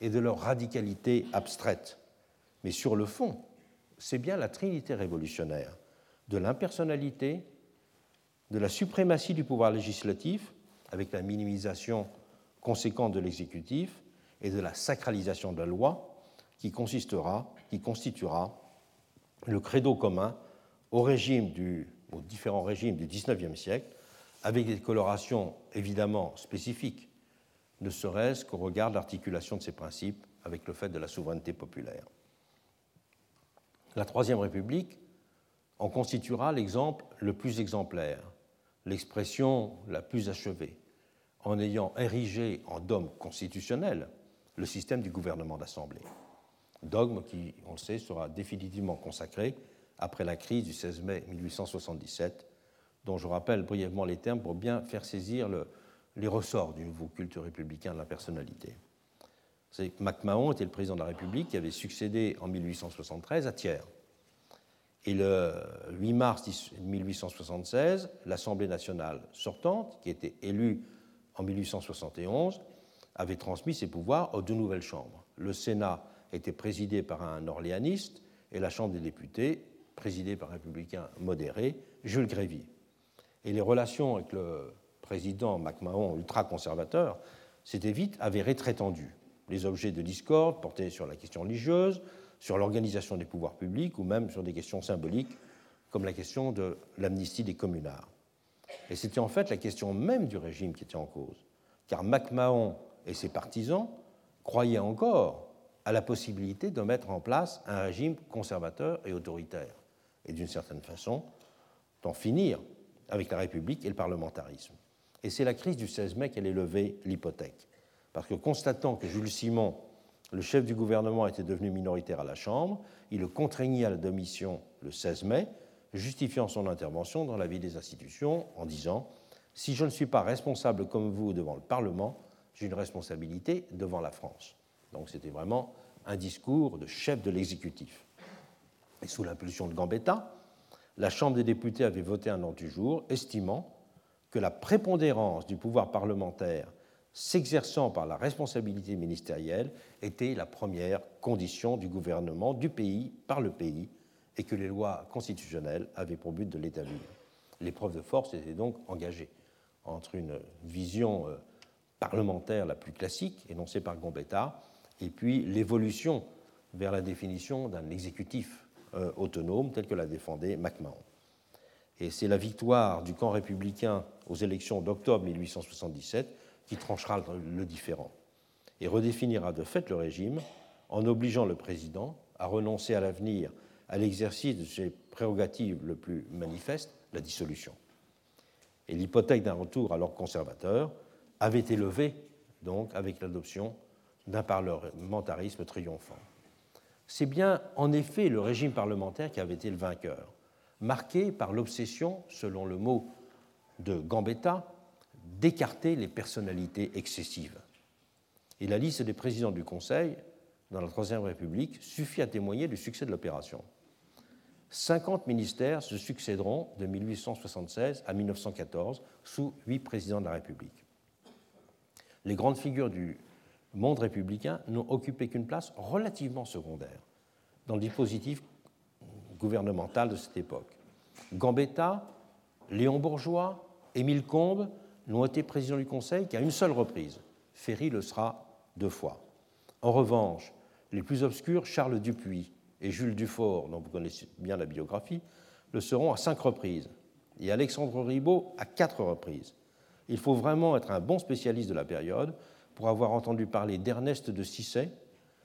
et de leur radicalité abstraite. Mais sur le fond, c'est bien la trinité révolutionnaire de l'impersonnalité, de la suprématie du pouvoir législatif, avec la minimisation conséquente de l'exécutif et de la sacralisation de la loi qui, consistera, qui constituera le credo commun aux différents régimes du XIXe siècle, avec des colorations évidemment spécifiques, ne serait-ce qu'au regard de l'articulation de ces principes avec le fait de la souveraineté populaire. La Troisième République en constituera l'exemple le plus exemplaire, l'expression la plus achevée en ayant érigé en dogme constitutionnel le système du gouvernement d'assemblée. Dogme qui, on le sait, sera définitivement consacré après la crise du 16 mai 1877, dont je rappelle brièvement les termes pour bien faire saisir les ressorts du nouveau culte républicain de la personnalité. MacMahon était le président de la République qui avait succédé en 1873 à Thiers. Et le 8 mars 1876, l'Assemblée nationale sortante, qui était élue en 1871, avait transmis ses pouvoirs aux deux nouvelles chambres. Le Sénat était présidé par un orléaniste et la Chambre des députés présidée par un républicain modéré, Jules Grévy. Et les relations avec le président MacMahon, ultra-conservateur, s'étaient vite avérées très tendues. Les objets de discorde portaient sur la question religieuse, sur l'organisation des pouvoirs publics ou même sur des questions symboliques comme la question de l'amnistie des communards. Et c'était en fait la question même du régime qui était en cause, car MacMahon et ses partisans croyaient encore à la possibilité de mettre en place un régime conservateur et autoritaire, et d'une certaine façon d'en finir avec la République et le parlementarisme. Et c'est la crise du 16 mai qu'elle est levée l'hypothèque. Parce que constatant que Jules Simon, le chef du gouvernement, était devenu minoritaire à la Chambre, il le contraignit à la démission le 16 mai, justifiant son intervention dans la vie des institutions en disant Si je ne suis pas responsable comme vous devant le Parlement, j'ai une responsabilité devant la France. Donc c'était vraiment un discours de chef de l'exécutif. Et sous l'impulsion de Gambetta, la Chambre des députés avait voté un ordre du jour estimant que la prépondérance du pouvoir parlementaire s'exerçant par la responsabilité ministérielle était la première condition du gouvernement du pays par le pays et que les lois constitutionnelles avaient pour but de l'établir. L'épreuve de force était donc engagée entre une vision euh, parlementaire la plus classique, énoncée par Gambetta, et puis l'évolution vers la définition d'un exécutif euh, autonome tel que l'a défendé MacMahon. Et c'est la victoire du camp républicain aux élections d'octobre 1877 qui tranchera le différent et redéfinira de fait le régime en obligeant le président à renoncer à l'avenir à l'exercice de ses prérogatives le plus manifestes, la dissolution. Et l'hypothèque d'un retour à l'ordre conservateur avait été levée donc avec l'adoption d'un parlementarisme triomphant. C'est bien en effet le régime parlementaire qui avait été le vainqueur, marqué par l'obsession, selon le mot de Gambetta, d'écarter les personnalités excessives. Et la liste des présidents du Conseil dans la Troisième République suffit à témoigner du succès de l'opération. 50 ministères se succéderont de 1876 à 1914 sous huit présidents de la République. Les grandes figures du monde républicain n'ont occupé qu'une place relativement secondaire dans le dispositif gouvernemental de cette époque. Gambetta, Léon Bourgeois, Émile Combes n'ont été présidents du Conseil qu'à une seule reprise. Ferry le sera deux fois. En revanche, les plus obscurs, Charles Dupuis et Jules Dufort, dont vous connaissez bien la biographie, le seront à cinq reprises, et Alexandre Ribot à quatre reprises. Il faut vraiment être un bon spécialiste de la période pour avoir entendu parler d'Ernest de Cissé,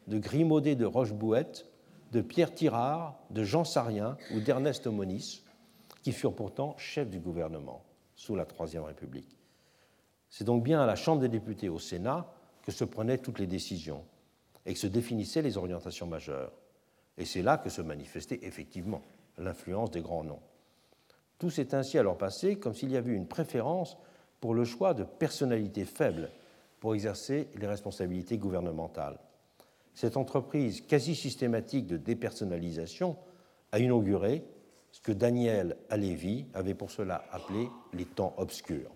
de Grimaudet de Rochebouette, de Pierre Tirard, de Jean Sarien ou d'Ernest Monis, qui furent pourtant chefs du gouvernement sous la Troisième République. C'est donc bien à la Chambre des députés au Sénat que se prenaient toutes les décisions et que se définissaient les orientations majeures. Et c'est là que se manifestait effectivement l'influence des grands noms. Tout s'est ainsi alors passé comme s'il y avait une préférence pour le choix de personnalités faibles pour exercer les responsabilités gouvernementales. Cette entreprise quasi systématique de dépersonnalisation a inauguré ce que Daniel Alévi avait pour cela appelé les temps obscurs.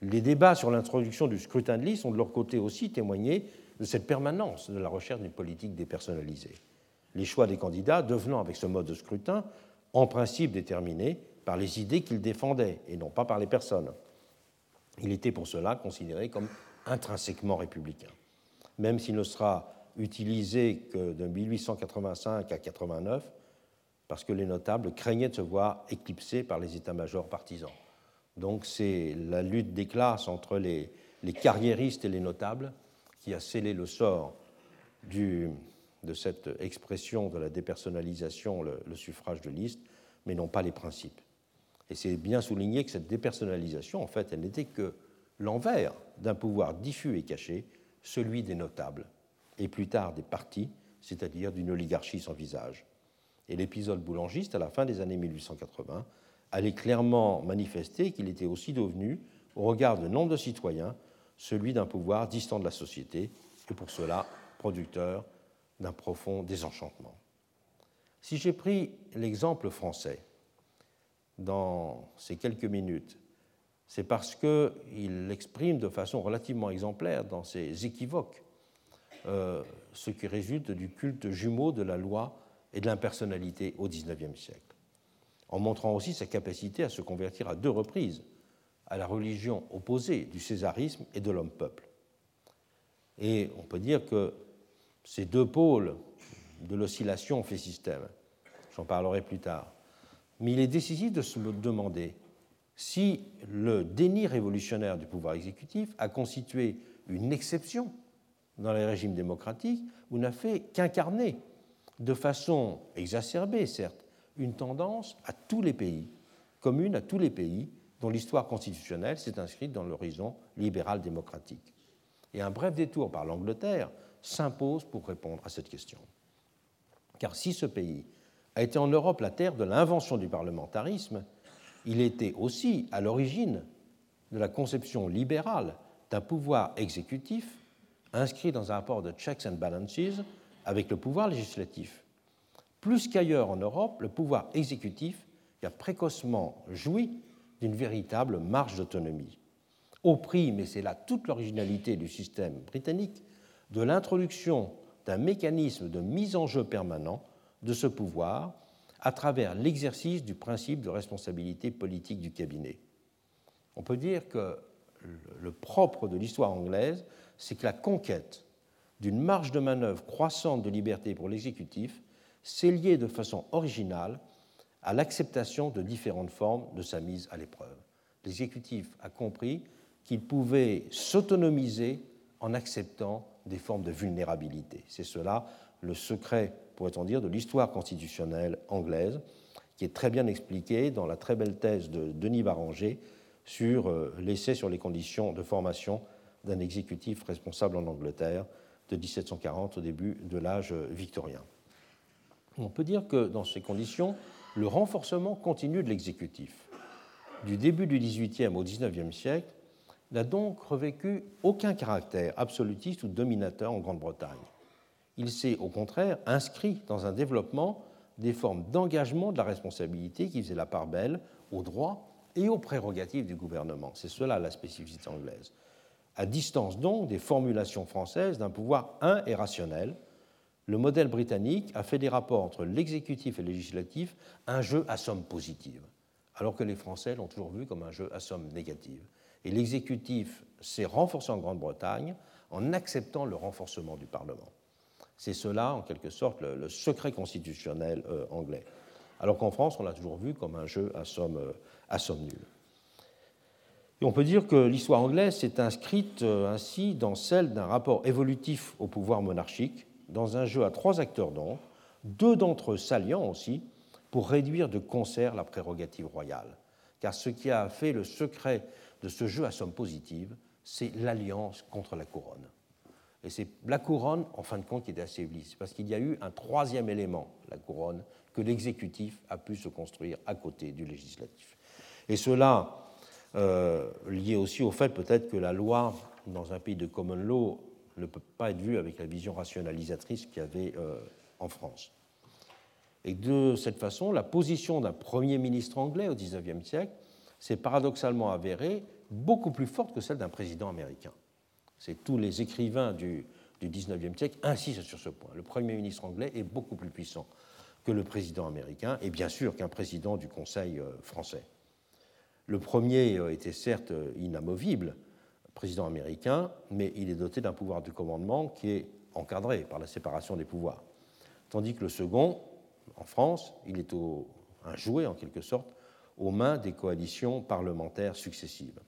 Les débats sur l'introduction du scrutin de liste ont de leur côté aussi témoigné de cette permanence de la recherche d'une politique dépersonnalisée. Les choix des candidats devenant avec ce mode de scrutin en principe déterminés par les idées qu'ils défendaient et non pas par les personnes. Il était pour cela considéré comme intrinsèquement républicain, même s'il ne sera utilisé que de 1885 à 89, parce que les notables craignaient de se voir éclipsés par les états-majors partisans. Donc c'est la lutte des classes entre les, carriéristes et les notables qui a scellé le sort de cette expression de la dépersonnalisation, le, suffrage de liste, mais non pas les principes. Et c'est bien souligné que cette dépersonnalisation, en fait, elle n'était que l'envers d'un pouvoir diffus et caché, celui des notables, et plus tard des partis, c'est-à-dire d'une oligarchie sans visage. Et l'épisode boulangiste, à la fin des années 1880, allait clairement manifester qu'il était aussi devenu, au regard de nombre de citoyens, celui d'un pouvoir distant de la société, et pour cela producteur d'un profond désenchantement. Si j'ai pris l'exemple français, dans ces quelques minutes, c'est parce qu'il exprime de façon relativement exemplaire dans ses équivoques euh, ce qui résulte du culte jumeau de la loi et de l'impersonnalité au XIXe siècle, en montrant aussi sa capacité à se convertir à deux reprises à la religion opposée du césarisme et de l'homme-peuple. Et on peut dire que ces deux pôles de l'oscillation fait système. J'en parlerai plus tard. Mais il est décisif de se demander si le déni révolutionnaire du pouvoir exécutif a constitué une exception dans les régimes démocratiques ou n'a fait qu'incarner, de façon exacerbée certes, une tendance à tous les pays commune à tous les pays dont l'histoire constitutionnelle s'est inscrite dans l'horizon libéral-démocratique. Et un bref détour par l'Angleterre s'impose pour répondre à cette question. Car si ce pays a été en Europe la terre de l'invention du parlementarisme, il était aussi à l'origine de la conception libérale d'un pouvoir exécutif inscrit dans un rapport de checks and balances avec le pouvoir législatif. Plus qu'ailleurs en Europe, le pouvoir exécutif a précocement joui d'une véritable marge d'autonomie, au prix, mais c'est là toute l'originalité du système britannique, de l'introduction d'un mécanisme de mise en jeu permanent de ce pouvoir à travers l'exercice du principe de responsabilité politique du cabinet. On peut dire que le propre de l'histoire anglaise, c'est que la conquête d'une marge de manœuvre croissante de liberté pour l'exécutif s'est liée de façon originale à l'acceptation de différentes formes de sa mise à l'épreuve. L'exécutif a compris qu'il pouvait s'autonomiser en acceptant des formes de vulnérabilité. C'est cela le secret, pourrait-on dire, de l'histoire constitutionnelle anglaise, qui est très bien expliqué dans la très belle thèse de Denis Baranger sur euh, l'essai sur les conditions de formation d'un exécutif responsable en Angleterre de 1740 au début de l'âge victorien. On peut dire que dans ces conditions, le renforcement continu de l'exécutif du début du XVIIIe au XIXe siècle n'a donc revêtu aucun caractère absolutiste ou dominateur en Grande-Bretagne. Il s'est au contraire inscrit dans un développement des formes d'engagement de la responsabilité qui faisaient la part belle aux droits et aux prérogatives du gouvernement. C'est cela la spécificité anglaise. À distance donc des formulations françaises d'un pouvoir un et rationnel, le modèle britannique a fait des rapports entre l'exécutif et le législatif un jeu à somme positive, alors que les Français l'ont toujours vu comme un jeu à somme négative. Et l'exécutif s'est renforcé en Grande-Bretagne en acceptant le renforcement du Parlement. C'est cela, en quelque sorte, le, secret constitutionnel euh, anglais. Alors qu'en France, on l'a toujours vu comme un jeu à somme, euh, à somme nulle. On peut dire que l'histoire anglaise s'est inscrite euh, ainsi dans celle d'un rapport évolutif au pouvoir monarchique, dans un jeu à trois acteurs d'ombre, deux d'entre eux salients aussi, pour réduire de concert la prérogative royale. Car ce qui a fait le secret de ce jeu à somme positive, c'est l'alliance contre la couronne. Et c'est la couronne, en fin de compte, qui est assez C'est parce qu'il y a eu un troisième élément, la couronne, que l'exécutif a pu se construire à côté du législatif. Et cela euh, lié aussi au fait peut-être que la loi, dans un pays de common law, ne peut pas être vue avec la vision rationalisatrice qu'il y avait euh, en France. Et de cette façon, la position d'un Premier ministre anglais au XIXe siècle s'est paradoxalement avérée beaucoup plus forte que celle d'un président américain. C'est tous les écrivains du, du XIXe siècle insistent sur ce point. Le Premier ministre anglais est beaucoup plus puissant que le président américain et bien sûr qu'un président du Conseil euh, français. Le premier euh, était certes inamovible, président américain, mais il est doté d'un pouvoir de commandement qui est encadré par la séparation des pouvoirs. Tandis que le second, en France, il est au, un jouet en quelque sorte aux mains des coalitions parlementaires successives.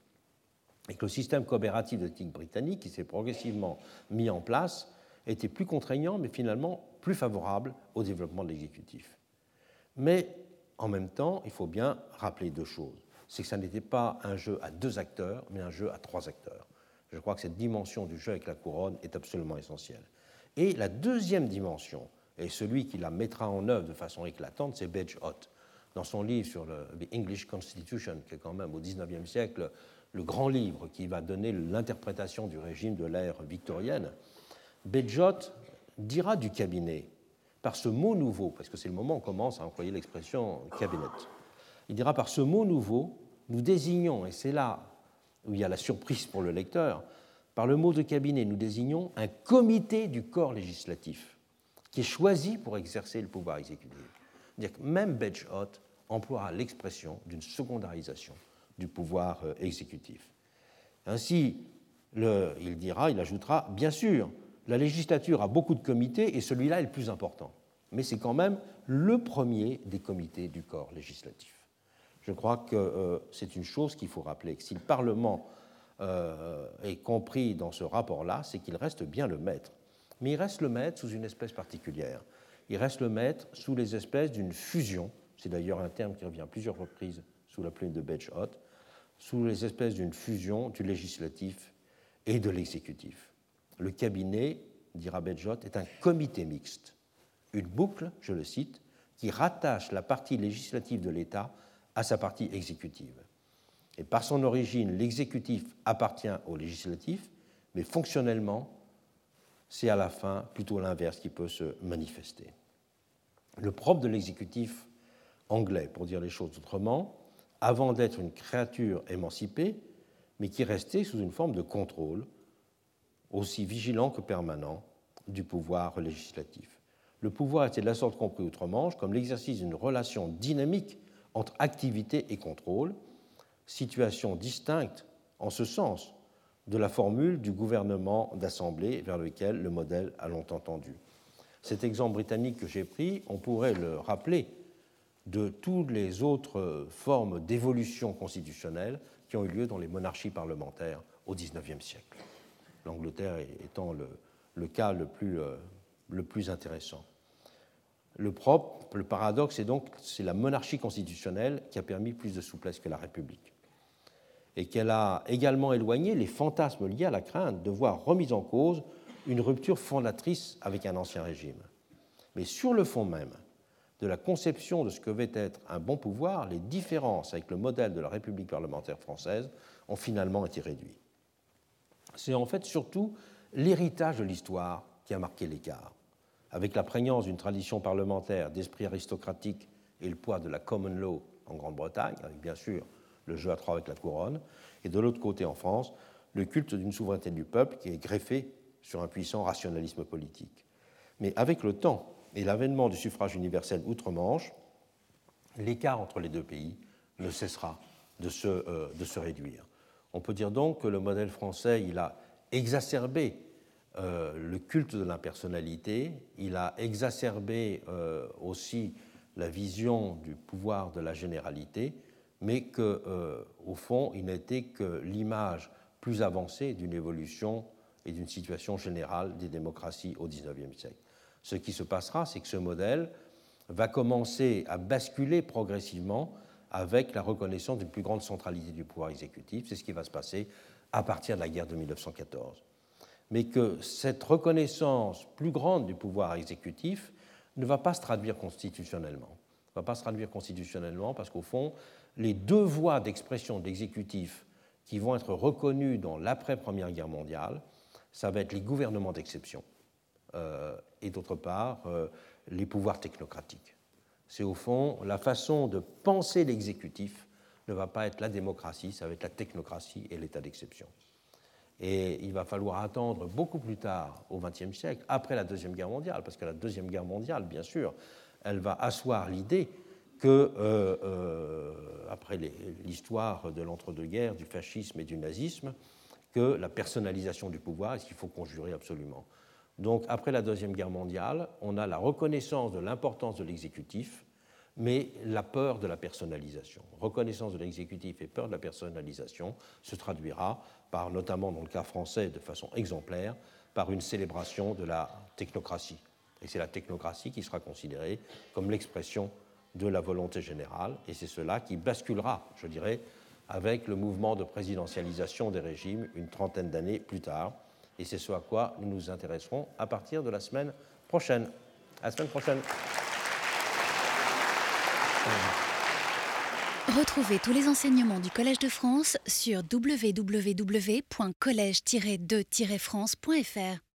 Et que le système coopératif d'éthique britannique, qui s'est progressivement mis en place, était plus contraignant, mais finalement plus favorable au développement de l'exécutif. Mais en même temps, il faut bien rappeler deux choses c'est que ça n'était pas un jeu à deux acteurs, mais un jeu à trois acteurs. Je crois que cette dimension du jeu avec la couronne est absolument essentielle. Et la deuxième dimension, et celui qui la mettra en œuvre de façon éclatante, c'est Bedge Hott. Dans son livre sur le The English Constitution, qui est quand même au XIXe siècle le grand livre qui va donner l'interprétation du régime de l'ère victorienne, Bedjot dira du cabinet, par ce mot nouveau, parce que c'est le moment où on commence à employer l'expression cabinet, il dira par ce mot nouveau, nous désignons, et c'est là où il y a la surprise pour le lecteur, par le mot de cabinet, nous désignons un comité du corps législatif qui est choisi pour exercer le pouvoir exécutif. -dire que même Bedgehout emploiera l'expression d'une secondarisation du pouvoir euh, exécutif. Ainsi, il dira, il ajoutera, bien sûr, la législature a beaucoup de comités et celui-là est le plus important, mais c'est quand même le premier des comités du corps législatif je crois que euh, c'est une chose qu'il faut rappeler. Si le Parlement euh, est compris dans ce rapport-là, c'est qu'il reste bien le maître. Mais il reste le maître sous une espèce particulière. Il reste le maître sous les espèces d'une fusion. C'est d'ailleurs un terme qui revient à plusieurs reprises sous la plume de Bedge-Hot, sous les espèces d'une fusion du législatif et de l'exécutif. Le cabinet, dira Bedge-Hot, est un comité mixte, une boucle, je le cite, qui rattache la partie législative de l'État à sa partie exécutive. Et par son origine, l'exécutif appartient au législatif, mais fonctionnellement, c'est à la fin plutôt l'inverse qui peut se manifester. Le propre de l'exécutif anglais, pour dire les choses autrement, avant d'être une créature émancipée, mais qui restait sous une forme de contrôle, aussi vigilant que permanent, du pouvoir législatif. Le pouvoir était de la sorte compris outre-Manche comme l'exercice d'une relation dynamique entre activité et contrôle, situation distincte en ce sens de la formule du gouvernement d'assemblée vers lequel le modèle a longtemps tendu. Cet exemple britannique que j'ai pris, on pourrait le rappeler de toutes les autres formes d'évolution constitutionnelle qui ont eu lieu dans les monarchies parlementaires au XIXe siècle. L'Angleterre étant le, cas le plus, euh, le plus intéressant. Le paradoxe, c'est donc c'est la monarchie constitutionnelle qui a permis plus de souplesse que la République et qu'elle a également éloigné les fantasmes liés à la crainte de voir remise en cause une rupture fondatrice avec un ancien régime. Mais sur le fond même de la conception de ce que va être un bon pouvoir, les différences avec le modèle de la République parlementaire française ont finalement été réduites. C'est en fait surtout l'héritage de l'histoire qui a marqué l'écart. Avec la prégnance d'une tradition parlementaire, d'esprit aristocratique et le poids de la common law en Grande-Bretagne, avec bien sûr le jeu à trois avec la couronne, et de l'autre côté en France, le culte d'une souveraineté du peuple qui est greffé sur un puissant rationalisme politique. Mais avec le temps et l'avènement du suffrage universel outre-Manche, l'écart entre les deux pays ne cessera de se, euh, réduire. On peut dire donc que le modèle français il a exacerbé euh, le culte de l'impersonnalité, il a exacerbé euh, aussi la vision du pouvoir de la généralité, mais qu'au fond, il n'était que l'image plus avancée d'une évolution et d'une situation générale des démocraties au XIXe siècle. Ce qui se passera, c'est que ce modèle va commencer à basculer progressivement avec la reconnaissance d'une plus grande centralité du pouvoir exécutif. C'est ce qui va se passer à partir de la guerre de 1914. Mais que cette reconnaissance plus grande du pouvoir exécutif ne va pas se traduire constitutionnellement. Ne va pas se traduire constitutionnellement parce qu'au fond, les deux voies d'expression d'exécutif qui vont être reconnues dans l'après-première guerre mondiale, ça va être les gouvernements d'exception et d'autre part euh, les pouvoirs technocratiques. C'est au fond la façon de penser l'exécutif ne va pas être la démocratie, ça va être la technocratie et l'état d'exception. Et il va falloir attendre beaucoup plus tard, au XXe siècle, après la Deuxième Guerre mondiale, parce que la Deuxième Guerre mondiale, bien sûr, elle va asseoir l'idée que, euh, euh, après l'histoire de l'entre-deux-guerres, du fascisme et du nazisme, que la personnalisation du pouvoir est ce qu'il faut conjurer absolument. Donc, après la Deuxième Guerre mondiale, on a la reconnaissance de l'importance de l'exécutif, mais la peur de la personnalisation. Reconnaissance de l'exécutif et peur de la personnalisation se traduira par, notamment dans le cas français de façon exemplaire, par une célébration de la technocratie. Et c'est la technocratie qui sera considérée comme l'expression de la volonté générale, et c'est cela qui basculera, je dirais, avec le mouvement de présidentialisation des régimes une trentaine d'années plus tard. Et c'est ce à quoi nous nous intéresserons à partir de la semaine prochaine. À la semaine prochaine. Retrouvez tous les enseignements du Collège de France sur www.collège-2-france.fr.